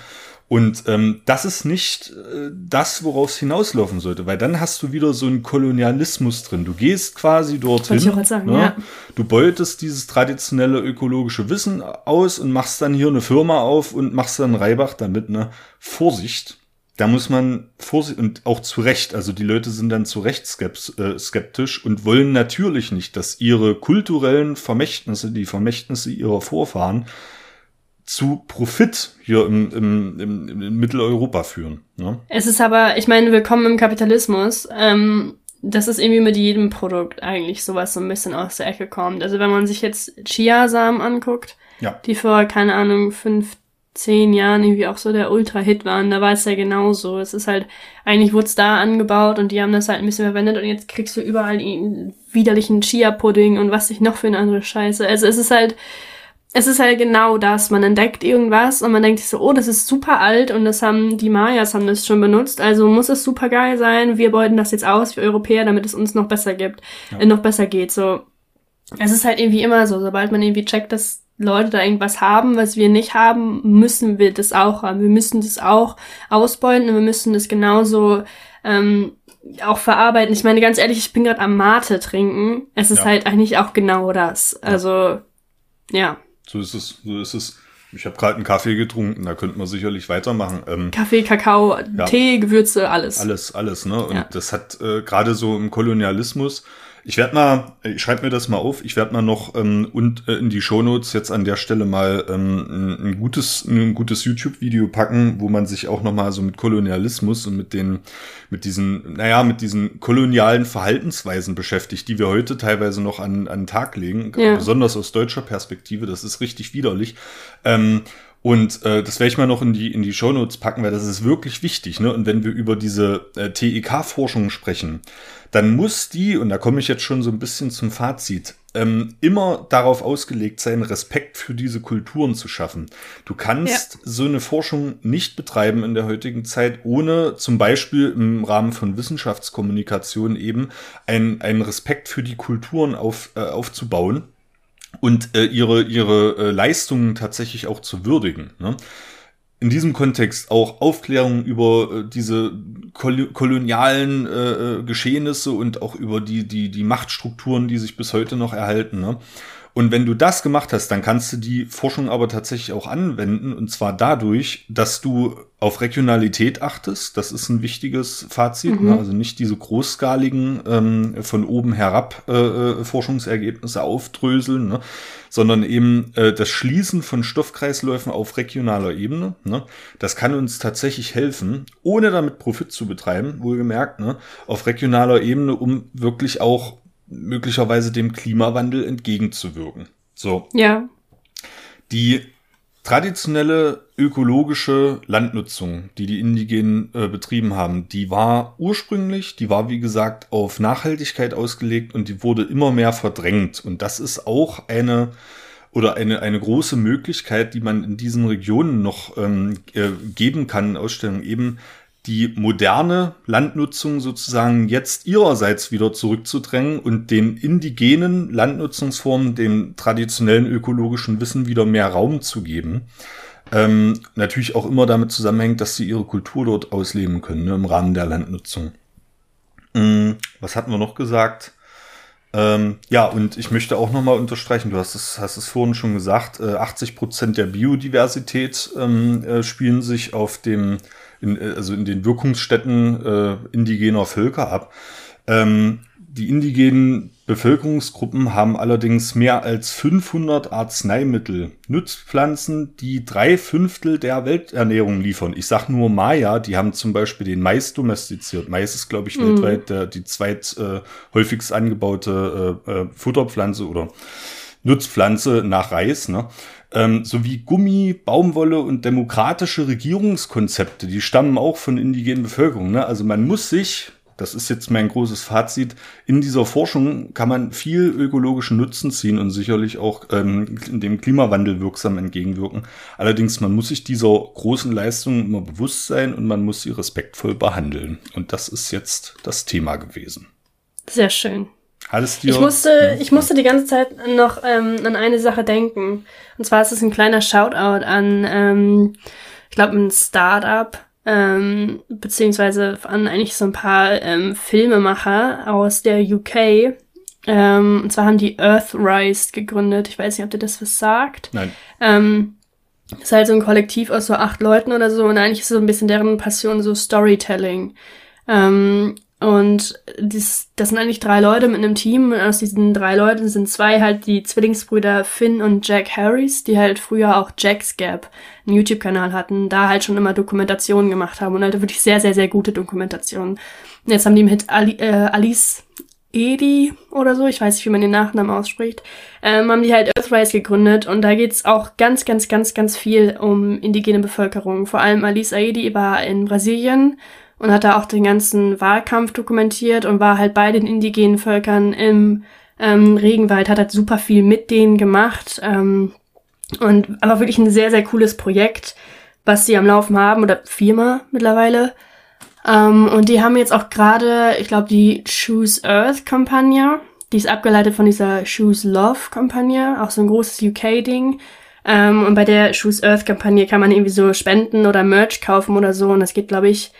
Und ähm, das ist nicht äh, das, worauf es hinauslaufen sollte, weil dann hast du wieder so einen Kolonialismus drin. Du gehst quasi dorthin, ich sagen, ne? ja. du beutest dieses traditionelle ökologische Wissen aus und machst dann hier eine Firma auf und machst dann Reibach damit. Ne? Vorsicht, da muss man Vorsicht und auch zu Recht, also die Leute sind dann zu Recht äh, skeptisch und wollen natürlich nicht, dass ihre kulturellen Vermächtnisse, die Vermächtnisse ihrer Vorfahren, zu Profit hier im, im, im, im Mitteleuropa führen. Ne? Es ist aber, ich meine, willkommen im Kapitalismus. Ähm, das ist irgendwie mit jedem Produkt eigentlich sowas so ein bisschen aus der Ecke kommt. Also wenn man sich jetzt Chiasamen anguckt, ja. die vor, keine Ahnung, fünf, zehn Jahren irgendwie auch so der Ultra-Hit waren, da war es ja genauso. Es ist halt, eigentlich wurde es da angebaut und die haben das halt ein bisschen verwendet und jetzt kriegst du überall widerlichen Chia-Pudding und was sich noch für eine andere Scheiße. Also es ist halt, es ist halt genau das. Man entdeckt irgendwas und man denkt sich so, oh, das ist super alt und das haben die Mayas haben das schon benutzt, also muss es super geil sein. Wir beuten das jetzt aus, wir Europäer, damit es uns noch besser gibt, ja. äh, noch besser geht. So, es ist halt irgendwie immer so, sobald man irgendwie checkt, dass Leute da irgendwas haben, was wir nicht haben, müssen wir das auch haben. Wir müssen das auch ausbeuten und wir müssen das genauso ähm, auch verarbeiten. Ich meine, ganz ehrlich, ich bin gerade am Mate trinken. Es ist ja. halt eigentlich auch genau das. Also, ja. So ist es, so ist es. Ich habe gerade einen Kaffee getrunken, da könnte man sicherlich weitermachen. Ähm, Kaffee, Kakao, ja. Tee, Gewürze, alles. Alles, alles, ne? Und ja. das hat äh, gerade so im Kolonialismus ich werde mal, ich schreibe mir das mal auf, ich werde mal noch ähm, und äh, in die Shownotes jetzt an der Stelle mal ähm, ein, ein gutes, ein gutes YouTube-Video packen, wo man sich auch nochmal so mit Kolonialismus und mit den, mit diesen, naja, mit diesen kolonialen Verhaltensweisen beschäftigt, die wir heute teilweise noch an, an den Tag legen, ja. besonders aus deutscher Perspektive, das ist richtig widerlich. Ähm, und äh, das werde ich mal noch in die, in die Shownotes packen, weil das ist wirklich wichtig. Ne? Und wenn wir über diese äh, TEK-Forschung sprechen, dann muss die, und da komme ich jetzt schon so ein bisschen zum Fazit, ähm, immer darauf ausgelegt sein, Respekt für diese Kulturen zu schaffen. Du kannst ja. so eine Forschung nicht betreiben in der heutigen Zeit, ohne zum Beispiel im Rahmen von Wissenschaftskommunikation eben einen, einen Respekt für die Kulturen auf, äh, aufzubauen und äh, ihre, ihre äh, Leistungen tatsächlich auch zu würdigen. Ne? in diesem Kontext auch Aufklärung über äh, diese kol kolonialen äh, äh, Geschehnisse und auch über die, die, die Machtstrukturen, die sich bis heute noch erhalten. Ne? Und wenn du das gemacht hast, dann kannst du die Forschung aber tatsächlich auch anwenden. Und zwar dadurch, dass du auf Regionalität achtest. Das ist ein wichtiges Fazit. Ne? Mhm. Also nicht diese großskaligen ähm, von oben herab äh, äh, Forschungsergebnisse aufdröseln, ne? sondern eben äh, das Schließen von Stoffkreisläufen auf regionaler Ebene. Ne? Das kann uns tatsächlich helfen, ohne damit Profit zu betreiben, wohlgemerkt, ne? auf regionaler Ebene, um wirklich auch möglicherweise dem Klimawandel entgegenzuwirken. So. Ja. Die traditionelle ökologische Landnutzung, die die Indigenen äh, betrieben haben, die war ursprünglich, die war wie gesagt auf Nachhaltigkeit ausgelegt und die wurde immer mehr verdrängt. Und das ist auch eine oder eine, eine große Möglichkeit, die man in diesen Regionen noch ähm, äh, geben kann, Ausstellung eben die moderne Landnutzung sozusagen jetzt ihrerseits wieder zurückzudrängen und den indigenen Landnutzungsformen, dem traditionellen ökologischen Wissen wieder mehr Raum zu geben. Ähm, natürlich auch immer damit zusammenhängt, dass sie ihre Kultur dort ausleben können, ne, im Rahmen der Landnutzung. Ähm, was hatten wir noch gesagt? Ähm, ja, und ich möchte auch nochmal unterstreichen, du hast es, hast es vorhin schon gesagt, äh, 80 Prozent der Biodiversität ähm, äh, spielen sich auf dem in, äh, also in den Wirkungsstätten äh, indigener Völker ab. Ähm, die indigenen Bevölkerungsgruppen haben allerdings mehr als 500 Arzneimittel, Nutzpflanzen, die drei Fünftel der Welternährung liefern. Ich sag nur Maya, die haben zum Beispiel den Mais domestiziert. Mais ist, glaube ich, mm. weltweit der, die zweit äh, häufigst angebaute äh, äh, Futterpflanze oder Nutzpflanze nach Reis. Ne? Ähm, sowie Gummi, Baumwolle und demokratische Regierungskonzepte, die stammen auch von indigenen Bevölkerungen. Ne? Also man muss sich, das ist jetzt mein großes Fazit, in dieser Forschung kann man viel ökologischen Nutzen ziehen und sicherlich auch ähm, dem Klimawandel wirksam entgegenwirken. Allerdings, man muss sich dieser großen Leistung immer bewusst sein und man muss sie respektvoll behandeln. Und das ist jetzt das Thema gewesen. Sehr schön. Alles dir, ich musste, ich musste die ganze Zeit noch ähm, an eine Sache denken. Und zwar ist es ein kleiner Shoutout an, ähm, ich glaube, ein Startup, ähm, beziehungsweise an eigentlich so ein paar ähm, Filmemacher aus der UK. Ähm, und zwar haben die Earthrise gegründet. Ich weiß nicht, ob dir das was sagt. Nein. Ähm, ist halt so ein Kollektiv aus so acht Leuten oder so. Und eigentlich ist so ein bisschen deren Passion so Storytelling. Ähm, und das, das sind eigentlich drei Leute mit einem Team. Und aus diesen drei Leuten sind zwei halt die Zwillingsbrüder Finn und Jack Harris, die halt früher auch Jack's Gap, einen YouTube-Kanal hatten, da halt schon immer Dokumentationen gemacht haben und halt wirklich sehr, sehr, sehr gute Dokumentationen. Und jetzt haben die mit Ali, äh, Alice Edi oder so, ich weiß nicht, wie man den Nachnamen ausspricht, ähm, haben die halt Earthrise gegründet und da geht's auch ganz, ganz, ganz, ganz viel um indigene Bevölkerung. Vor allem Alice Aedi war in Brasilien und hat da auch den ganzen Wahlkampf dokumentiert und war halt bei den indigenen Völkern im ähm, Regenwald, hat halt super viel mit denen gemacht. Ähm, Und aber wirklich ein sehr, sehr cooles Projekt, was sie am Laufen haben, oder Firma mittlerweile. Ähm, und die haben jetzt auch gerade, ich glaube, die Choose Earth Kampagne. Die ist abgeleitet von dieser Choose Love Kampagne, auch so ein großes UK-Ding. Ähm, und bei der Choose Earth Kampagne kann man irgendwie so Spenden oder Merch kaufen oder so. Und das geht, glaube ich,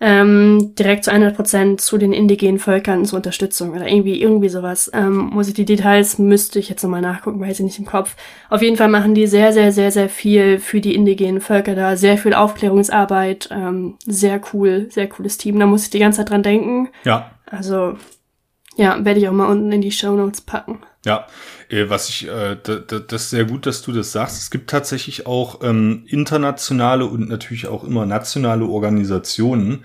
ähm, direkt zu 100 Prozent zu den indigenen Völkern zur Unterstützung oder irgendwie irgendwie sowas. Ähm, muss ich die Details müsste ich jetzt nochmal nachgucken, weiß ich nicht im Kopf. Auf jeden Fall machen die sehr sehr sehr sehr viel für die indigenen Völker da, sehr viel Aufklärungsarbeit, ähm, sehr cool, sehr cooles Team. Da muss ich die ganze Zeit dran denken. Ja. Also ja, werde ich auch mal unten in die Show Notes packen. Ja, was ich, äh, das ist sehr gut, dass du das sagst. Es gibt tatsächlich auch ähm, internationale und natürlich auch immer nationale Organisationen,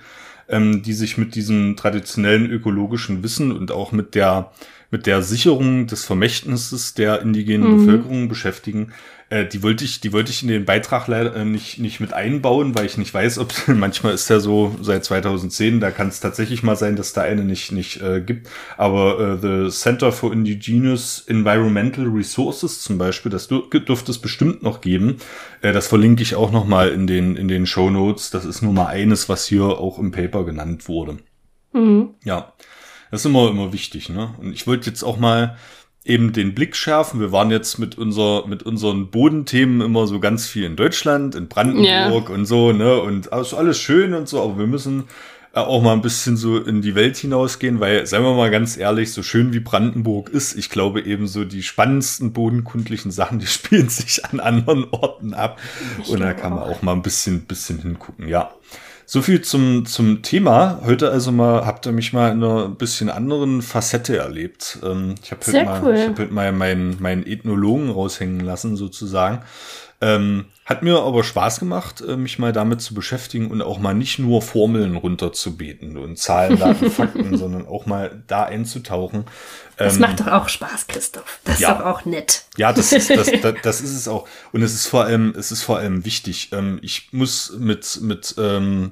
ähm, die sich mit diesem traditionellen ökologischen Wissen und auch mit der mit der Sicherung des Vermächtnisses der indigenen mhm. Bevölkerung beschäftigen. Äh, die wollte ich, die wollte ich in den Beitrag leider äh, nicht, nicht mit einbauen, weil ich nicht weiß, ob [laughs] manchmal ist der so seit 2010, da kann es tatsächlich mal sein, dass da eine nicht, nicht äh, gibt. Aber äh, The Center for Indigenous Environmental Resources zum Beispiel, das dürfte es bestimmt noch geben. Äh, das verlinke ich auch noch mal in den, in den Show Notes. Das ist nur mal eines, was hier auch im Paper genannt wurde. Mhm. Ja. Das ist immer, immer wichtig, ne? Und ich wollte jetzt auch mal eben den Blick schärfen. Wir waren jetzt mit unser, mit unseren Bodenthemen immer so ganz viel in Deutschland, in Brandenburg yeah. und so, ne? Und also alles schön und so, aber wir müssen äh, auch mal ein bisschen so in die Welt hinausgehen, weil, seien wir mal ganz ehrlich, so schön wie Brandenburg ist, ich glaube eben so die spannendsten bodenkundlichen Sachen, [laughs] die spielen sich an anderen Orten ab. und da kann man auch mal ein bisschen, bisschen hingucken, ja. So viel zum, zum Thema. Heute also mal, habt ihr mich mal in einer bisschen anderen Facette erlebt. Ähm, ich habe heute, mal, cool. ich hab heute mal meinen, meinen Ethnologen raushängen lassen, sozusagen. Ähm, hat mir aber Spaß gemacht, äh, mich mal damit zu beschäftigen und auch mal nicht nur Formeln runterzubeten und Zahlen, Daten, [laughs] Fakten, sondern auch mal da einzutauchen. Das ähm, macht doch auch Spaß, Christoph. Das ja, ist doch auch nett. Ja, das ist, das, [laughs] das, das, ist es auch. Und es ist vor allem, es ist vor allem wichtig. Ähm, ich muss mit, mit ähm,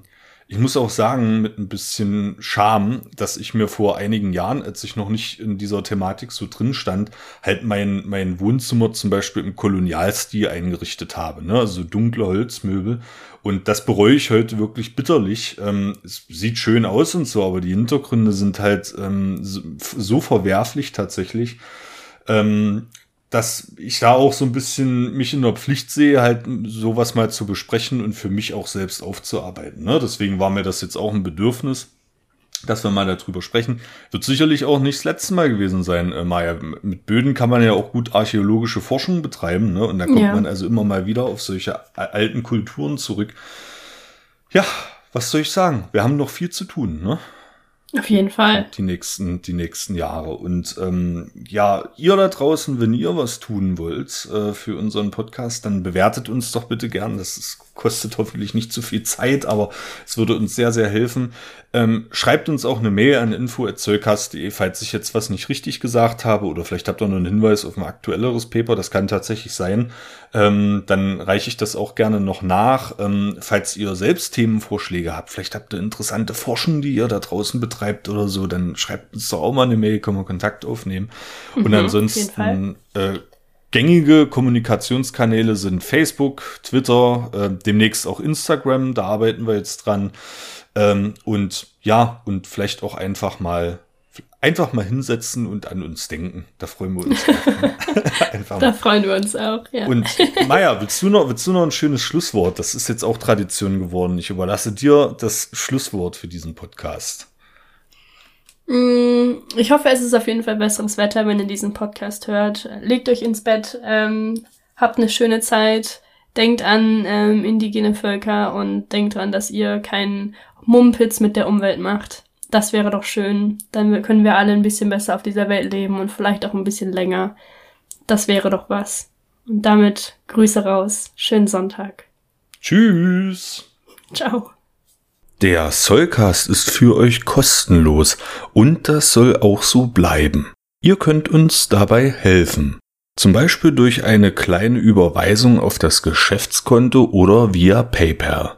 ich muss auch sagen, mit ein bisschen Scham, dass ich mir vor einigen Jahren, als ich noch nicht in dieser Thematik so drin stand, halt mein, mein Wohnzimmer zum Beispiel im Kolonialstil eingerichtet habe. Ne? Also dunkle Holzmöbel. Und das bereue ich heute wirklich bitterlich. Ähm, es sieht schön aus und so, aber die Hintergründe sind halt ähm, so verwerflich tatsächlich. Ähm, dass ich da auch so ein bisschen mich in der Pflicht sehe, halt sowas mal zu besprechen und für mich auch selbst aufzuarbeiten. Ne? Deswegen war mir das jetzt auch ein Bedürfnis, dass wir mal darüber sprechen. Wird sicherlich auch nicht das letzte Mal gewesen sein, äh, Maja. Mit Böden kann man ja auch gut archäologische Forschung betreiben, ne? Und da kommt ja. man also immer mal wieder auf solche alten Kulturen zurück. Ja, was soll ich sagen? Wir haben noch viel zu tun, ne? Auf jeden Fall. Die nächsten, die nächsten Jahre. Und ähm, ja, ihr da draußen, wenn ihr was tun wollt äh, für unseren Podcast, dann bewertet uns doch bitte gern. Das ist, kostet hoffentlich nicht zu viel Zeit, aber es würde uns sehr, sehr helfen. Ähm, schreibt uns auch eine Mail an info.zollcast.de, falls ich jetzt was nicht richtig gesagt habe oder vielleicht habt ihr noch einen Hinweis auf ein aktuelleres Paper, das kann tatsächlich sein. Ähm, dann reiche ich das auch gerne noch nach. Ähm, falls ihr selbst Themenvorschläge habt, vielleicht habt ihr interessante Forschung, die ihr da draußen betreibt oder so, dann schreibt uns doch auch mal eine Mail, können wir Kontakt aufnehmen. Mhm, Und ansonsten äh, Gängige Kommunikationskanäle sind Facebook, Twitter, äh, demnächst auch Instagram, da arbeiten wir jetzt dran. Ähm, und ja, und vielleicht auch einfach mal einfach mal hinsetzen und an uns denken. Da freuen wir uns. [laughs] einfach da freuen wir uns auch, ja. Und Maja, willst du noch, willst du noch ein schönes Schlusswort? Das ist jetzt auch Tradition geworden. Ich überlasse dir das Schlusswort für diesen Podcast. Mm, ich hoffe, es ist auf jeden Fall besseres Wetter, wenn ihr diesen Podcast hört. Legt euch ins Bett, ähm, habt eine schöne Zeit, denkt an ähm, indigene Völker und denkt dran, dass ihr keinen Mumpitz mit der Umwelt macht. Das wäre doch schön. Dann können wir alle ein bisschen besser auf dieser Welt leben und vielleicht auch ein bisschen länger. Das wäre doch was. Und damit Grüße raus. Schönen Sonntag. Tschüss. Ciao. Der Sollcast ist für euch kostenlos und das soll auch so bleiben. Ihr könnt uns dabei helfen. Zum Beispiel durch eine kleine Überweisung auf das Geschäftskonto oder via PayPal.